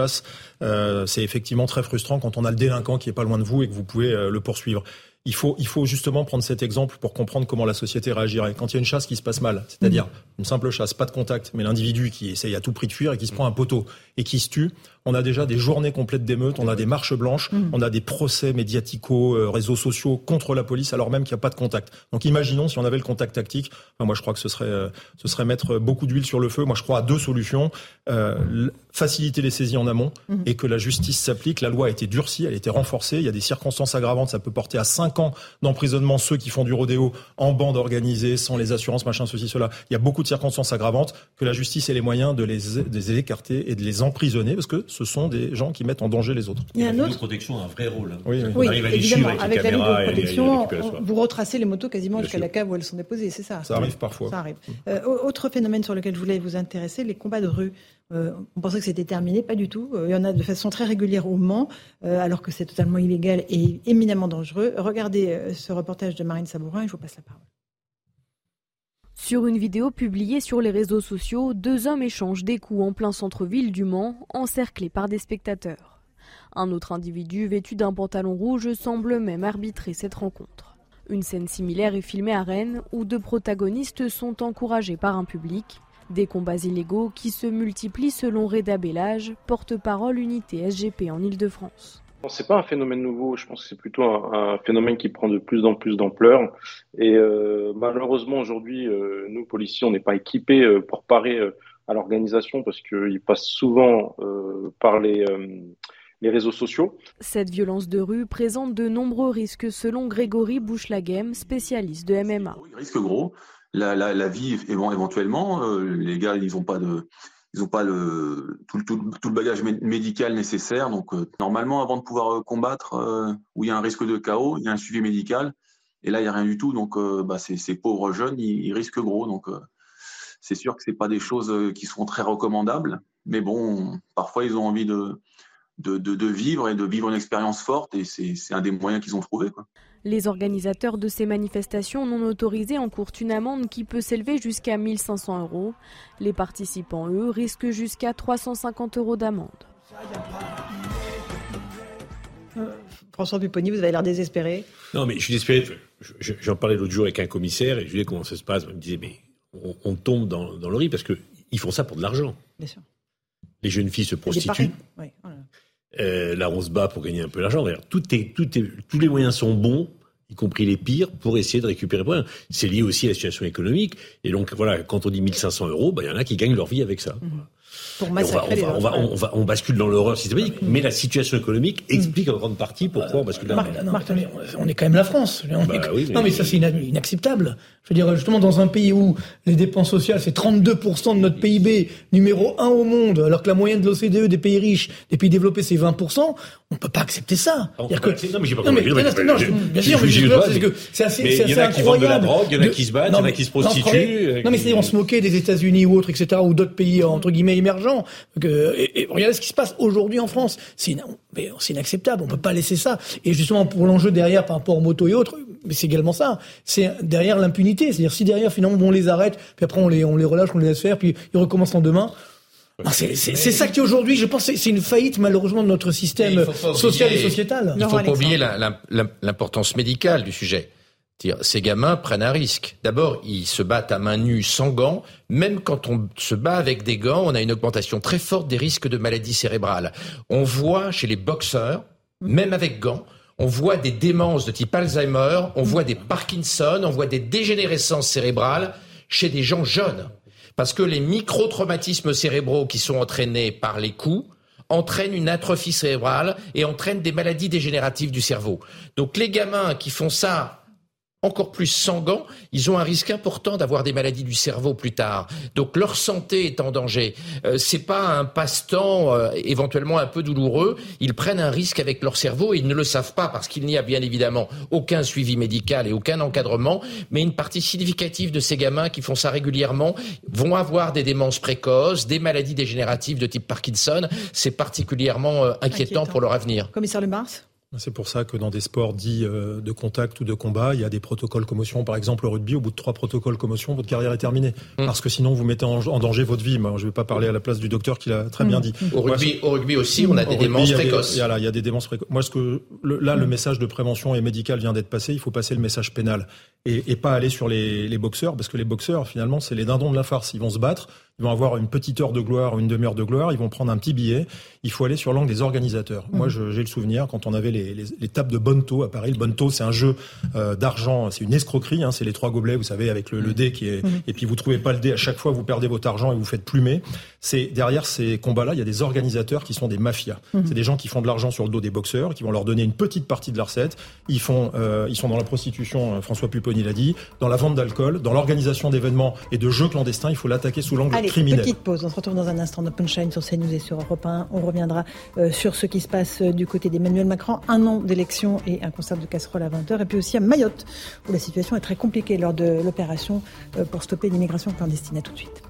[SPEAKER 18] euh, c'est effectivement très frustrant quand on a le délinquant qui est pas loin de vous et que vous pouvez euh, le poursuivre. Il faut, il faut justement prendre cet exemple pour comprendre comment la société réagirait. Quand il y a une chasse qui se passe mal, c'est-à-dire une simple chasse, pas de contact, mais l'individu qui essaye à tout prix de fuir et qui se prend un poteau, et qui se tuent, on a déjà des journées complètes d'émeutes, on a des marches blanches,
[SPEAKER 2] Mm.
[SPEAKER 18] on a des procès médiaticaux, euh, réseaux sociaux contre la police alors même qu'il n'y a pas de contact. Donc imaginons si on avait le contact tactique. Enfin, moi, je crois que ce serait, euh, ce serait mettre beaucoup d'huile sur le feu. Moi, je crois à deux solutions. Euh, faciliter les saisies en amont
[SPEAKER 2] Mm.
[SPEAKER 18] et que la justice s'applique. La loi a été durcie, elle a été renforcée. Il y a des circonstances aggravantes. Ça peut porter à 5 ans d'emprisonnement ceux qui font du rodéo en bande organisée, sans les assurances, machin, ceci, cela. Il y a beaucoup de circonstances aggravantes que la justice ait les moyens de les, de les écarter et de les emprisonner parce que ce sont des gens qui mettent en danger les autres.
[SPEAKER 2] Il y a un
[SPEAKER 10] La
[SPEAKER 2] autre-
[SPEAKER 10] vidéoprotection a un vrai rôle. hein.
[SPEAKER 18] Oui, oui.
[SPEAKER 10] On
[SPEAKER 2] Oui,
[SPEAKER 10] arrive à les
[SPEAKER 2] évidemment,
[SPEAKER 10] avec,
[SPEAKER 2] avec la
[SPEAKER 10] et les- et le soir.
[SPEAKER 2] vous retracez les motos quasiment jusqu'à la cave où elles sont déposées, c'est ça
[SPEAKER 18] Ça arrive parfois.
[SPEAKER 2] Ça arrive. Euh, autre phénomène sur lequel je voulais vous intéresser, les combats de rue. Euh, on pensait que c'était terminé, pas du tout. Euh, il y en a de façon très régulière au Mans, euh, alors que c'est totalement illégal et éminemment dangereux. Regardez ce reportage de Marine Sabourin et je vous passe la parole.
[SPEAKER 7] Sur une vidéo publiée sur les réseaux sociaux, deux hommes échangent des coups en plein centre-ville du Mans, encerclés par des spectateurs. Un autre individu vêtu d'un pantalon rouge semble même arbitrer cette rencontre. Une scène similaire est filmée à Rennes, où deux protagonistes sont encouragés par un public. Des combats illégaux qui se multiplient selon Reda Bellage, porte-parole unité SGP en Ile-de-France.
[SPEAKER 24] C'est pas un phénomène nouveau, je pense que c'est plutôt un, un phénomène qui prend de plus en plus d'ampleur. Et euh, malheureusement aujourd'hui, euh, nous policiers, on n'est pas équipés euh, pour parer euh, à l'organisation parce qu'ils passent souvent euh, par les, euh, les réseaux sociaux.
[SPEAKER 7] Cette violence de rue présente de nombreux risques selon Grégory Bouchlaghem, spécialiste de MMA.
[SPEAKER 25] risque gros. La, la, la vie, évent- éventuellement, euh, les gars, ils n'ont pas de, ils ont pas tout, le- bagage mé- médical nécessaire. Donc, euh, normalement, avant de pouvoir euh, combattre, euh, où il y a un risque de chaos, il y a un suivi médical. Et là, il n'y a rien du tout. Donc, bah, ces, pauvres jeunes, ils, risquent gros. Donc, c'est sûr que c'est pas des choses qui sont très recommandables. Mais bon, parfois, ils ont envie de, vivre et de vivre une expérience forte. Et c'est un des moyens qu'ils ont trouvé.
[SPEAKER 7] Les organisateurs de ces manifestations non autorisées encourent une amende qui peut s'élever jusqu'à 1500 euros. Les participants, eux, risquent jusqu'à 350 euros d'amende.
[SPEAKER 2] François Pupponi, vous avez l'air désespéré.
[SPEAKER 10] Non, mais je suis désespéré. Je- je- J'en parlais l'autre jour avec un commissaire et je lui disais comment ça se passe. Il me disait, mais on, on tombe dans, dans le riz parce qu'ils font ça pour de l'argent.
[SPEAKER 2] Bien sûr.
[SPEAKER 10] Les jeunes filles se prostituent.
[SPEAKER 2] Oui, voilà.
[SPEAKER 10] Euh, là, on se bat pour gagner un peu d'argent. D'ailleurs, tout est, tout est, tous les moyens sont bons, y compris les pires, pour essayer de récupérer. C'est lié aussi à la situation économique. Et donc, voilà, quand on dit 1500 euros, ben, il y en a qui gagnent leur vie avec ça.
[SPEAKER 2] Pour
[SPEAKER 10] Et on, va, on,
[SPEAKER 2] massacrer les
[SPEAKER 10] on, va, on, va- on bascule dans l'horreur systématique, mais la situation économique explique en grande partie pourquoi on bascule dans
[SPEAKER 4] Marc, non, mais attendez, on est quand même la France. On
[SPEAKER 10] Bah
[SPEAKER 4] est-
[SPEAKER 10] oui, mais-
[SPEAKER 4] Non, mais ça, c'est ina- inacceptable. Je veux dire, justement, dans un pays où les dépenses sociales, c'est 32% de notre PIB, numéro 1 au monde, alors que la moyenne de l'OCDE des pays riches, des pays développés, c'est 20%, on peut pas accepter ça.
[SPEAKER 10] On
[SPEAKER 4] C'est-à-dire
[SPEAKER 10] peut pas accepter- non, mais j'ai pas
[SPEAKER 4] Non, mais-
[SPEAKER 10] compris.
[SPEAKER 4] non,
[SPEAKER 10] mais-
[SPEAKER 4] non,
[SPEAKER 10] je-
[SPEAKER 4] je- bien sûr, mais c'est que c'est assez,
[SPEAKER 10] mais
[SPEAKER 4] c'est
[SPEAKER 10] il y en
[SPEAKER 4] assez
[SPEAKER 10] a qui vendent de la
[SPEAKER 4] incroyable
[SPEAKER 10] drogue, il y en a qui se battent, il y
[SPEAKER 4] Non,
[SPEAKER 10] en a
[SPEAKER 4] mais-
[SPEAKER 10] qui se
[SPEAKER 4] non,
[SPEAKER 10] prostituent, euh,
[SPEAKER 4] Non, mais
[SPEAKER 10] qui-
[SPEAKER 4] c'est on se moquait des États-Unis ou autres, etc., ou d'autres pays entre guillemets émergents. Que, et, et regardez ce qui se passe aujourd'hui en France. C'est inacceptable. On peut pas laisser ça. Et justement, pour l'enjeu derrière, par rapport aux motos et autres, c'est également ça. C'est derrière l'impunité. C'est-à-dire si derrière finalement on les arrête, puis après on les on les relâche, on les laisse faire, puis ils recommencent en demain. Ah, c'est ça qui aujourd'hui, je pense, c'est une faillite malheureusement de notre système social et sociétal.
[SPEAKER 5] Il ne faut pas oublier l'importance médicale du sujet. Ces gamins prennent un risque. D'abord, ils se battent à main nue, sans gants. Même quand on se bat avec des gants, on a une augmentation très forte des risques de maladies cérébrales. On voit chez les boxeurs, même avec gants, on voit des démences de type Alzheimer, on voit des Parkinson, on voit des dégénérescences cérébrales chez des gens jeunes. Parce que les micro-traumatismes cérébraux qui sont entraînés par les coups entraînent une atrophie cérébrale et entraînent des maladies dégénératives du cerveau. Donc les gamins qui font ça encore plus sans gants, ils ont un risque important d'avoir des maladies du cerveau plus tard. Donc leur santé est en danger. Euh, c'est pas un passe-temps euh, éventuellement un peu douloureux. Ils prennent un risque avec leur cerveau et ils ne le savent pas parce qu'il n'y a bien évidemment aucun suivi médical et aucun encadrement. Mais une partie significative de ces gamins qui font ça régulièrement vont avoir des démences précoces, des maladies dégénératives de type Parkinson. C'est particulièrement euh, inquiétant,
[SPEAKER 2] Inquiétant.
[SPEAKER 10] pour leur avenir.
[SPEAKER 2] Commissaire Le Mars
[SPEAKER 18] C'est pour ça que dans des sports dits euh, de contact ou de combat, il y a des protocoles commotion. Par exemple, le rugby, au bout de trois protocoles commotion, votre carrière est terminée.
[SPEAKER 5] Mm.
[SPEAKER 18] Parce que sinon, vous mettez en, danger votre vie. Moi, je ne vais pas parler à la place du docteur qui l'a très
[SPEAKER 5] Mm.
[SPEAKER 18] bien dit.
[SPEAKER 5] Au
[SPEAKER 18] Moi,
[SPEAKER 5] rugby, au rugby aussi, on a
[SPEAKER 18] Au
[SPEAKER 5] des
[SPEAKER 18] rugby,
[SPEAKER 5] démences précoces.
[SPEAKER 18] il y a là, il y a des démences précoces. Moi, ce que le- là, le message de prévention et médical vient d'être passé. Il faut passer le message pénal et, et pas aller sur les, les boxeurs, parce que les boxeurs, finalement, c'est les dindons de la farce. Ils vont se battre, ils vont avoir une petite heure de gloire, une demi-heure de gloire, ils vont prendre un petit billet. Il faut aller sur l'angle des organisateurs. Moi,
[SPEAKER 2] Mhm.
[SPEAKER 18] j'ai le souvenir quand on avait les, les, les tables de Bonto à Paris. Le Bonto, c'est un jeu euh, d'argent, c'est une escroquerie. Hein, c'est les trois gobelets, vous savez, avec le, le dé qui est.
[SPEAKER 2] Mhm.
[SPEAKER 18] Et puis vous trouvez pas le dé. À chaque fois, vous perdez votre argent et vous faites plumer. C'est derrière ces combats-là, il y a des organisateurs qui sont des mafias.
[SPEAKER 2] Mhm.
[SPEAKER 18] C'est des gens qui font de l'argent sur le dos des boxeurs, qui vont leur donner une petite partie de la recette. Ils font, euh, ils sont dans la prostitution. euh, François Pupponi l'a dit, dans la vente d'alcool, dans l'organisation d'événements et de jeux clandestins. Il faut l'attaquer sous l'angle criminel.
[SPEAKER 2] petite pause. On se retrouve dans un instant dans Punchline sur CNews et sur Europe 1. On reviendra euh, sur ce qui se passe euh, du côté d'Emmanuel Macron. Un an d'élection et un concert de casserole à 20h. Et puis aussi à Mayotte, où la situation est très compliquée lors de l'opération euh, pour stopper l'immigration clandestine. À tout de suite.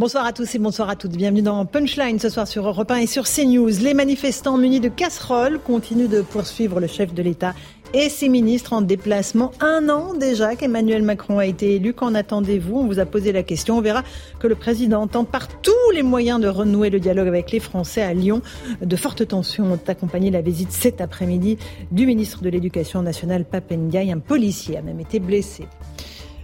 [SPEAKER 2] Bonsoir à tous et bonsoir à toutes. Bienvenue dans Punchline ce soir sur Europe 1 et sur CNews. Les manifestants munis de casseroles continuent de poursuivre le chef de l'État et ses ministres en déplacement. Un an déjà qu'Emmanuel Macron a été élu. Qu'en attendez-vous? On vous a posé la question. On verra que le président tente par tous les moyens de renouer le dialogue avec les Français à Lyon. De fortes tensions ont accompagné la visite cet après-midi du ministre de l'Éducation nationale, Papendiaï. Un policier a même été blessé.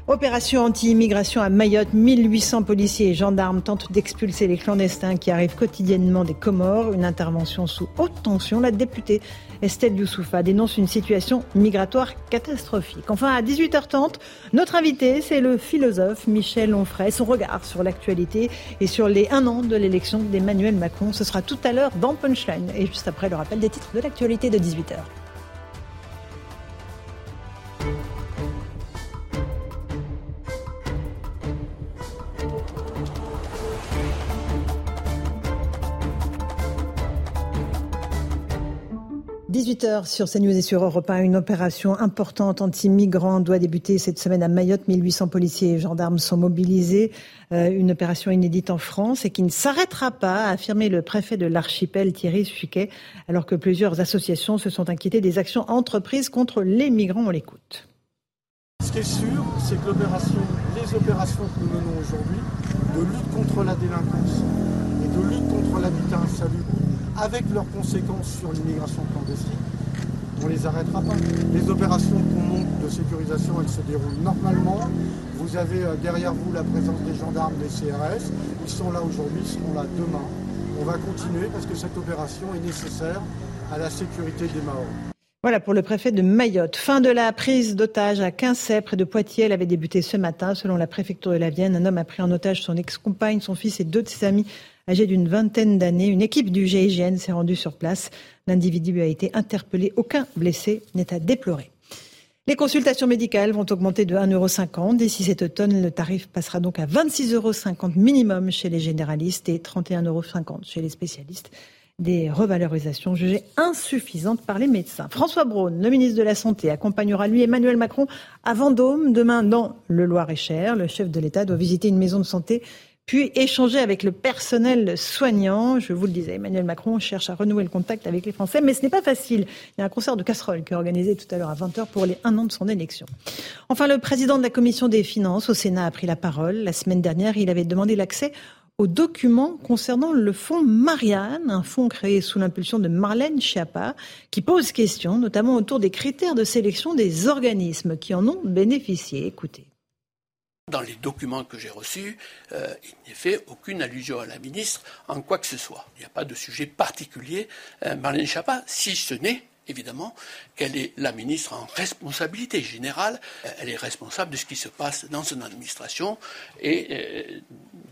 [SPEAKER 2] Opération anti-immigration à Mayotte, 1800 policiers et gendarmes tentent d'expulser les clandestins qui arrivent quotidiennement des Comores. Une intervention sous haute tension. La députée Estelle Youssoufa dénonce une situation migratoire catastrophique. Enfin, à 18h30, notre invité, c'est le philosophe Michel Onfray. Son regard sur l'actualité et sur les un an de l'élection d'Emmanuel Macron. Ce sera tout à l'heure dans Punchline et juste après le rappel des titres de l'actualité de 18h. – 18h sur CNews et sur Europe 1, une opération importante anti-migrants doit débuter cette semaine à Mayotte. 1800 policiers et gendarmes sont mobilisés. Euh, une opération inédite en France et qui ne s'arrêtera pas, a affirmé le préfet de l'archipel Thierry Suquet, alors que plusieurs associations se sont inquiétées des actions entreprises contre les migrants. On l'écoute.
[SPEAKER 26] Ce qui est sûr, c'est que les opérations que nous menons aujourd'hui, de lutte contre la délinquance et de lutte contre l'habitat insalubre, avec leurs conséquences sur l'immigration clandestine, on ne les arrêtera pas. Les opérations qu'on monte de sécurisation, elles se déroulent normalement. Vous avez euh, derrière vous la présence des gendarmes, des CRS. Ils sont là aujourd'hui, ils seront là demain. On va continuer parce que cette opération est nécessaire à la sécurité des Maoris.
[SPEAKER 2] Voilà pour le préfet de Mayotte. Fin de la prise d'otage à Quincey, près de Poitiers. Elle avait débuté ce matin. Selon la préfecture de la Vienne, un homme a pris en otage son ex-compagne, son fils et deux de ses amis âgés d'une vingtaine d'années. Une équipe du GIGN s'est rendue sur place. L'individu a été interpellé. Aucun blessé n'est à déplorer. Les consultations médicales vont augmenter de 1,50€. D'ici cet automne, le tarif passera donc à 26,50€ minimum chez les généralistes et 31,50€ chez les spécialistes des revalorisations jugées insuffisantes par les médecins. François Braun, le ministre de la Santé, accompagnera lui Emmanuel Macron à Vendôme demain dans le Loir-et-Cher. Le chef de l'État doit visiter une maison de santé puis échanger avec le personnel soignant. Je vous le disais, Emmanuel Macron cherche à renouer le contact avec les Français, mais ce n'est pas facile. Il y a un concert de casseroles qui est organisé tout à l'heure à 20h pour les un an de son élection. Enfin, le président de la Commission des Finances au Sénat a pris la parole. La semaine dernière, il avait demandé l'accès aux documents concernant le fonds Marianne, un fonds créé sous l'impulsion de Marlène Schiappa, qui pose question notamment autour des critères de sélection des organismes qui en ont bénéficié. Écoutez.
[SPEAKER 27] Dans les documents que j'ai reçus, euh, il n'est fait aucune allusion à la ministre en quoi que ce soit. Il n'y a pas de sujet particulier. Euh, Marlène Schiappa, si ce n'est évidemment qu'elle est la ministre en responsabilité générale. Elle est responsable de ce qui se passe dans son administration et euh,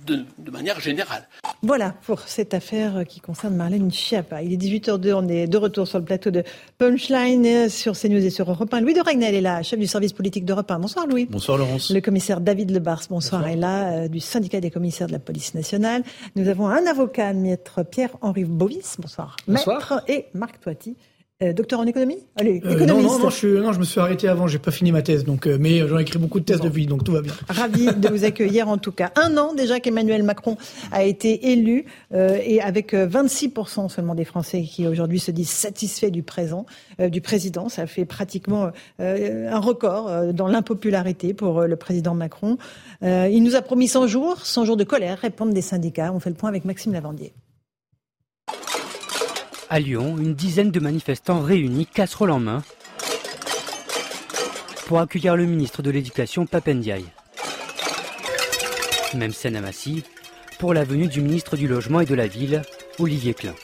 [SPEAKER 27] de, de manière générale.
[SPEAKER 2] Voilà pour cette affaire qui concerne Marlène Schiappa. Il est 18h02, on est de retour sur le plateau de Punchline sur CNews et sur Europe 1. Louis de Ragnel est là, chef du service politique d'Europe 1. Bonsoir Louis.
[SPEAKER 11] Bonsoir Laurence.
[SPEAKER 2] Le commissaire David Lebars, bonsoir, bonsoir. est là, euh, du syndicat des commissaires de la police nationale. Nous avons un avocat, maître Pierre-Henri Bovis, bonsoir.
[SPEAKER 4] bonsoir.
[SPEAKER 2] Maître et Marc Toiti. Euh, docteur en économie Allez,
[SPEAKER 4] euh. Non, non, non je, non, je me suis arrêté avant, j'ai pas fini ma thèse, donc, euh, mais j'en ai écrit beaucoup de thèses bon. depuis, donc tout va bien.
[SPEAKER 2] Ravi de vous accueillir en tout cas. Un an déjà qu'Emmanuel Macron a été élu et avec 26% seulement des Français qui aujourd'hui se disent satisfaits du présent, du président. Ça fait pratiquement un record dans l'impopularité pour le président Macron. il nous a promis 100 jours, 100 jours de colère, répondent des syndicats. On fait le point avec Maxime Lavandier.
[SPEAKER 8] À Lyon, une dizaine de manifestants réunis, casserole en main, pour accueillir le ministre de l'Éducation, Papendiaï. Même scène à Massy pour la venue du ministre du Logement et de la Ville, Olivier Klein.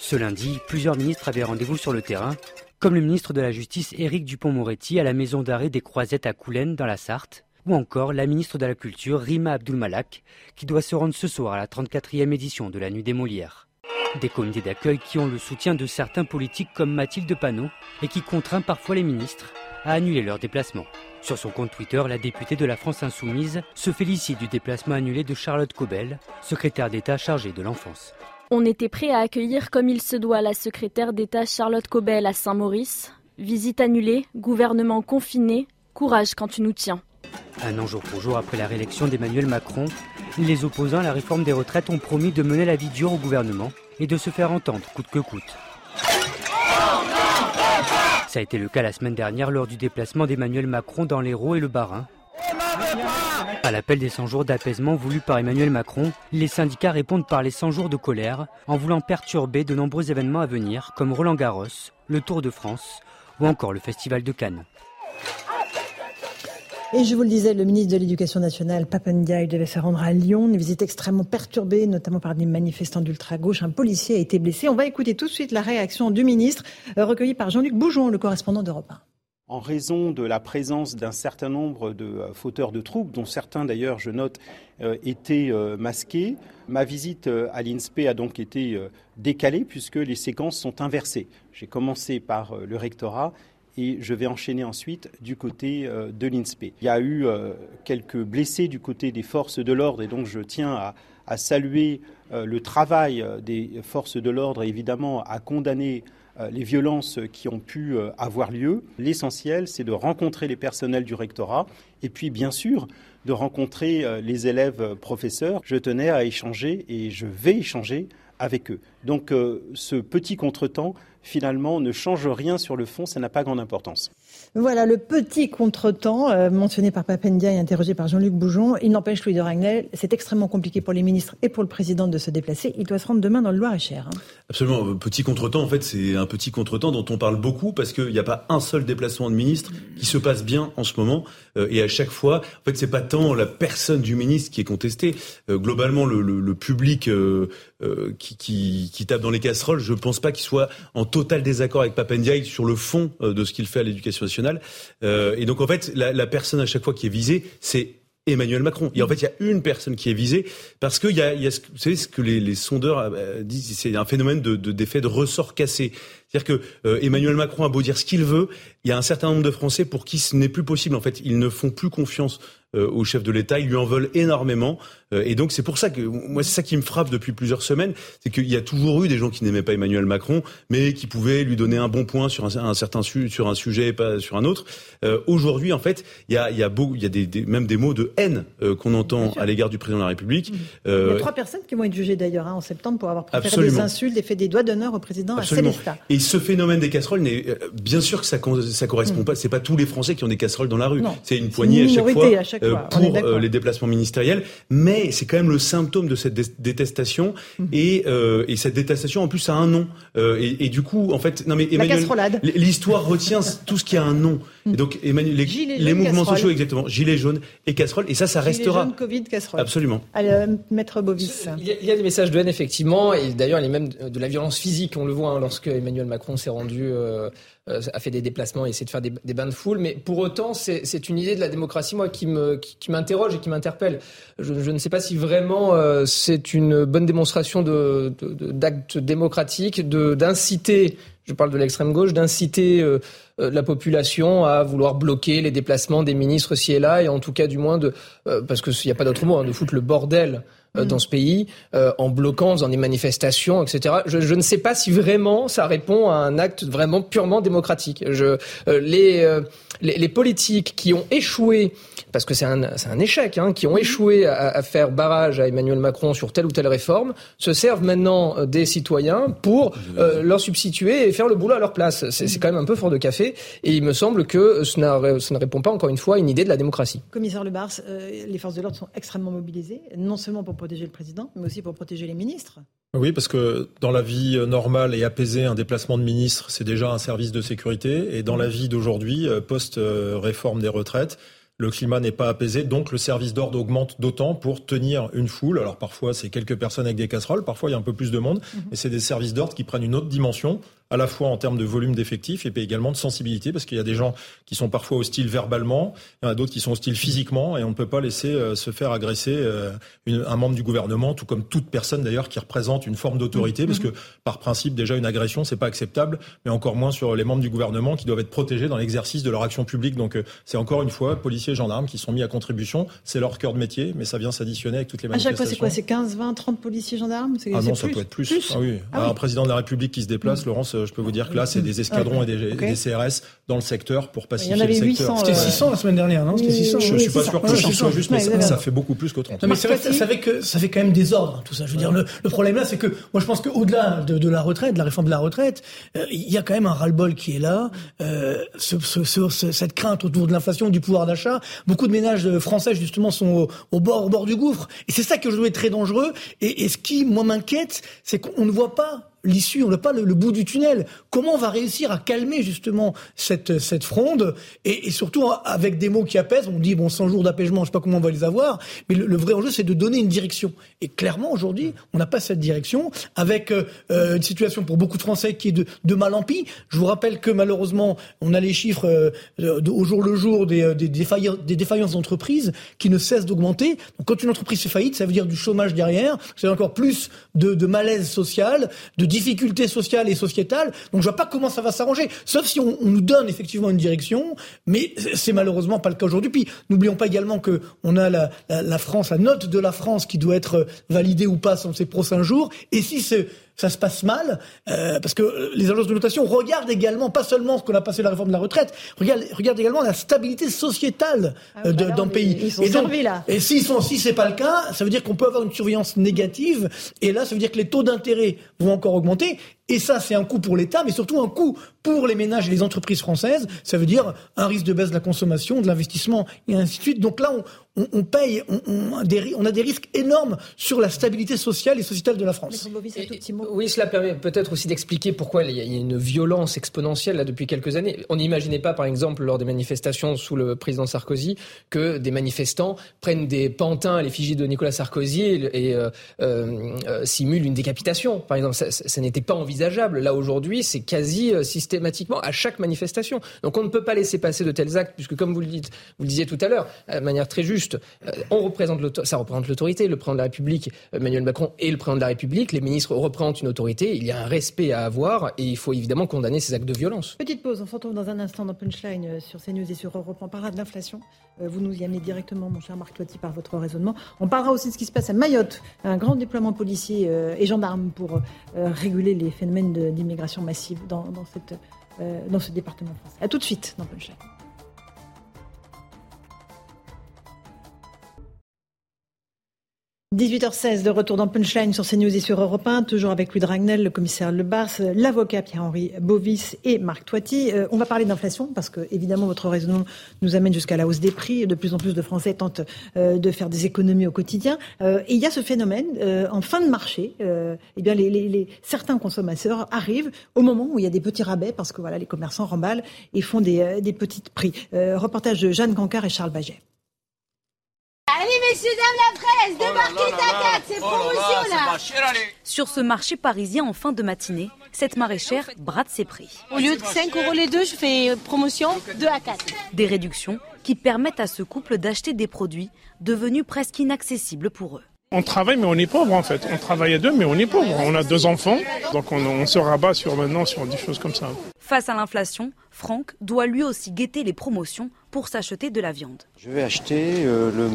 [SPEAKER 8] Ce lundi, plusieurs ministres avaient rendez-vous sur le terrain, comme le ministre de la Justice Éric Dupont-Moretti à la maison d'arrêt des Croisettes à Coulennes dans la Sarthe, ou encore la ministre de la Culture Rima Abdulmalak, qui doit se rendre ce soir à la 34e édition de la Nuit des Molières. Des comités d'accueil qui ont le soutien de certains politiques comme Mathilde Panot et qui contraint parfois les ministres à annuler leurs déplacements. Sur son compte Twitter, la députée de la France Insoumise se félicite du déplacement annulé de Charlotte Cobel, secrétaire d'État chargée de l'enfance.
[SPEAKER 9] On était prêt à accueillir comme il se doit la secrétaire d'État Charlotte Cobel à Saint-Maurice. Visite annulée, gouvernement confiné, courage quand tu nous tiens.
[SPEAKER 8] Un an jour pour jour après la réélection d'Emmanuel Macron, les opposants à la réforme des retraites ont promis de mener la vie dure au gouvernement et de se faire entendre coûte que coûte. Ça a été le cas la semaine dernière lors du déplacement d'Emmanuel Macron dans l'Hérault et le Bas-Rhin. À l'appel des 100 jours d'apaisement voulu par Emmanuel Macron, les syndicats répondent par les 100 jours de colère en voulant perturber de nombreux événements à venir comme Roland Garros, le Tour de France ou encore le Festival de Cannes.
[SPEAKER 2] Et je vous le disais, le ministre de l'Éducation nationale, Papendiaï, devait se rendre à Lyon. Une visite extrêmement perturbée, notamment par des manifestants d'ultra-gauche. Un policier a été blessé. On va écouter tout de suite la réaction du ministre, euh, recueillie par Jean-Luc Boujon, le correspondant d'Europe 1
[SPEAKER 28] en raison de la présence d'un certain nombre de euh, fauteurs de troubles, dont certains d'ailleurs, je note, euh, étaient masqués. Ma visite à l'INSPE a donc été décalée puisque les séquences sont inversées. J'ai commencé par le rectorat et je vais enchaîner ensuite du côté euh, de l'INSPE. Il y a eu euh, quelques blessés du côté des forces de l'ordre et donc je tiens à, saluer euh, le travail des forces de l'ordre et évidemment à condamner les violences qui ont pu avoir lieu. L'essentiel, c'est de rencontrer les personnels du rectorat et puis bien sûr de rencontrer les élèves professeurs. Je tenais à échanger et je vais échanger avec eux. Donc ce petit contretemps finalement ne change rien sur le fond, ça n'a pas grande importance.
[SPEAKER 2] Voilà le petit contretemps euh, mentionné par Papendia et interrogé par Jean-Luc Boujon. Il n'empêche Louis de Ragnel, c'est extrêmement compliqué pour les ministres et pour le président de se déplacer. Il doit se rendre demain dans le Loir-et-Cher. Hein.
[SPEAKER 11] Absolument. Petit contretemps, en fait, c'est un petit contretemps dont on parle beaucoup parce qu'il n'y a pas un seul déplacement de ministre qui se passe bien en ce moment. Euh, et à chaque fois, en fait, c'est pas tant la personne du ministre qui est contestée. Euh, globalement, le, public qui, tape dans les casseroles, je pense pas qu'il soit en total désaccord avec Papendia sur le fond de ce qu'il fait à l'éducation Euh, et donc en fait, la, personne à chaque fois qui est visée, c'est Emmanuel Macron. Et en fait, il y a une personne qui est visée parce qu'il y y a, savez ce que les, sondeurs euh, disent, c'est un phénomène de, d'effet de, ressort cassé. C'est-à-dire que euh, Emmanuel Macron a beau dire ce qu'il veut, il y a un certain nombre de Français pour qui ce n'est plus possible. En fait, ils ne font plus confiance au chef de l'État. Ils lui en veulent énormément. Euh, et donc c'est pour ça que moi c'est ça qui me frappe depuis plusieurs semaines, c'est qu'il y a toujours eu des gens qui n'aimaient pas Emmanuel Macron, mais qui pouvaient lui donner un bon point sur un, un certain su, sur un sujet et pas sur un autre. Euh, Aujourd'hui, en fait, il y a, il y a, beau, il y a des, des, même des mots de haine euh, qu'on entend à l'égard du président de la République.
[SPEAKER 2] Mmh. il y a trois personnes qui vont être jugées d'ailleurs hein, en septembre pour avoir proféré des insultes et fait des doigts d'honneur au président Absolument. à Célestat.
[SPEAKER 11] Et ce phénomène des casseroles, n'est bien sûr que ça, ça correspond mmh. pas. C'est pas tous les Français qui ont des casseroles dans la rue. C'est une poignée à chaque fois, à chaque fois. pour les déplacements ministériels, mais c'est quand même le symptôme de cette détestation. Mhm. et, euh, et, cette détestation en plus a un nom. Euh, et, et, du coup en fait non mais Emmanuel l'histoire retient [laughs] tout ce qui a un nom. Et donc Emmanuel les, les mouvements sociaux exactement. Gilets jaunes et casseroles et ça ça restera.
[SPEAKER 2] jaunes, Covid casserole.
[SPEAKER 11] Absolument.
[SPEAKER 2] Allez, euh, maître Bovis.
[SPEAKER 29] Il y, a, des messages de haine effectivement. Et d'ailleurs il y a même de la violence physique on le voit hein, lorsque Emmanuel Macron s'est rendu euh, a fait des déplacements et essayé de faire des, des bains de foule. Mais pour autant, c'est une idée de la démocratie, moi, qui me qui, m'interroge et qui m'interpelle. Je, je, ne sais pas si vraiment euh, c'est une bonne démonstration d'actes de, démocratiques, de d'inciter. Je parle de l'extrême gauche, d'inciter euh, la population à vouloir bloquer les déplacements des ministres ci et là, et en tout cas du moins de, parce qu'il n'y a pas d'autre mot, hein, de foutre le bordel euh, dans mm. ce pays euh, en bloquant dans des manifestations, etc. Je, je, ne sais pas si vraiment ça répond à un acte vraiment purement démocratique. Je, euh, les, les, les, politiques qui ont échoué, parce que c'est un, un échec, hein, qui ont échoué à, à, faire barrage à Emmanuel Macron sur telle ou telle réforme, se servent maintenant des citoyens pour leur substituer et faire le boulot à leur place. C'est quand même un peu fort de café, et il me semble que ce, ne répond pas encore une fois à une idée de la démocratie.
[SPEAKER 2] Commissaire Le Bars, les forces de l'ordre sont extrêmement mobilisées, non seulement pour protéger le président, mais aussi pour protéger les ministres.
[SPEAKER 18] Oui, parce que dans la vie normale et apaisée, un déplacement de ministre, c'est déjà un service de sécurité. Et dans la vie d'aujourd'hui, euh, post-réforme des retraites, le climat n'est pas apaisé, donc le service d'ordre augmente d'autant pour tenir une foule. Alors parfois c'est quelques personnes avec des casseroles, parfois il y a un peu plus de monde, mais mhm. c'est des services d'ordre qui prennent une autre dimension à la fois en termes de volume d'effectifs et puis également de sensibilité, parce qu'il y a des gens qui sont parfois hostiles verbalement, il y en a d'autres qui sont hostiles physiquement, et on ne peut pas laisser euh, se faire agresser euh, un membre du gouvernement, tout comme toute personne d'ailleurs qui représente une forme d'autorité, parce que par principe déjà une agression c'est pas acceptable, mais encore moins sur les membres du gouvernement qui doivent être protégés dans l'exercice de leur action publique. Donc euh, c'est encore une fois policiers et gendarmes qui sont mis à contribution, c'est leur cœur de métier, mais ça vient s'additionner avec toutes les manifestations.
[SPEAKER 2] À chaque fois c'est quoi? C'est 15, 20, 30 policiers gendarmes?
[SPEAKER 18] Ah non, ça peut être plus. Ah oui. Ah un président de la République qui se déplace, Laurence, je peux vous dire que là, c'est des escadrons et des, CRS dans le secteur pour pacifier le secteur.
[SPEAKER 4] C'était 600 la semaine dernière, non? C'était 600.
[SPEAKER 18] Je ne suis pas sûr que le chiffre soit juste, mais ça, fait beaucoup plus que 30.
[SPEAKER 4] mais c'est vrai ça fait, que, ça fait quand même désordre, tout ça. Je veux dire, le, problème là, c'est que moi, je pense qu'au-delà de, de, la retraite, de la réforme de la retraite, euh, il y a quand même un ras-le-bol qui est là. Euh, ce, ce, cette crainte autour de l'inflation, du pouvoir d'achat. Beaucoup de ménages français, justement, sont au, bord, au bord du gouffre. Et c'est ça que je trouve très dangereux. Et, et ce qui, moi, m'inquiète, c'est qu'on ne voit pas l'issue, on n'a pas le, bout du tunnel. Comment on va réussir à calmer justement cette, cette fronde et, surtout avec des mots qui apaisent. On dit bon 100 jours d'apaisement, je sais pas comment on va les avoir, mais le, vrai enjeu c'est de donner une direction. Et clairement aujourd'hui, on n'a pas cette direction avec euh, euh, une situation pour beaucoup de Français qui est de, mal en pis. Je vous rappelle que malheureusement, on a les chiffres euh, au jour le jour des, des, défaillances, d'entreprises qui ne cessent d'augmenter. Quand une entreprise fait faillite, ça veut dire du chômage derrière, c'est encore plus de, de malaise social, de difficultés sociales et sociétales. Donc je vois pas comment ça va s'arranger, sauf si on, nous donne effectivement une direction, mais c'est malheureusement pas le cas aujourd'hui. Puis n'oublions pas également que on a la, la, France, la note de la France qui doit être validée ou pas dans ces prochains jours. Et si c'est ça se passe mal, euh, parce que les agences de notation regardent également, pas seulement ce qu'on a passé la réforme de la retraite, regardent, regardent également la stabilité sociétale ah euh, d'un pays.
[SPEAKER 2] Ils sont et servis, là.
[SPEAKER 4] Et s'ils sont, si c'est pas le cas, ça veut dire qu'on peut avoir une surveillance négative, et là, ça veut dire que les taux d'intérêt vont encore augmenter, et ça, c'est un coût pour l'État, mais surtout un coût pour les ménages et les entreprises françaises. Ça veut dire un risque de baisse de la consommation, de l'investissement, et ainsi de suite. Donc là, on, on, paye, on, on, a des risques énormes sur la stabilité sociale et sociétale de la France.
[SPEAKER 29] oui, cela permet peut-être aussi d'expliquer pourquoi il y a une violence exponentielle là depuis quelques années. On n'imaginait pas, par exemple, lors des manifestations sous le président Sarkozy, que des manifestants prennent des pantins à l'effigie de Nicolas Sarkozy et, euh, euh, euh, simulent une décapitation. Par exemple, ça, ça n'était pas envisageable. Là aujourd'hui, c'est quasi systématiquement à chaque manifestation. Donc on ne peut pas laisser passer de tels actes, puisque comme vous le dites, vous le disiez tout à l'heure, de manière très juste euh, on représente ça représente l'autorité. Le président de la République, Emmanuel Macron, et le président de la République. Les ministres représentent une autorité. Il y a un respect à avoir et il faut évidemment condamner ces actes de violence.
[SPEAKER 2] Petite pause. On se retrouve dans un instant dans Punchline euh, sur CNews et sur Europe. On parlera de l'inflation. Euh, vous nous y amenez directement, mon cher Marc Toiti, par votre raisonnement. On parlera aussi de ce qui se passe à Mayotte. Un grand déploiement policier et gendarmes pour réguler les phénomènes d'immigration massive dans, cette, dans ce département français. A tout de suite dans Punchline. 18h16 de retour dans Punchline sur CNews et sur Europe 1, toujours avec Louis Dragnel, le commissaire Lebars, l'avocat Pierre-Henri Bovis et Marc Toiti. Euh, on va parler d'inflation parce que évidemment votre raisonnement nous amène jusqu'à la hausse des prix. De plus en plus de Français tentent euh, de faire des économies au quotidien. Euh, et il y a ce phénomène en fin de marché. eh bien, certains consommateurs arrivent au moment où il y a des petits rabais parce que voilà, les commerçants remballent et font des, des petits prix. reportage de Jeanne Cancard et Charles Baget.
[SPEAKER 30] Allez, messieurs, dames, la presse, oh débarquez ta c'est oh promotion là.
[SPEAKER 19] Sur ce marché parisien en fin de matinée, cette maraîchère brade ses prix.
[SPEAKER 30] Au lieu de 5 euros les deux, je fais euh, promotion 2 à 4.
[SPEAKER 19] Des réductions qui permettent à ce couple d'acheter des produits devenus presque inaccessibles pour eux.
[SPEAKER 31] On travaille mais on est pauvre en fait. On travaille à deux mais on est pauvre. On a deux enfants donc on, se rabat sur maintenant sur des choses comme ça.
[SPEAKER 19] Face à l'inflation, Franck doit lui aussi guetter les promotions pour s'acheter de la viande.
[SPEAKER 32] Je vais acheter euh, le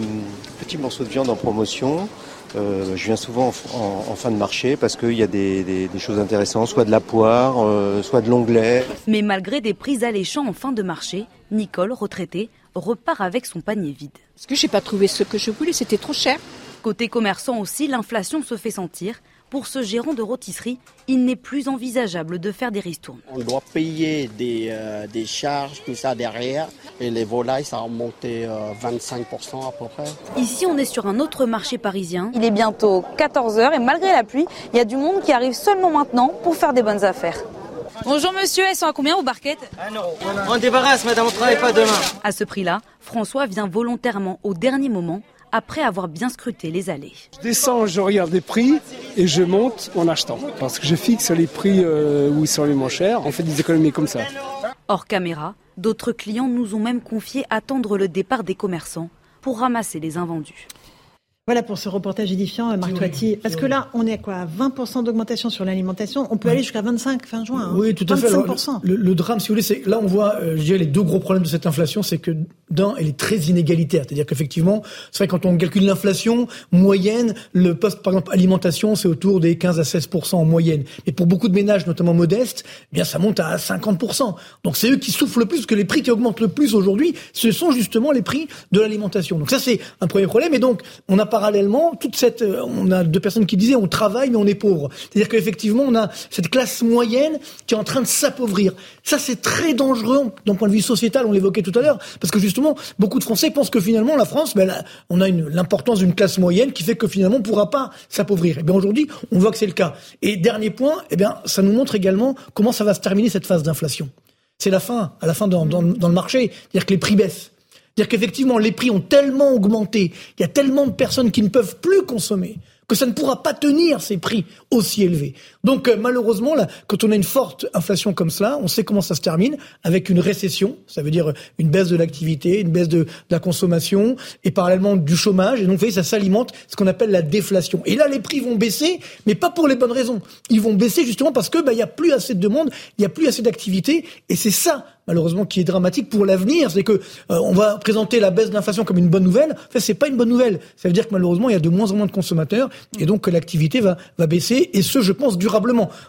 [SPEAKER 32] petit morceau de viande en promotion. Euh, je viens souvent en, fin de marché parce qu'il y a des, choses intéressantes, soit de la poire, euh, soit de l'onglet.
[SPEAKER 19] Mais malgré des prix alléchants en fin de marché, Nicole, retraitée, repart avec son panier vide.
[SPEAKER 30] Parce que j'ai pas trouvé ce que je voulais, c'était trop cher.
[SPEAKER 19] Côté commerçant aussi, l'inflation se fait sentir. Pour ce gérant de rôtisserie, il n'est plus envisageable de faire des ristournes.
[SPEAKER 33] On doit payer des, euh, des, charges, tout ça derrière. Et les volailles, ça a remonté 25% euh, à peu près.
[SPEAKER 19] Ici, on est sur un autre marché parisien.
[SPEAKER 34] Il est bientôt 14h et malgré la pluie, il y a du monde qui arrive seulement maintenant pour faire des bonnes affaires.
[SPEAKER 35] Bonjour monsieur, elles sont à combien vos barquettes?
[SPEAKER 36] Un euro. On débarrasse madame, on travaille pas demain.
[SPEAKER 35] À ce prix-là, François vient volontairement au dernier moment après avoir bien scruté les allées.
[SPEAKER 37] Je descends, je regarde les prix et je monte en achetant. Parce que je fixe les prix euh, où ils sont les moins chers. On fait des économies comme ça.
[SPEAKER 35] Hors caméra, d'autres clients nous ont même confié attendre le départ des commerçants pour ramasser les invendus.
[SPEAKER 2] Voilà pour ce reportage édifiant, Marc Toiti. Parce que là, on est à quoi à 20% d'augmentation sur l'alimentation. On peut aller jusqu'à 25 fin juin. Hein.
[SPEAKER 4] Oui, tout à fait. Alors, le, le, drame, si vous voulez, c'est là on voit, euh, je dirais, les deux gros problèmes de cette inflation, c'est que d'un, elle est très inégalitaire. C'est-à-dire qu'effectivement, c'est vrai quand on calcule l'inflation moyenne, le poste, par exemple, alimentation, c'est autour des 15 à 16% en moyenne. Mais pour beaucoup de ménages, notamment modestes, eh bien ça monte à 50%. Donc c'est eux qui souffrent le plus, parce que les prix qui augmentent le plus aujourd'hui, ce sont justement les prix de l'alimentation. Donc ça, c'est un premier problème. Et donc, on a parallèlement toute cette, euh, on a deux personnes qui disaient on travaille mais on est pauvre. C'est-à-dire qu'effectivement on a cette classe moyenne qui est en train de s'appauvrir. Ça c'est très dangereux d'un point de vue sociétal, on l'évoquait tout à l'heure, parce que justement beaucoup de Français pensent que finalement la France, ben, on a l'importance d'une classe moyenne qui fait que finalement on ne pourra pas s'appauvrir. Et eh bien aujourd'hui on voit que c'est le cas. Et dernier point, eh bien ça nous montre également comment ça va se terminer cette phase d'inflation. C'est la fin, à la fin dans, le marché, c'est-à-dire que les prix baissent. C'est-à-dire qu'effectivement, les prix ont tellement augmenté, il y a tellement de personnes qui ne peuvent plus consommer que ça ne pourra pas tenir ces prix aussi élevés. Donc euh, malheureusement, là, quand on a une forte inflation comme cela, on sait comment ça se termine, avec une récession, ça veut dire une baisse de l'activité, une baisse de, la consommation, et parallèlement du chômage, et donc vous voyez, ça s'alimente ce qu'on appelle la déflation. Et là, les prix vont baisser, mais pas pour les bonnes raisons. Ils vont baisser justement parce que bah, il y a plus assez de demande, il y a plus assez d'activité, et c'est ça malheureusement qui est dramatique pour l'avenir, c'est que euh, on va présenter la baisse de l'inflation comme une bonne nouvelle. En fait, c'est pas une bonne nouvelle. Ça veut dire que malheureusement, il y a de moins en moins de consommateurs et donc que l'activité va va baisser et ce, je pense, durablement.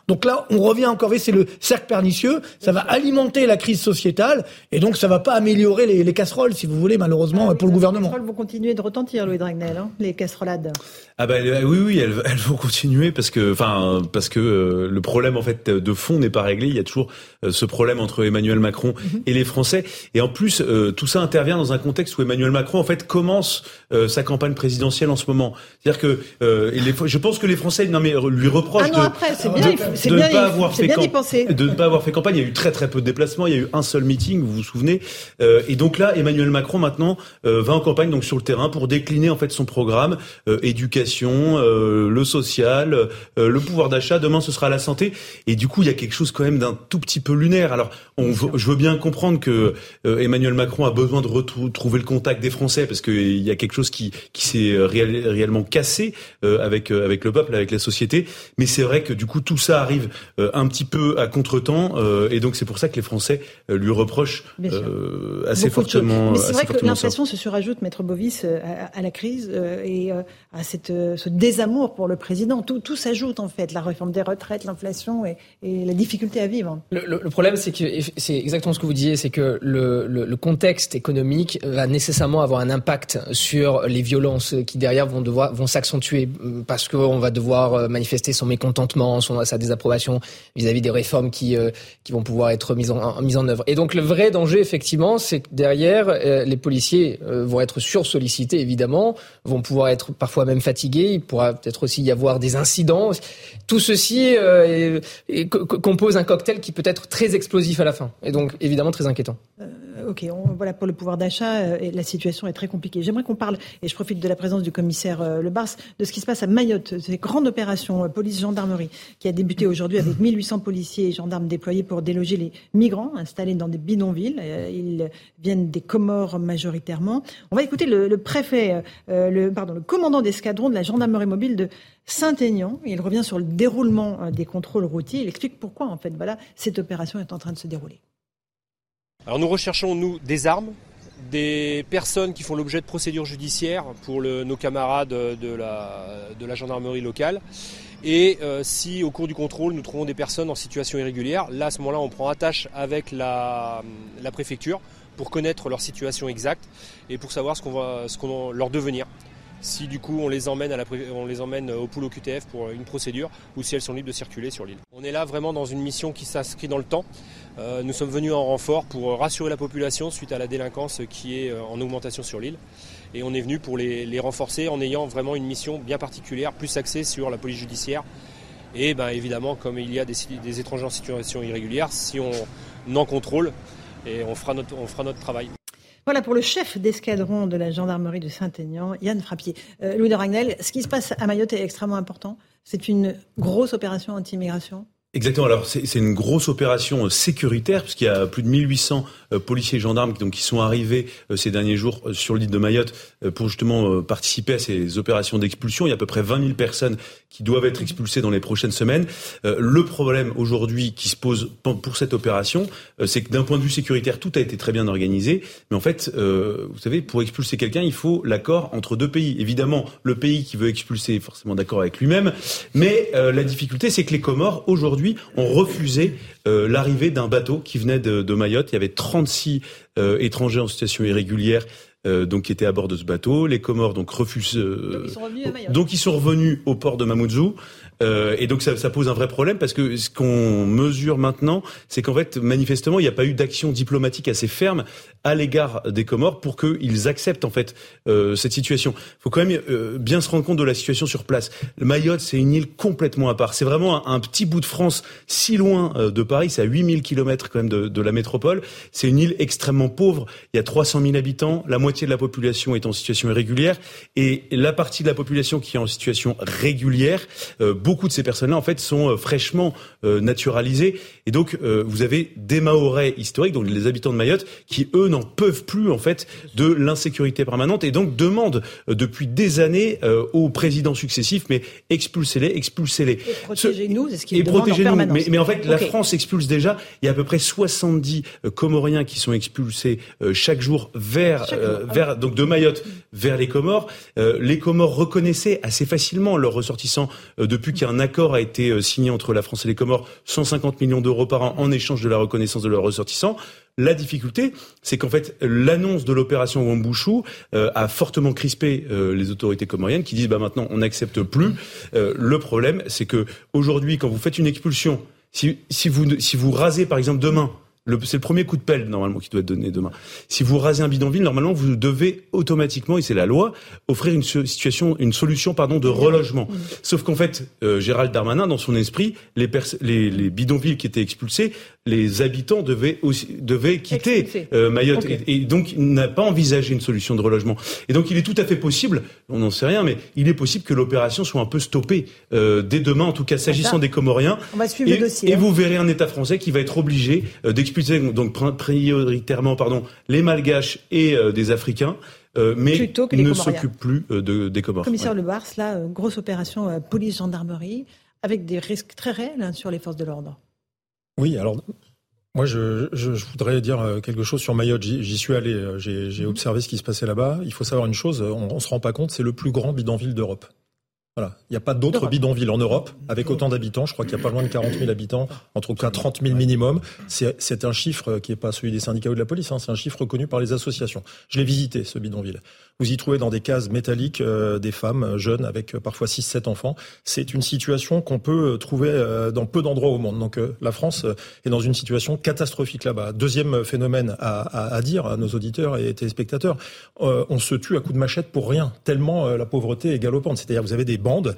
[SPEAKER 4] Donc là, on revient encore, c'est le cercle pernicieux. Ça va alimenter la crise sociétale et donc ça va pas améliorer les, les casseroles, si vous voulez, malheureusement,
[SPEAKER 2] ah
[SPEAKER 4] pour le gouvernement.
[SPEAKER 2] Les casseroles vont continuer de retentir, Louis Dragnel, hein, les casserolades.
[SPEAKER 11] Ah bah oui, oui, elles, elles vont continuer parce que, enfin, parce que euh, le problème en fait de fond n'est pas réglé. Il y a toujours euh, ce problème entre Emmanuel Macron mm -hmm. et les Français et en plus, euh, tout ça intervient dans un contexte où Emmanuel Macron, en fait, commence euh, sa campagne présidentielle en ce moment. C'est-à-dire que euh, les, je pense que les Français non, mais, lui reprochent
[SPEAKER 2] ah non,
[SPEAKER 11] de,
[SPEAKER 2] après,
[SPEAKER 11] de,
[SPEAKER 2] bien,
[SPEAKER 11] de, de
[SPEAKER 2] bien,
[SPEAKER 11] ne pas avoir fait
[SPEAKER 2] bien
[SPEAKER 11] de ne pas avoir fait campagne. Il y a eu très très peu de déplacements. Il y a eu un seul meeting, vous vous souvenez. Euh, et donc là, Emmanuel Macron maintenant euh, va en campagne donc sur le terrain pour décliner en fait son programme euh, le social, le pouvoir d'achat. Demain, ce sera la santé. Et du coup, il y a quelque chose quand même d'un tout petit peu lunaire. Alors, on, je veux bien comprendre que Emmanuel Macron a besoin de retrouver le contact des Français parce qu'il y a quelque chose qui, qui s'est réel, réellement cassé euh, avec euh, avec le peuple, avec la société. Mais c'est vrai que du coup tout ça arrive euh, un petit peu à contretemps et donc c'est pour ça que les Français lui reprochent assez fortement.
[SPEAKER 2] Mais c'est vrai que l'inflation se surajoute, maître Bovis, à, à la crise et à cette, ce désamour pour le président. Tout, s'ajoute en fait, la réforme des retraites, l'inflation et, la difficulté à vivre.
[SPEAKER 29] Le, problème, c'est que c'est exactement ce que vous disiez, c'est que le, contexte économique va nécessairement avoir un impact sur les violences qui derrière vont devoir vont s'accentuer parce qu'on va devoir manifester son mécontentement, son, sa désapprobation vis-à-vis -vis des réformes qui euh, vont pouvoir être mises en, œuvre. Et donc le vrai danger, effectivement, c'est que derrière euh, les policiers euh, vont être sursollicités, évidemment, vont pouvoir être parfois même fatigués. Il pourra peut-être aussi y avoir des incidents. Tout ceci euh, est, est, compose un cocktail qui peut être très explosif à la fin, et donc évidemment très inquiétant.
[SPEAKER 2] Euh, ok, on, voilà pour le pouvoir d'achat, euh, la situation est très compliquée. J'aimerais qu'on parle, et je profite de la présence du commissaire euh, Le Bars, de ce qui se passe à Mayotte, cette grande opération euh, police-gendarmerie qui a débuté aujourd'hui avec 1800 policiers et gendarmes déployés pour déloger les migrants installés dans des bidonvilles. Ils viennent des Comores majoritairement. On va écouter le, le préfet, le, pardon, le commandant d'escadron de la gendarmerie mobile de Saint-Aignan. Il revient sur le déroulement des contrôles routiers. Il explique pourquoi, en fait, voilà, cette opération est en train de se dérouler.
[SPEAKER 38] Nous recherchons, des armes, des personnes qui font l'objet de procédures judiciaires pour nos camarades de la, la, gendarmerie locale. Et euh, si au cours du contrôle nous trouvons des personnes en situation irrégulière, là à ce moment-là on prend attache avec la, la, préfecture pour connaître leur situation exacte et pour savoir ce qu'on va leur devenir si du coup on les emmène, à la, on les emmène au pool au QTF pour une procédure ou si elles sont libres de circuler sur l'île. On est là vraiment dans une mission qui s'inscrit dans le temps. Euh, nous sommes venus en renfort pour rassurer la population suite à la délinquance qui est en augmentation sur l'île. Et on est venu pour les, renforcer en ayant vraiment une mission bien particulière, plus axée sur la police judiciaire Et ben, évidemment, comme il y a des, des étrangers en situation irrégulière, si on en contrôle, et on fera notre travail.
[SPEAKER 2] Voilà pour le chef d'escadron de la gendarmerie de Saint-Aignan, Yann Frappier. Euh, Louis de Ragnel, ce qui se passe à Mayotte est extrêmement important. C'est une grosse opération anti-immigration
[SPEAKER 11] Exactement. Alors c'est une grosse opération sécuritaire puisqu'il y a plus de 1800 euh, policiers et gendarmes qui sont arrivés euh, ces derniers jours sur l'île de Mayotte pour justement participer à ces opérations d'expulsion. Il y a à peu près 20 000 personnes qui doivent être expulsées dans les prochaines semaines. Le problème aujourd'hui qui se pose pour cette opération, c'est que d'un point de vue sécuritaire, tout a été très bien organisé, mais en fait, vous savez, pour expulser quelqu'un, il faut l'accord entre deux pays. Évidemment, le pays qui veut expulser est forcément d'accord avec lui-même, mais la difficulté, c'est que les Comores aujourd'hui ont refusé euh, l'arrivée d'un bateau qui venait de, Mayotte. Il y avait 36 euh, étrangers en situation irrégulière euh, donc qui étaient à bord de ce bateau. Les Comores donc refusent. donc, ils sont revenus donc ils sont revenus au port de Mamoudzou. Euh, et donc ça, ça, pose un vrai problème parce que ce qu'on mesure maintenant, c'est qu'en fait, manifestement, il n'y a pas eu d'action diplomatique assez ferme à l'égard des Comores pour qu'ils acceptent en fait euh, cette situation. Il faut quand même euh, bien se rendre compte de la situation sur place. Mayotte, c'est une île complètement à part. C'est vraiment un, petit bout de France si loin euh, de Paris. C'est à 8000 kilomètres quand même de, de la métropole. C'est une île extrêmement pauvre. Il y a 300 000 habitants. La moitié de la population est en situation irrégulière. Et la partie de la population qui est en situation régulière, beaucoup de ces personnes-là, en fait, sont euh, fraîchement euh, naturalisées. Et donc, euh, vous avez des Mahorais historiques, donc les habitants de Mayotte, qui, eux, n'en peuvent plus, en fait, de l'insécurité permanente et donc demandent depuis des années aux présidents successifs, mais expulsez-les, expulsez-les. Et
[SPEAKER 2] protégez-nous, c'est ce qu'ils
[SPEAKER 11] demandent en permanence. Mais, mais, en fait, la France expulse déjà. Il y a à peu près 70 Comoriens qui sont expulsés chaque jour vers, ah vers donc de Mayotte vers les Comores. les Comores reconnaissaient assez facilement leurs ressortissants depuis qu'il y a un accord a été euh, signé entre la France et les Comores, 150 millions d'euros par an en échange de la reconnaissance de leurs ressortissants. La difficulté, c'est qu'en fait, l'annonce de l'opération Wambouchou euh, a fortement crispé euh, les autorités comoriennes qui disent bah maintenant on n'accepte plus. le problème, c'est que aujourd'hui, quand vous faites une expulsion, si vous rasez par exemple demain c'est le premier coup de pelle normalement qui doit être donné demain. Si vous rasez un bidonville, normalement vous devez automatiquement, et c'est la loi, offrir une situation, une solution pardon de relogement. Sauf qu'en fait, euh, Gérald Darmanin, dans son esprit, les, les, les, bidonvilles qui étaient expulsés, les habitants devaient aussi devaient quitter euh, Mayotte, et, donc il n'a pas envisagé une solution de relogement. Et donc il est tout à fait possible, on n'en sait rien, mais il est possible que l'opération soit un peu stoppée euh, dès demain, en tout cas s'agissant des Comoriens.
[SPEAKER 2] On va suivre
[SPEAKER 11] et,
[SPEAKER 2] le dossier.
[SPEAKER 11] Et hein. vous verrez un État français qui va être obligé d'expulser donc prioritairement pardon, les Malgaches et euh, des Africains. Euh, mais ne s'occupe plus euh, de, des Comores.
[SPEAKER 2] Commissaire Le Bars, là, grosse opération police-gendarmerie, avec des risques très réels hein, sur les forces de l'ordre.
[SPEAKER 18] Oui, alors moi, je, voudrais dire quelque chose sur Mayotte. J'y suis allé, j'ai mhm. observé ce qui se passait là-bas. Il faut savoir une chose, on, ne se rend pas compte, c'est le plus grand bidonville d'Europe. Voilà. Il n'y a pas d'autres bidonvilles en Europe avec autant d'habitants. Je crois qu'il n'y a pas loin de 40 000 habitants, entre cas 30 000 minimum. C'est un chiffre qui n'est pas celui des syndicats ou de la police, hein. c'est un chiffre reconnu par les associations. Je l'ai visité, ce bidonville. Vous y trouvez dans des cases métalliques euh, des femmes euh, jeunes avec euh, parfois 6-7 enfants. C'est une situation qu'on peut trouver dans peu d'endroits au monde. Donc la France est dans une situation catastrophique là-bas. Deuxième phénomène à, à, dire à nos auditeurs et téléspectateurs, on se tue à coups de machette pour rien, tellement la pauvreté est galopante. C'est-à-dire vous avez des bandes,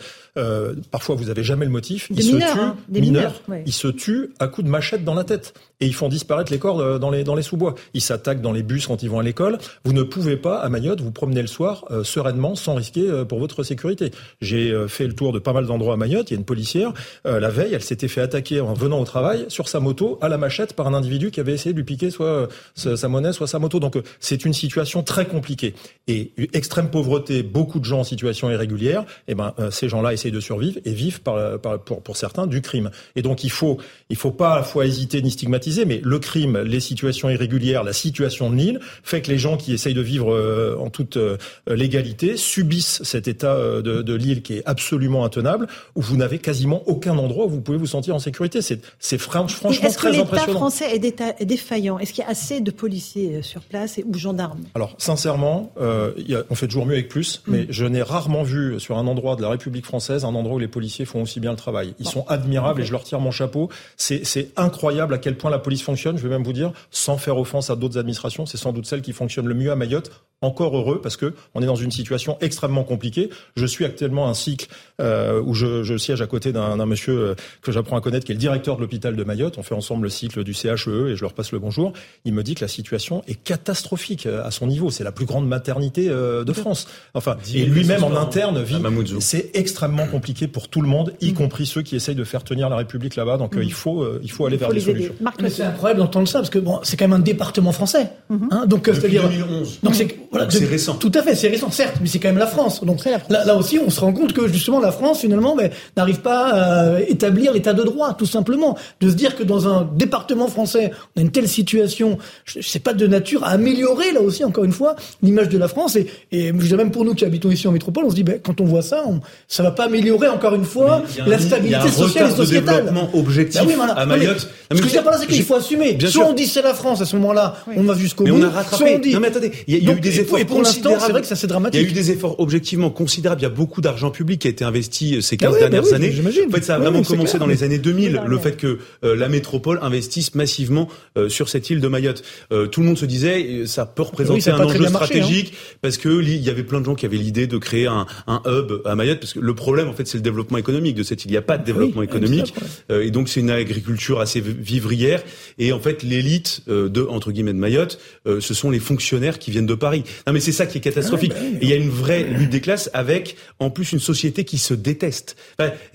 [SPEAKER 18] parfois vous avez jamais le motif,
[SPEAKER 2] ils se tuent, hein, des mineurs,
[SPEAKER 18] ils se tuent à coups de machette dans la tête et ils font disparaître les corps dans les, dans les sous-bois. Ils s'attaquent dans les bus quand ils vont à l'école. Vous ne pouvez pas, à Mayotte, vous promener le soir euh, sereinement sans risquer euh, pour votre sécurité. J'ai euh, fait le tour de pas mal d'endroits à Mayotte. Il y a une policière. la veille, elle s'était fait attaquer en venant au travail sur sa moto à la machette par un individu qui avait essayé de lui piquer soit sa monnaie, soit sa moto. Donc c'est une situation très compliquée. Et extrême pauvreté, beaucoup de gens en situation irrégulière, et eh ben, ces gens-là essayent de survivre et vivent par, pour, pour certains du crime. Et donc il faut, il faut pas à la fois hésiter ni stigmatiser mais le crime, les situations irrégulières, la situation de l'île fait que les gens qui essayent de vivre euh, en toute euh, légalité subissent cet état euh, de, l'île qui est absolument intenable, où vous n'avez quasiment aucun endroit où vous pouvez vous sentir en sécurité. C'est franchement
[SPEAKER 2] Est-ce
[SPEAKER 18] que
[SPEAKER 2] l'État français est, défaillant? Est-ce qu'il y a assez de policiers sur place et, ou gendarmes?
[SPEAKER 18] Alors, sincèrement, on fait toujours mieux avec plus, mm. mais je n'ai rarement vu sur un endroit de la République française un endroit où les policiers font aussi bien le travail. Ils sont admirables et je leur tire mon chapeau. C'est incroyable à quel point la police fonctionne, je vais même vous dire, sans faire offense à d'autres administrations, c'est sans doute celle qui fonctionne le mieux à Mayotte encore heureux parce que on est dans une situation extrêmement compliquée. Je suis actuellement un cycle euh, où je, je, siège à côté d'un monsieur euh, que j'apprends à connaître, qui est le directeur de l'hôpital de Mayotte. On fait ensemble le cycle du CHE et je leur passe le bonjour. Il me dit que la situation est catastrophique euh, à son niveau. C'est la plus grande maternité de France. Enfin, et lui-même en interne vit. C'est extrêmement compliqué pour tout le monde, y mm. compris ceux qui essayent de faire tenir la République là-bas. Donc mm. il faut il faut aller vers des solutions.
[SPEAKER 4] c'est incroyable d'entendre ça parce que bon, c'est quand même un département français. Mm-hmm. Hein, donc
[SPEAKER 11] c'est-à-dire 2011.
[SPEAKER 4] Donc c'est voilà, c'est récent. Tout à fait, c'est récent, certes, mais c'est quand même la France. Donc Là, là aussi, on se rend compte que justement la France finalement ben, n'arrive pas à établir l'état de droit, tout simplement. De se dire que dans un département français, on a une telle situation, je sais pas de nature à améliorer là aussi encore une fois l'image de la France. Et, et je dirais même pour nous qui habitons ici en métropole, on se dit ben, quand on voit ça, on, ça va pas améliorer encore une fois la stabilité sociale et sociétale.
[SPEAKER 11] De développement objectif ben à Mayotte.
[SPEAKER 4] ce que je veux dire par là, c'est qu'il faut assumer. Bien soit on dit c'est la France à ce moment-là, on va jusqu'au bout.
[SPEAKER 11] Mais on a rattrapé. Non mais attendez, il y, a eu des efforts.
[SPEAKER 4] Et pour l'instant, c'est vrai que ça c'est dramatique.
[SPEAKER 11] Il y a eu des efforts objectivement considérables. Il y a beaucoup d'argent public qui a été investi euh, ces 15 ah dernières bah années. En fait, ça a vraiment commencé dans les années 2000, le fait que euh, la métropole investisse massivement euh, sur cette île de Mayotte. tout le monde se disait, ça peut représenter un enjeu hein. stratégique parce que il y avait plein de gens qui avaient l'idée de créer un, un, hub à Mayotte parce que le problème en fait c'est le développement économique de cette île. Il n'y a pas de développement économique et donc c'est une agriculture assez vivrière et en fait l'élite de entre guillemets de Mayotte, ce sont les fonctionnaires qui viennent de Paris. Non mais c'est ça qui est catastrophique. Ah bah et il y a une vraie lutte des classes avec en plus une société qui se déteste.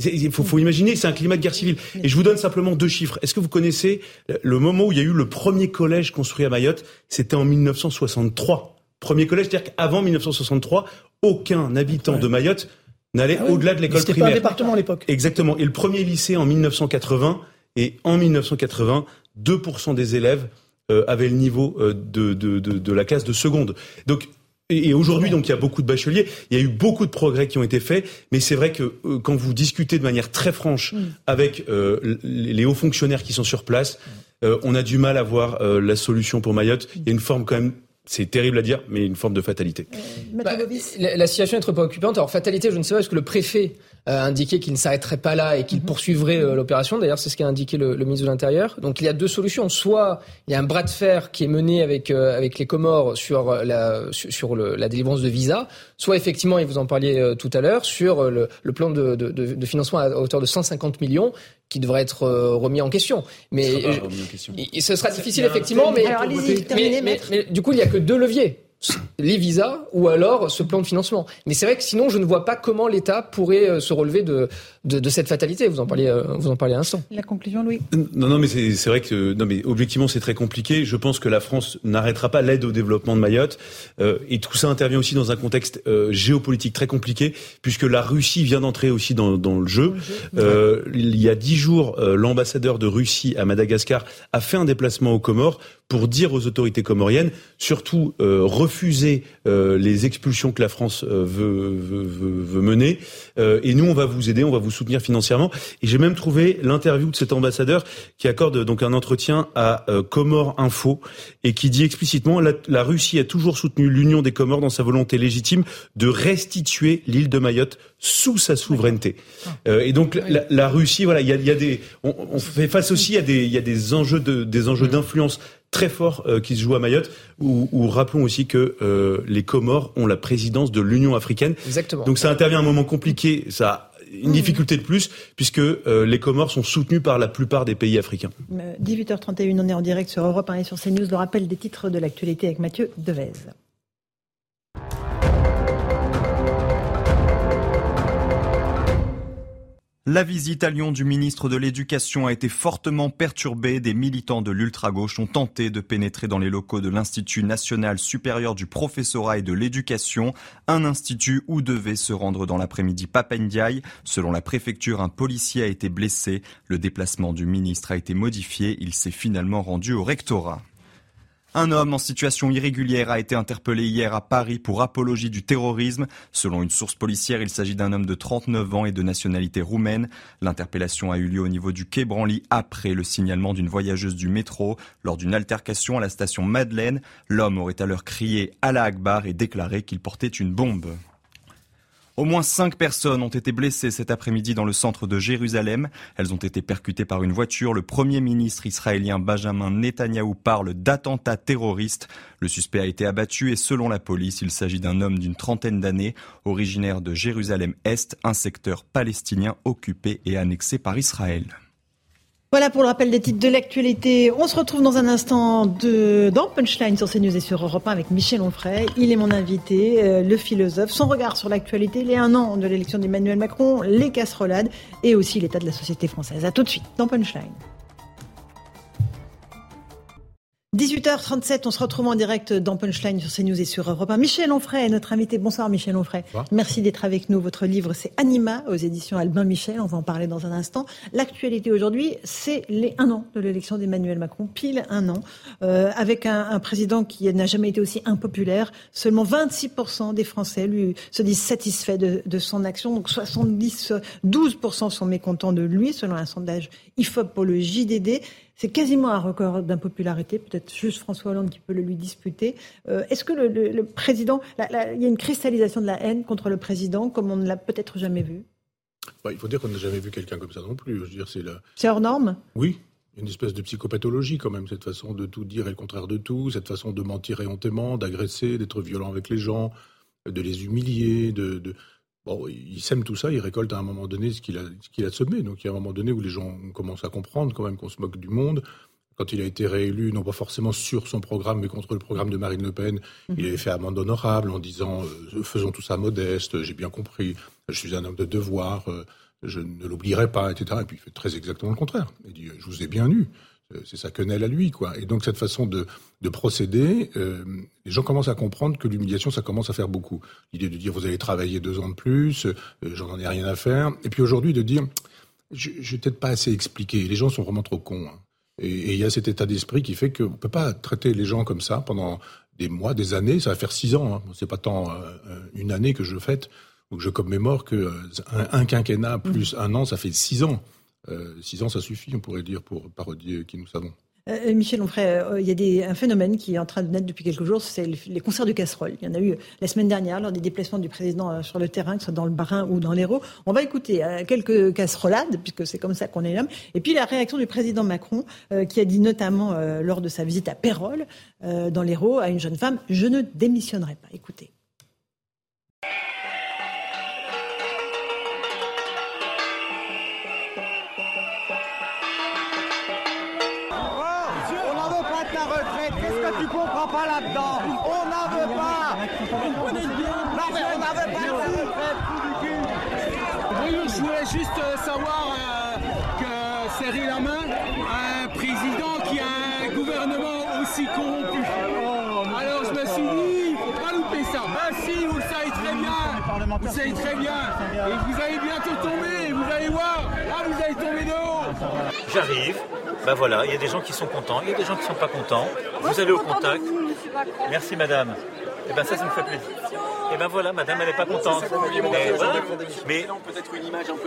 [SPEAKER 11] Il faut, faut, imaginer, c'est un climat de guerre civile. Et je vous donne simplement deux chiffres. Est-ce que vous connaissez le moment où il y a eu le premier collège construit à Mayotte? C'était en 1963. Premier collège, c'est-à-dire qu'avant 1963, aucun habitant de Mayotte n'allait ah au-delà de l'école primaire. C'était pas
[SPEAKER 4] un département à l'époque.
[SPEAKER 11] Exactement. Et le premier lycée en 1980, et en 1980, 2% des élèves euh, avaient le niveau euh, de, de, de, de, la classe de seconde. Donc et aujourd'hui, donc, il y a beaucoup de bacheliers. Il y a eu beaucoup de progrès qui ont été faits, mais c'est vrai que euh, quand vous discutez de manière très franche mm. avec euh, les hauts fonctionnaires qui sont sur place, euh, on a du mal à voir la solution pour Mayotte. Il y a une forme quand même c'est terrible à dire, mais une forme de fatalité.
[SPEAKER 29] Bah, la, situation est trop préoccupante. Alors fatalité, je ne sais pas, est-ce que le préfet a indiqué qu'il ne s'arrêterait pas là et qu'il mhm. poursuivrait euh, l'opération D'ailleurs, c'est ce qu'a indiqué le, ministre de l'Intérieur. Donc il y a deux solutions. Soit il y a un bras de fer qui est mené avec euh, avec les Comores sur la sur, la délivrance de visa, soit effectivement, et vous en parliez euh, tout à l'heure, sur le, plan de, de, de, financement à hauteur de 150 millions qui devrait être remis en question. Mais, ce sera difficile effectivement, mais, mais, du coup il y a que deux leviers les visas ou alors ce plan de financement. Mais c'est vrai que sinon, je ne vois pas comment l'État pourrait euh, se relever de, de, cette fatalité. Vous en parliez, euh, vous en parliez à l'instant.
[SPEAKER 2] La conclusion, Louis?
[SPEAKER 11] Non, non, mais c'est vrai que non, mais objectivement, c'est très compliqué. Je pense que la France n'arrêtera pas l'aide au développement de Mayotte, euh, et tout ça intervient aussi dans un contexte géopolitique très compliqué, puisque la Russie vient d'entrer aussi dans, dans, le jeu. il y a dix jours, l'ambassadeur de Russie à Madagascar a fait un déplacement aux Comores pour dire aux autorités comoriennes, surtout refuser euh, les expulsions que la France euh, veut, veut, veut, mener. Euh, et nous, on va vous aider, on va vous soutenir financièrement. Et j'ai même trouvé l'interview de cet ambassadeur qui accorde donc un entretien à Comore Info et qui dit explicitement la, la Russie a toujours soutenu l'union des Comores dans sa volonté légitime de restituer l'île de Mayotte sous sa souveraineté. Euh, et donc la, la, Russie, voilà, il y a, y a, des, on, on, fait face aussi à des, il y a des enjeux de, des enjeux d'influence très forts euh, qui se jouent à Mayotte. Où, où rappelons aussi que euh, les Comores ont la présidence de l'Union africaine.
[SPEAKER 29] Exactement.
[SPEAKER 11] Donc ça intervient à un moment compliqué. Ça une difficulté de plus, puisque euh, les Comores sont soutenus par la plupart des pays africains.
[SPEAKER 2] 18h31, on est en direct sur Europe 1 et sur CNews. Le rappel des titres de l'actualité avec Mathieu Devez.
[SPEAKER 39] La visite à Lyon du ministre de l'Éducation a été fortement perturbée. Des militants de l'ultra-gauche ont tenté de pénétrer dans les locaux de l'Institut national supérieur du professorat et de l'éducation, un institut où devait se rendre dans l'après-midi Papendiaï. Selon la préfecture, un policier a été blessé. Le déplacement du ministre a été modifié. Il s'est finalement rendu au rectorat. Un homme en situation irrégulière a été interpellé hier à Paris pour apologie du terrorisme. Selon une source policière, il s'agit d'un homme de 39 ans et de nationalité roumaine. L'interpellation a eu lieu au niveau du quai Branly après le signalement d'une voyageuse du métro. Lors d'une altercation à la station Madeleine, l'homme aurait alors crié à la Akbar et déclaré qu'il portait une bombe. Au moins cinq personnes ont été blessées cet après-midi dans le centre de Jérusalem. Elles ont été percutées par une voiture. Le premier ministre israélien Benjamin Netanyahou parle d'attentat terroriste. Le suspect a été abattu et selon la police, il s'agit d'un homme d'une trentaine d'années, originaire de Jérusalem-Est, un secteur palestinien occupé et annexé par Israël.
[SPEAKER 2] Voilà pour le rappel des titres de l'actualité. On se retrouve dans un instant de, dans Punchline sur CNews et sur Europe 1 avec Michel Onfray. Il est mon invité, euh, le philosophe. Son regard sur l'actualité, les un an de l'élection d'Emmanuel Macron, les casserolades et aussi l'état de la société française. A tout de suite dans Punchline. 18h37, on se retrouve en direct dans Punchline sur CNews et sur Europe 1. Michel Onfray est notre invité. Bonsoir Michel Onfray. Merci d'être avec nous. Votre livre, c'est Anima aux éditions Albin Michel. On va en parler dans un instant. L'actualité aujourd'hui, c'est les un an de l'élection d'Emmanuel Macron, pile un an, euh, avec un, un, président qui n'a jamais été aussi impopulaire. Seulement 26% des Français lui se disent satisfaits de, de son action. Donc 70, 12% sont mécontents de lui, selon un sondage IFOP pour le JDD. C'est quasiment un record d'impopularité, peut-être juste François Hollande qui peut le lui disputer. Euh, Est-ce que le, le, le président, la, la, il y a une cristallisation de la haine contre le président comme on ne l'a peut-être jamais vu?
[SPEAKER 40] Bah, Il faut dire qu'on n'a jamais vu quelqu'un comme ça non plus. C'est la...
[SPEAKER 2] hors norme?
[SPEAKER 40] Oui, une espèce de psychopathologie quand même, cette façon de tout dire et le contraire de tout, cette façon de mentir éhontément, d'agresser, d'être violent avec les gens, de les humilier, de... de... Bon, il sème tout ça, il récolte à un moment donné ce qu'il a, qu'il a semé. Donc il y a un moment donné où les gens commencent à comprendre quand même qu'on se moque du monde. Quand il a été réélu, non pas forcément sur son programme, mais contre le programme de Marine Le Pen, mmh. il avait fait amende honorable en disant euh, faisons tout ça modeste, j'ai bien compris, je suis un homme de devoir, euh, je ne l'oublierai pas, etc. Et puis il fait très exactement le contraire. Il dit je vous ai bien eu. C'est sa quenelle à lui, quoi. Et donc cette façon de, de procéder, euh, les gens commencent à comprendre que l'humiliation, ça commence à faire beaucoup. L'idée de dire vous allez travailler deux ans de plus, euh, j'en ai rien à faire. Et puis aujourd'hui de dire je, je peut-être pas assez expliqué. Les gens sont vraiment trop cons. Hein. Et il y a cet état d'esprit qui fait qu'on peut pas traiter les gens comme ça pendant des mois, des années. Ça va faire six ans. Hein. C'est pas tant euh, une année que je fête ou que je commémore que un quinquennat plus un an, ça fait six ans. Euh, six ans, ça suffit, on pourrait dire, pour parodier qui nous savons.
[SPEAKER 2] Euh, Michel Onfray, euh, il y a un phénomène qui est en train de naître depuis quelques jours, c'est les concerts de casseroles. Il y en a eu la semaine dernière lors des déplacements du président sur le terrain, que ce soit dans le Barin ou dans l'Hérault. On va écouter quelques casserolades, puisque c'est comme ça qu'on les nomme. Et puis la réaction du président Macron, qui a dit notamment lors de sa visite à Pérol, dans l'Hérault, à une jeune femme, je ne démissionnerai pas. Écoutez.
[SPEAKER 41] Tu comprends pas là-dedans. On n'en veut pas. Non, mais on n'en veut pas de retraite,
[SPEAKER 42] Je voulais juste savoir euh, que Cyril Lamain a un président qui a un gouvernement aussi corrompu. Alors je me suis dit, il faut pas louper ça. Ben si, vous le savez très bien. Vous le savez très bien. Et vous allez bientôt tomber, vous allez voir. Là, vous allez tomber de haut.
[SPEAKER 43] J'arrive. Ben voilà, il y a des gens qui sont contents, il y a des gens qui ne sont pas contents. Vous allez au contact. Merci madame. Et ben ça, ça me fait plaisir. Et ben voilà, madame, elle n'est pas contente. Mais, voilà. mais,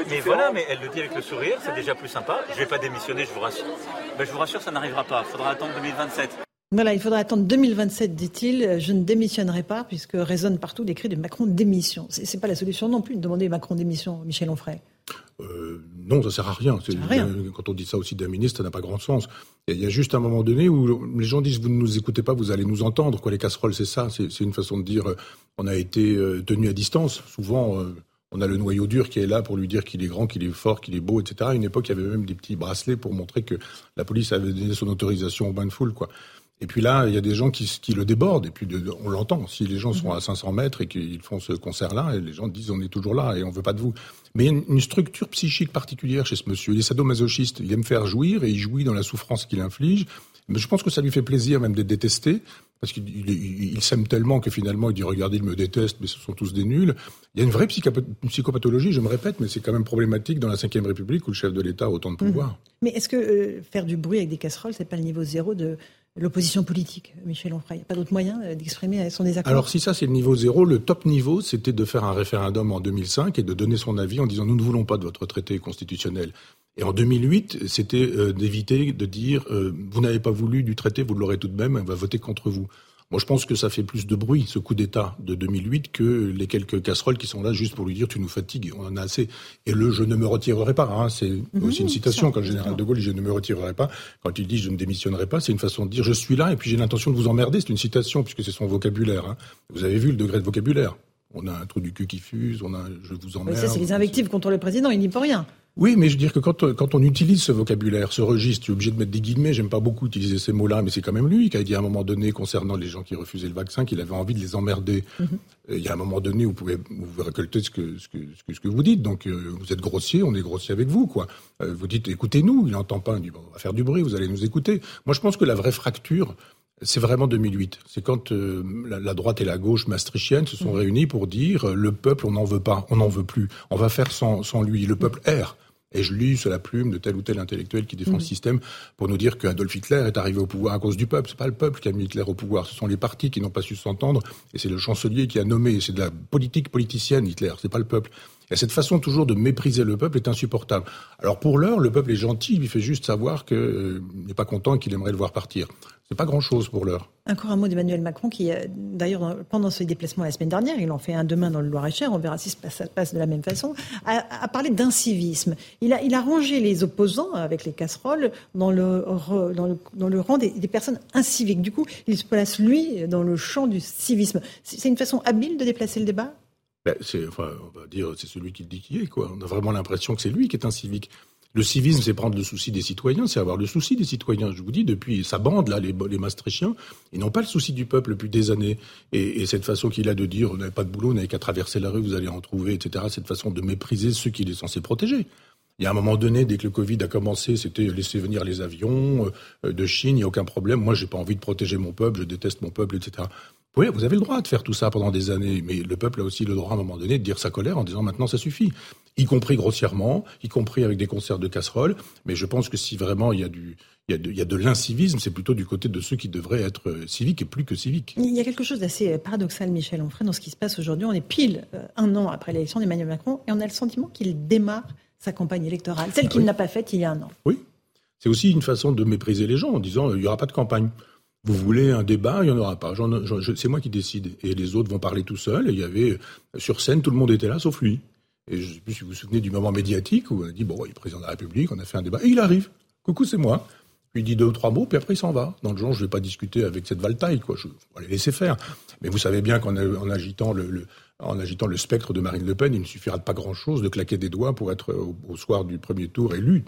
[SPEAKER 43] mais voilà, mais elle le dit avec le sourire, c'est déjà plus sympa. Je ne vais pas démissionner, je vous rassure. Ben, je vous rassure, ça n'arrivera pas. Il faudra attendre 2027.
[SPEAKER 2] Voilà, il faudra attendre 2027, dit-il. Je ne démissionnerai pas, puisque résonnent partout les cris de Macron démission. C'est, c'est pas la solution non plus de demander Macron démission, Michel Onfray.
[SPEAKER 40] Euh, non, ça sert à rien.
[SPEAKER 2] Ça sert à rien.
[SPEAKER 40] Quand on dit ça aussi d'un ministre, ça n'a pas grand sens. Il y a juste un moment donné où les gens disent vous ne nous écoutez pas, vous allez nous entendre. Quoi, les casseroles, c'est ça. C'est, une façon de dire on a été euh, tenu à distance. Souvent, euh, on a le noyau dur qui est là pour lui dire qu'il est grand, qu'il est fort, qu'il est beau, etc. À une époque, il y avait même des petits bracelets pour montrer que la police avait donné son autorisation au bain de foule, quoi. Et puis là, il y a des gens qui, qui le débordent. Et puis de, on l'entend. Si les gens sont à 500 mètres et qu'ils font ce concert-là, et les gens disent on est toujours là et on veut pas de vous. Mais il y a une, une structure psychique particulière chez ce monsieur. Il est sadomasochiste. Il aime faire jouir et il jouit dans la souffrance qu'il inflige. Mais je pense que ça lui fait plaisir même d'être détesté. Parce qu'il il, il s'aime tellement que finalement il dit regardez, il me déteste, mais ce sont tous des nuls. Il y a une vraie psychopathologie, je me répète, mais c'est quand même problématique dans la Ve République où le chef de l'État a autant de pouvoir.
[SPEAKER 2] Mmh. Mais est-ce que euh, faire du bruit avec des casseroles, c'est pas le niveau zéro de l'opposition politique, Michel Onfray. Il n'y a pas d'autre moyen d'exprimer son désaccord
[SPEAKER 40] Alors si ça c'est le niveau zéro, le top niveau c'était de faire un référendum en 2005 et de donner son avis en disant nous ne voulons pas de votre traité constitutionnel. Et en 2008, c'était euh, d'éviter de dire euh, vous n'avez pas voulu du traité, vous l'aurez tout de même, on va voter contre vous. Moi, je pense que ça fait plus de bruit, ce coup d'État de 2008, que les quelques casseroles qui sont là juste pour lui dire tu nous fatigues, on en a assez. Et le je ne me retirerai pas, hein, c'est
[SPEAKER 2] Mhm,
[SPEAKER 40] aussi une citation quand le général de Gaulle dit je ne me retirerai pas. Quand il dit je ne démissionnerai pas, c'est une façon de dire je suis là et puis j'ai l'intention de vous emmerder. C'est une citation puisque c'est son vocabulaire. hein. Vous avez vu le degré de vocabulaire. On a un trou du cul qui fuse, on a un je vous
[SPEAKER 2] Mais
[SPEAKER 40] emmerde.
[SPEAKER 2] ça, c'est les invectives contre le président, il n'y peut rien.
[SPEAKER 40] Oui, mais je veux dire que quand, quand on utilise ce vocabulaire, ce registre, tu es obligé de mettre des guillemets. J'aime pas beaucoup utiliser ces mots-là, mais c'est quand même lui qui a dit à un moment donné, concernant les gens qui refusaient le vaccin, qu'il avait envie de les emmerder.
[SPEAKER 2] Mhm.
[SPEAKER 40] Il y a un moment donné où vous pouvez, vous récolter ce que, ce, que, ce, que, ce que vous dites. Donc, euh, vous êtes grossier, on est grossier avec vous, quoi. Euh, vous dites, écoutez-nous. Il n'entend pas. Il dit, bon, on va faire du bruit, vous allez nous écouter. Moi, je pense que la vraie fracture, c'est vraiment 2008. C'est quand euh, la, la droite et la gauche maastrichtienne se sont réunies pour dire euh, le peuple, on n'en veut pas, on n'en veut plus, on va faire sans, sans lui. Le peuple erre. Et je lis sur la plume de tel ou tel intellectuel qui défend le système pour nous dire qu'Adolf Hitler est arrivé au pouvoir à cause du peuple. C'est pas le peuple qui a mis Hitler au pouvoir, ce sont les partis qui n'ont pas su s'entendre. Et c'est le chancelier qui a nommé. C'est de la politique politicienne Hitler. C'est pas le peuple. Et cette façon toujours de mépriser le peuple est insupportable. Alors pour l'heure, le peuple est gentil, il lui fait juste savoir qu'il n'est pas content et qu'il aimerait le voir partir. C'est pas grand-chose pour l'heure.
[SPEAKER 2] Encore un mot d'Emmanuel Macron qui, euh, d'ailleurs, pendant ce déplacement la semaine dernière, il en fait un demain dans le Loir-et-Cher, on verra si ça se passe de la même façon, a, a parlé d'incivisme. Il a, il a rangé les opposants avec les casseroles dans le, re- dans le, dans le rang des, des personnes inciviques. Du coup, il se place, lui, dans le champ du civisme. C'est une façon habile de déplacer le débat?
[SPEAKER 40] Ben, c'est, enfin, on va dire, c'est celui qui dit qui est, quoi. On a vraiment l'impression que c'est lui qui est un civique. Le civisme, c'est prendre le souci des citoyens, c'est avoir le souci des citoyens. Je vous dis, depuis sa bande, là, les, les Maastrichtiens, ils n'ont pas le souci du peuple depuis des années. Et, et cette façon qu'il a de dire, on n'avez pas de boulot, on n'avez qu'à traverser la rue, vous allez en trouver, etc., cette façon de mépriser ceux qu'il est censé protéger. Il y a un moment donné, dès que le Covid a commencé, c'était laisser venir les avions euh, de Chine, il n'y a aucun problème. Moi, j'ai pas envie de protéger mon peuple, je déteste mon peuple, etc. Oui, vous avez le droit de faire tout ça pendant des années, mais le peuple a aussi le droit à un moment donné de dire sa colère en disant maintenant ça suffit, y compris grossièrement, y compris avec des concerts de casseroles. Mais je pense que si vraiment il y a du, il y a de, il y a de l'incivisme, c'est plutôt du côté de ceux qui devraient être euh, civiques et plus que civiques.
[SPEAKER 2] Il y a quelque chose d'assez paradoxal, Michel Onfray, dans ce qui se passe aujourd'hui. On est pile euh, un an après l'élection d'Emmanuel Macron et on a le sentiment qu'il démarre sa campagne électorale, celle qu'il n'a pas faite il y a un an.
[SPEAKER 40] Oui. C'est aussi une façon de mépriser les gens en disant euh, il n'y aura pas de campagne. Vous voulez un débat, il n'y en aura pas. C'est moi qui décide. Et les autres vont parler tout seuls. Et il y avait, sur scène, tout le monde était là, sauf lui. Et je ne sais plus si vous vous souvenez du moment médiatique où on a dit, bon, il est président de la République, on a fait un débat. Et il arrive. Coucou, c'est moi. Puis il dit deux ou trois mots, puis après il s'en va. Dans le genre, je ne vais pas discuter avec cette valtaille, quoi. Je on va les laisser faire. Mais vous savez bien qu'en agitant le, spectre de Marine Le Pen, il ne suffira pas grand-chose de claquer des doigts pour être au soir du premier tour élu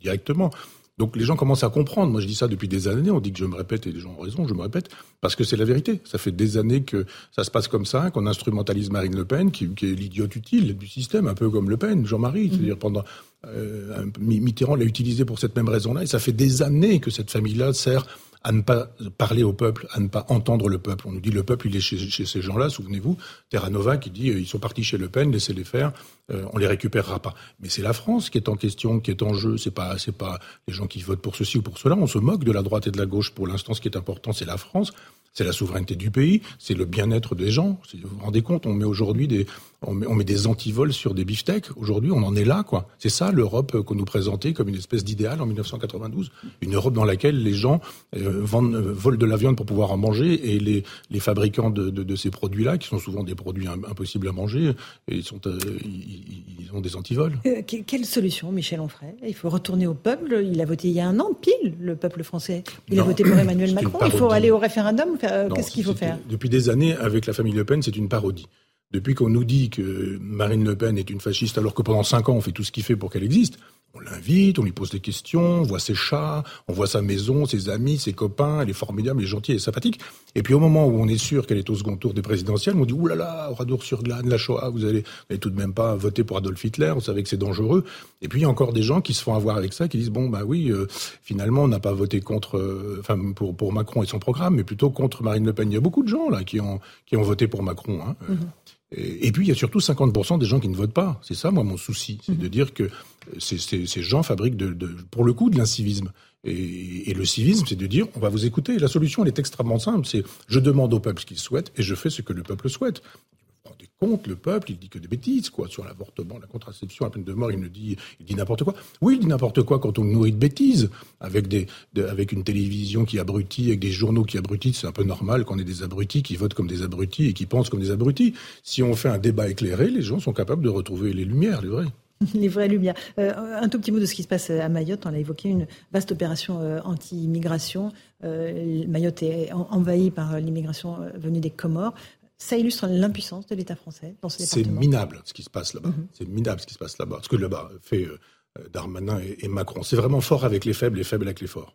[SPEAKER 40] directement. Donc les gens commencent à comprendre. Moi, je dis ça depuis des années. On dit que je me répète et les gens ont raison. Je me répète parce que c'est la vérité. Ça fait des années que ça se passe comme ça, qu'on instrumentalise Marine Le Pen, qui, qui est l'idiote utile du système, un peu comme Le Pen, Jean-Marie. C'est-à-dire pendant euh, Mitterrand l'a utilisé pour cette même raison-là. Et ça fait des années que cette famille-là sert à ne pas parler au peuple, à ne pas entendre le peuple. On nous dit le peuple, il est chez, ces gens-là. Souvenez-vous, Terra Nova qui dit euh, ils sont partis chez Le Pen, laissez-les faire, euh, on les récupérera pas. Mais c'est la France qui est en question, qui est en jeu. C'est pas, c'est pas les gens qui votent pour ceci ou pour cela. On se moque de la droite et de la gauche. Pour l'instant, ce qui est important, c'est la France. C'est la souveraineté du pays, c'est le bien-être des gens. Vous vous rendez compte, on met aujourd'hui des, on met, on met des antivols sur des beefsteaks. Aujourd'hui, on en est là, quoi. C'est ça l'Europe euh, qu'on nous présentait comme une espèce d'idéal en 1992. Une Europe dans laquelle les gens euh, vendent, euh, volent de la viande pour pouvoir en manger et les, les fabricants de, de, de ces produits-là, qui sont souvent des produits im- impossibles à manger, et ils, sont, euh, ils, ils ont des antivols.
[SPEAKER 2] Que- quelle solution, Michel Onfray? Il faut retourner au peuple. Il a voté il y a un an, pile, le peuple français. Il a voté pour Emmanuel Macron. Il faut aller au référendum. Qu'est-ce qu'il faut faire?
[SPEAKER 40] Depuis des années, avec la famille Le Pen, c'est une parodie. Depuis qu'on nous dit que Marine Le Pen est une fasciste, alors que pendant cinq ans, on fait tout ce qu'il fait pour qu'elle existe, on l'invite, on lui pose des questions, on voit ses chats, on voit sa maison, ses amis, ses copains, elle est formidable, elle est gentille et sympathique. Et puis au moment où on est sûr qu'elle est au second tour des présidentielles, on dit « Ouh là là, Oradour-sur-Glane, la Shoah, vous allez, vous tout de même pas voter pour Adolf Hitler, vous savez que c'est dangereux. » Et puis il y a encore des gens qui se font avoir avec ça, qui disent « Bon, bah oui, euh, finalement, on n'a pas voté contre, euh, enfin, pour, pour Macron et son programme, mais plutôt contre Marine Le Pen. » Il y a beaucoup de gens là qui ont, qui ont voté pour Macron. Hein. Et, et puis, il y a surtout 50% des gens qui ne votent pas. C'est ça, moi, mon souci. C'est de dire que ces, ces, ces gens fabriquent, de, de, pour le coup, de l'incivisme. Et, et le civisme, c'est de dire, on va vous écouter. La solution, elle est extrêmement simple. C'est, je demande au peuple ce qu'il souhaite et je fais ce que le peuple souhaite. Contre le peuple, il dit que des bêtises, quoi, sur l'avortement, la contraception, la peine de mort, il ne dit, il n'importe quoi. Oui, il dit n'importe quoi quand on le nourrit de bêtises, avec des, une télévision qui abrutit, avec des journaux qui abrutissent, c'est un peu normal qu'on ait des abrutis qui votent comme des abrutis et qui pensent comme des abrutis. Si on fait un débat éclairé, les gens sont capables de retrouver les lumières, les vrais. [laughs]
[SPEAKER 2] Les vraies lumières. Euh, un tout petit mot de ce qui se passe à Mayotte. On l'a évoqué, une vaste opération euh, anti-immigration. Euh, Mayotte est en- envahie par l'immigration venue des Comores. Ça illustre l'impuissance de l'État français dans ce
[SPEAKER 40] C'est
[SPEAKER 2] département.
[SPEAKER 40] minable ce qui se passe là-bas. C'est minable ce qui se passe là-bas. Ce que là-bas fait euh, Darmanin et, Macron. C'est vraiment fort avec les faibles et faible avec les forts.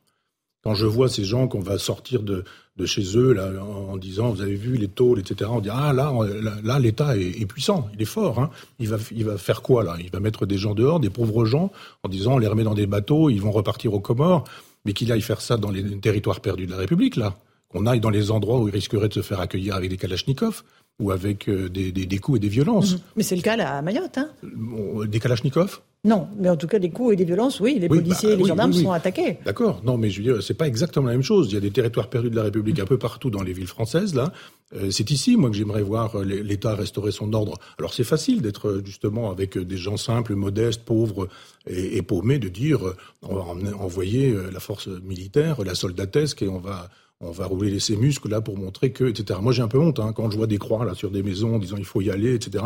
[SPEAKER 40] Quand je vois ces gens qu'on va sortir de, de chez eux là, en, en disant, vous avez vu les tôles, etc., on dit, ah là, là, là, l'État est, est puissant, il est fort. Hein. Il, va, il va faire quoi là? Il va mettre des gens dehors, des pauvres gens, en disant, on les remet dans des bateaux, ils vont repartir aux Comores, mais qu'il aille faire ça dans les territoires perdus de la République, là. Qu'on aille dans les endroits où ils risqueraient de se faire accueillir avec des kalachnikovs ou avec euh, des, des, des coups et des violences.
[SPEAKER 2] Mais c'est le cas là à Mayotte. Hein
[SPEAKER 40] Bon, Des kalachnikovs?
[SPEAKER 2] Non, mais en tout cas, des coups et des violences, oui, les
[SPEAKER 40] Oui,
[SPEAKER 2] policiers
[SPEAKER 40] bah,
[SPEAKER 2] et les
[SPEAKER 40] oui,
[SPEAKER 2] gendarmes
[SPEAKER 40] oui,
[SPEAKER 2] sont attaqués.
[SPEAKER 40] D'accord. Non, mais je veux dire, c'est pas exactement la même chose. Il y a des territoires perdus de la République un peu partout dans les villes françaises, là. Euh, c'est ici, moi, que j'aimerais voir euh, l'État restaurer son ordre. Alors, c'est facile d'être euh, justement avec euh, des gens simples, modestes, pauvres et, et paumés, de dire, euh, on va envoyer euh, la force militaire, la soldatesque, et on va on va rouler ses muscles là pour montrer que, etc. Moi, j'ai un peu honte hein, quand je vois des croix là sur des maisons en disant il faut y aller, etc.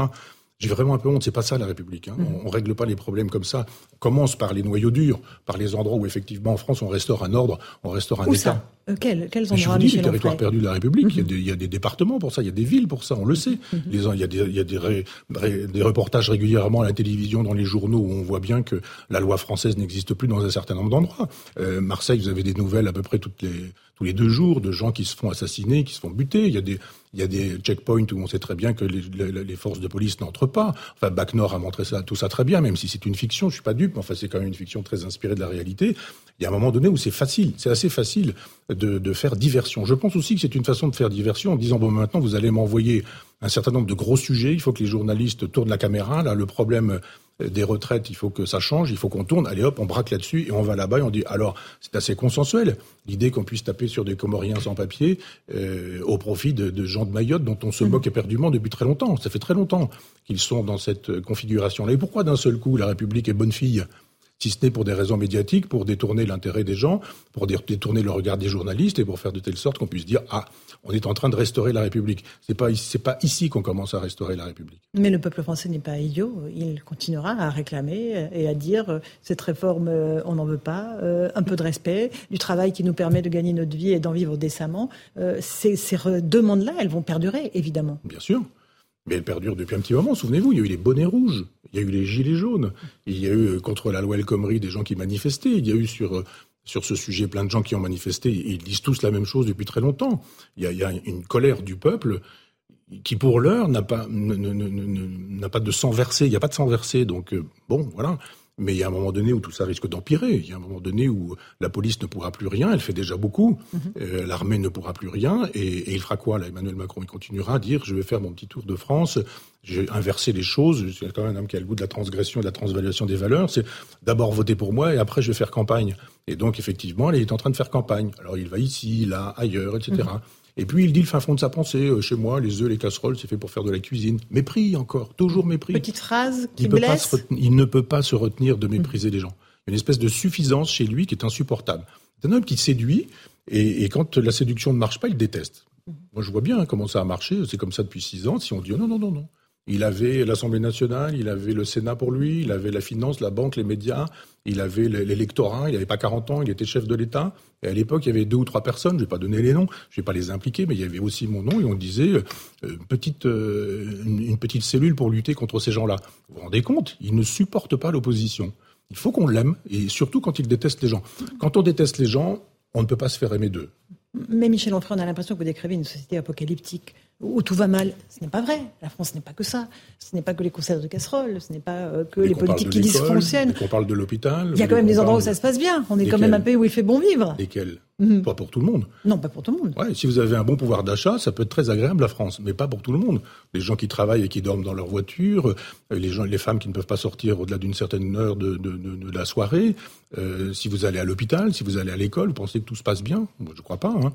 [SPEAKER 40] J'ai vraiment un peu honte. C'est pas ça la République. Hein. On, on règle pas les problèmes comme ça. On commence par les noyaux durs, par les endroits où effectivement en France on restaure un ordre, on restaure un
[SPEAKER 2] Où
[SPEAKER 40] État.
[SPEAKER 2] ça? Euh, quels, quels
[SPEAKER 40] Mais je
[SPEAKER 2] endroits,
[SPEAKER 40] vous dis, les territoires perdus de la République, il, y a des, il y a des départements pour ça, il y a des villes pour ça, on le sait. Les, il y a, des, il y a des, ré- ré- des reportages régulièrement à la télévision, dans les journaux, où on voit bien que la loi française n'existe plus dans un certain nombre d'endroits. Euh, Marseille, vous avez des nouvelles à peu près toutes les, tous les deux jours de gens qui se font assassiner, qui se font buter. Il y a des, il y a des checkpoints où on sait très bien que les, forces de police n'entrent pas. Enfin, Bac Nord a montré ça, tout ça très bien, même si c'est une fiction, je suis pas dupe, mais enfin, c'est quand même une fiction très inspirée de la réalité. Il y a un moment donné où c'est facile, c'est assez facile de, de faire diversion. Je pense aussi que c'est une façon de faire diversion en disant, bon, maintenant, vous allez m'envoyer un certain nombre de gros sujets, il faut que les journalistes tournent la caméra, là, le problème des retraites, il faut que ça change, il faut qu'on tourne, allez hop, on braque là-dessus et on va là-bas et on dit, alors, c'est assez consensuel, l'idée qu'on puisse taper sur des Comoriens sans papier euh, au profit de, de gens de Mayotte dont on se moque éperdument depuis très longtemps. Ça fait très longtemps qu'ils sont dans cette configuration-là. Et pourquoi d'un seul coup la République est bonne fille? Si ce n'est pour des raisons médiatiques, pour détourner l'intérêt des gens, pour dé- détourner le regard des journalistes et pour faire de telle sorte qu'on puisse dire ah on est en train de restaurer la République. C'est pas c'est pas ici qu'on commence à restaurer la République.
[SPEAKER 2] Mais le peuple français n'est pas idiot. Il continuera à réclamer et à dire euh, cette réforme, euh, on n'en veut pas. euh, un peu de respect, du travail qui nous permet de gagner notre vie et d'en vivre décemment. Ces, ces demandes-là, elles vont perdurer, évidemment.
[SPEAKER 40] Bien sûr. Mais elle perdure depuis un petit moment. Souvenez-vous, il y a eu les bonnets rouges, il y a eu les gilets jaunes, il y a eu euh, contre la loi El Khomri des gens qui manifestaient, il y a eu sur, euh, sur ce sujet plein de gens qui ont manifesté, ils disent tous la même chose depuis très longtemps. Il y a, il y a une colère du peuple qui, pour l'heure, n'a pas, n'a pas de sang versé. Il n'y a pas de sang versé. Donc, euh, bon, voilà. Mais il y a un moment donné où tout ça risque d'empirer. Il y a un moment donné où la police ne pourra plus rien. Elle fait déjà beaucoup. Euh, L'armée ne pourra plus rien. Et, et il fera quoi, là? Emmanuel Macron Il continuera à dire je vais faire mon petit tour de France. Je vais inverser les choses. C'est quand même un homme qui a le goût de la transgression et de la transvaluation des valeurs. C'est d'abord voter pour moi et après je vais faire campagne. Et donc, effectivement, il est en train de faire campagne. Alors, il va ici, là, ailleurs, etc. Et puis il dit le fin fond de sa pensée, euh, chez moi, les œufs, les casseroles, c'est fait pour faire de la cuisine. Mépris encore, toujours mépris.
[SPEAKER 2] Petite phrase qui
[SPEAKER 40] il,
[SPEAKER 2] blesse.
[SPEAKER 40] retenir- il ne peut pas se retenir de mépriser les gens. Une espèce de suffisance chez lui qui est insupportable. C'est un homme qui séduit, et, et quand la séduction ne marche pas, il déteste. Moi, je vois bien hein, comment ça a marché. C'est comme ça depuis six ans. Si on dit oh, non, non, non, non. Il avait l'Assemblée nationale, il avait le Sénat pour lui, il avait la finance, la banque, les médias, il avait l'électorat, il n'avait pas 40 ans, il était chef de l'État. Et à l'époque, il y avait deux ou trois personnes, je ne vais pas donner les noms, je ne vais pas les impliquer, mais il y avait aussi mon nom, et on disait euh, petite, euh, une, petite cellule pour lutter contre ces gens-là. Vous vous rendez compte? Il ne supporte pas l'opposition. Il faut qu'on l'aime, et surtout quand il déteste les gens. Quand on déteste les gens, on ne peut pas se faire aimer d'eux.
[SPEAKER 2] Mais Michel Onfray, on a l'impression que vous décrivez une société apocalyptique où tout va mal. Ce n'est pas vrai. La France n'est pas que ça. Ce n'est pas que les concerts de casseroles. Ce n'est pas euh, que
[SPEAKER 40] Dès
[SPEAKER 2] les politiques qui dysfonctionnent.
[SPEAKER 40] qu'on parle de l'hôpital.
[SPEAKER 2] Il y a quand même des endroits où ça se passe bien. On est quand même un pays où il fait bon vivre.
[SPEAKER 40] Lesquels
[SPEAKER 2] Mhm.
[SPEAKER 40] Pas pour tout le monde.
[SPEAKER 2] Non, pas pour tout le monde.
[SPEAKER 40] Ouais, si vous avez un bon pouvoir d'achat, ça peut être très agréable la France, mais pas pour tout le monde. Les gens qui travaillent et qui dorment dans leur voiture, euh, les gens, les femmes qui ne peuvent pas sortir au-delà d'une certaine heure de, de, de- de la soirée. euh, si vous allez à l'hôpital, si vous allez à l'école, vous pensez que tout se passe bien? Moi, Je crois pas. Hein.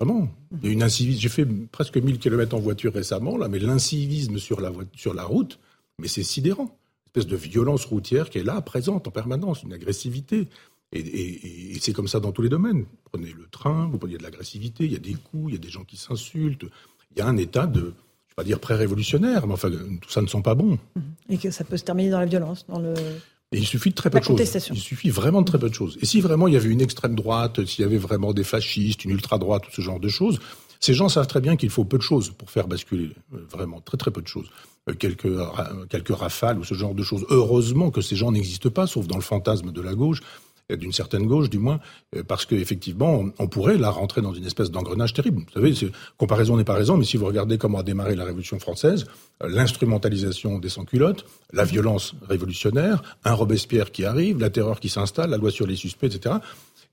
[SPEAKER 40] Vraiment. Il y a une incivisme. J'ai fait presque 1000 km en voiture récemment, là, mais l'incivisme sur la, sur la route, mais c'est sidérant. Une espèce de violence routière qui est là, présente en permanence, une agressivité. Et, c'est comme ça dans tous les domaines. Prenez le train, vous prenez de l'agressivité, il y a des coups, il y a des gens qui s'insultent. Il y a un état de, je ne vais pas dire pré-révolutionnaire, mais enfin, tout ça ne sent pas bon.
[SPEAKER 2] Et que ça peut se terminer dans la violence, dans le.
[SPEAKER 40] Et il suffit de très peu de choses. Il suffit vraiment de très peu de choses. Et si vraiment il y avait une extrême droite, s'il y avait vraiment des fascistes, une ultra droite, tout ce genre de choses, ces gens savent très bien qu'il faut peu de choses pour faire basculer, euh, vraiment très très peu de choses. Euh, quelques, quelques rafales ou ce genre de choses. Heureusement que ces gens n'existent pas, sauf dans le fantasme de la gauche d'une certaine gauche du moins, euh, parce qu'effectivement, on pourrait là rentrer dans une espèce d'engrenage terrible. Vous savez, comparaison n'est pas raison, mais si vous regardez comment a démarré la Révolution française, euh, l'instrumentalisation des sans-culottes, la violence révolutionnaire, un Robespierre qui arrive, la terreur qui s'installe, la loi sur les suspects, etc.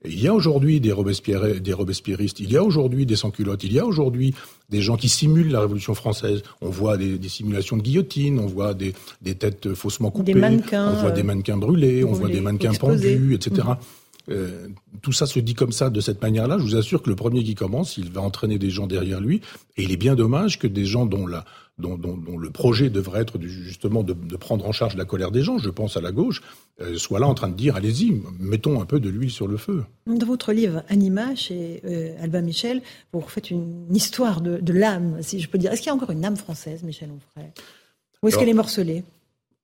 [SPEAKER 40] Il y a aujourd'hui des, Robespierre, des Robespierristes, il y a aujourd'hui des sans-culottes, il y a aujourd'hui des gens qui simulent la Révolution française. On voit des, simulations de guillotine, on voit des, têtes faussement coupées, on voit des mannequins brûlés, on voit des mannequins pendus, etc. Mmh. Euh, tout ça se dit comme ça, de cette manière-là. Je vous assure que le premier qui commence, il va entraîner des gens derrière lui. Et il est bien dommage que des gens dont la, dont, le projet devrait être justement de, prendre en charge la colère des gens, je pense à la gauche, euh, soit là en train de dire allez-y, mettons un peu de l'huile sur le feu.
[SPEAKER 2] Dans votre livre Anima, chez euh, Albin Michel, vous refaites une histoire de, l'âme, si je peux dire. Est-ce qu'il y a encore une âme française, Michel Onfray? Ou est-ce qu'elle est morcelée?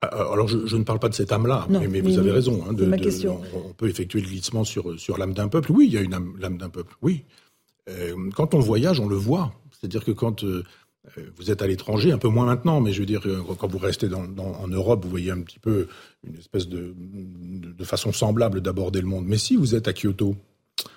[SPEAKER 40] euh, alors, je, ne parle pas de cette âme-là, mais, vous avez raison. Hein, de, on, peut effectuer le glissement sur, sur l'âme d'un peuple. Oui, il y a une âme, l'âme d'un peuple. Oui. quand on voyage, on le voit. C'est-à-dire que quand euh, vous êtes à l'étranger, un peu moins maintenant, mais je veux dire, euh, quand vous restez en Europe, vous voyez un petit peu une espèce de, façon semblable d'aborder le monde. Mais si vous êtes à Kyoto,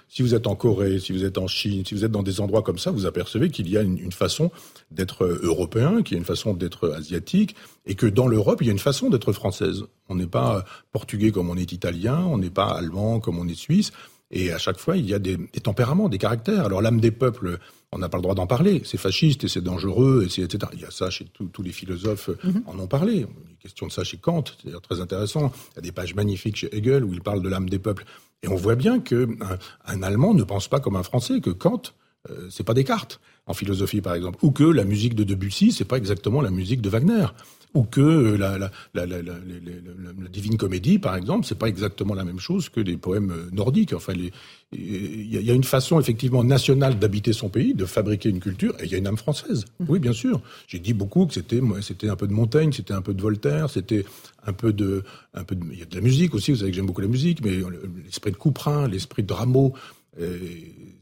[SPEAKER 40] si vous êtes en Corée, si vous êtes en Chine, si vous êtes dans des endroits comme ça, vous apercevez qu'il y a une, façon d'être européen, qu'il y a une façon d'être asiatique, et que dans l'Europe, il y a une façon d'être française. On n'est pas portugais comme on est italien, on n'est pas allemand comme on est suisse. Et à chaque fois, il y a des tempéraments, des caractères. Alors l'âme des peuples, on n'a pas le droit d'en parler. C'est fasciste et c'est dangereux, et c'est, etc. Il y a ça chez tous les philosophes mhm. en ont parlé. Il y a une question de ça chez Kant, c'est très intéressant. Il y a des pages magnifiques chez Hegel où il parle de l'âme des peuples. Et on voit bien que un, Allemand ne pense pas comme un Français, que Kant, euh, c'est pas Descartes en philosophie par exemple, ou que la musique de Debussy, c'est pas exactement la musique de Wagner ou que la, la, la, la, Divine Comédie, par exemple, c'est pas exactement la même chose que les poèmes euh, nordiques. Enfin, il y, a une façon effectivement nationale d'habiter son pays, de fabriquer une culture, et il y a une âme française. Mmh. Oui, bien sûr. J'ai dit beaucoup que c'était, c'était un peu de Montaigne, c'était un peu de Voltaire, c'était un peu de, un peu de, il y a de la musique aussi. Vous savez que j'aime beaucoup la musique, mais l'esprit de Couperin, l'esprit de Rameau, euh,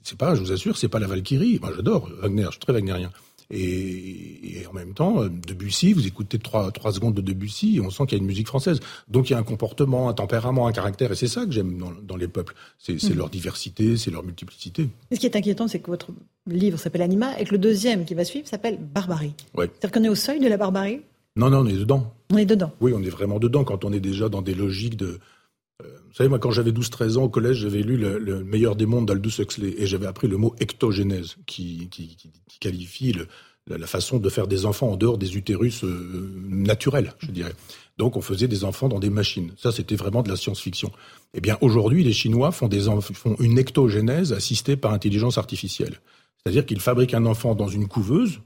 [SPEAKER 40] c'est pas, je vous assure, c'est pas la Valkyrie. Moi, j'adore Wagner, je suis très wagnerien. Et, en même temps, euh, Debussy, vous écoutez trois, trois secondes de Debussy et on sent qu'il y a une musique française. Donc il y a un comportement, un tempérament, un caractère, et c'est ça que j'aime dans, les peuples. C'est mm. leur diversité, c'est leur multiplicité.
[SPEAKER 2] ce qui est inquiétant, c'est que votre livre s'appelle Anima et que le deuxième qui va suivre s'appelle Barbarie. C'est-à-dire qu'on est au seuil de la barbarie?
[SPEAKER 40] Non, non, on est dedans.
[SPEAKER 2] On est dedans.
[SPEAKER 40] Oui, on est vraiment dedans quand on est déjà dans des logiques de, vous savez, moi, quand j'avais 12-13 ans au collège, j'avais lu le, meilleur des mondes d'Aldous Huxley et j'avais appris le mot ectogénèse qui, qui, qualifie la, façon de faire des enfants en dehors des utérus euh, naturels, je dirais. Donc, on faisait des enfants dans des machines. Ça, c'était vraiment de la science-fiction. Eh bien, aujourd'hui, les Chinois font, des font une ectogénèse assistée par intelligence artificielle. C'est-à-dire qu'ils fabriquent un enfant dans une couveuse,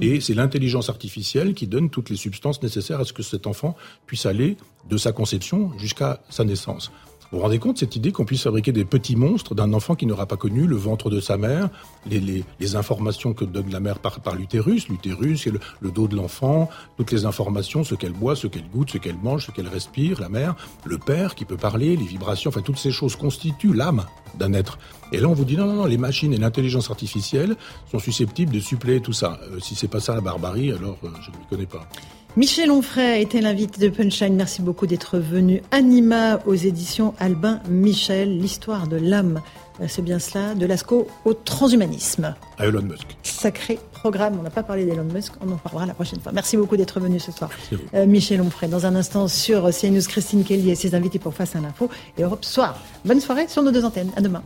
[SPEAKER 40] et c'est l'intelligence artificielle qui donne toutes les substances nécessaires à ce que cet enfant puisse aller de sa conception jusqu'à sa naissance. Vous vous rendez compte cette idée qu'on puisse fabriquer des petits monstres d'un enfant qui n'aura pas connu le ventre de sa mère, les, les, les informations que donne la mère par, par l'utérus, l'utérus le, dos de l'enfant, toutes les informations, ce qu'elle boit, ce qu'elle goûte, ce qu'elle mange, ce qu'elle respire, la mère, le père qui peut parler, les vibrations, enfin toutes ces choses constituent l'âme d'un être. Et là on vous dit non, non, non, les machines et l'intelligence artificielle sont susceptibles de suppléer tout ça. Euh, si c'est pas ça la barbarie, alors euh, je ne connais pas.
[SPEAKER 2] Michel Onfray était l'invité de Punchline. Merci beaucoup d'être venu. Anima aux éditions Albin Michel, l'histoire de l'âme. Euh, c'est bien cela, de Lascaux au transhumanisme.
[SPEAKER 40] À Elon Musk.
[SPEAKER 2] Sacré programme. On n'a pas parlé d'Elon Musk. On en parlera la prochaine fois. Merci beaucoup d'être venu ce soir. Euh, Michel Onfray, dans un instant sur CNews, Christine Kelly et ses invités pour Face à l'info et Europe Soir. Bonne soirée sur nos deux antennes. À demain.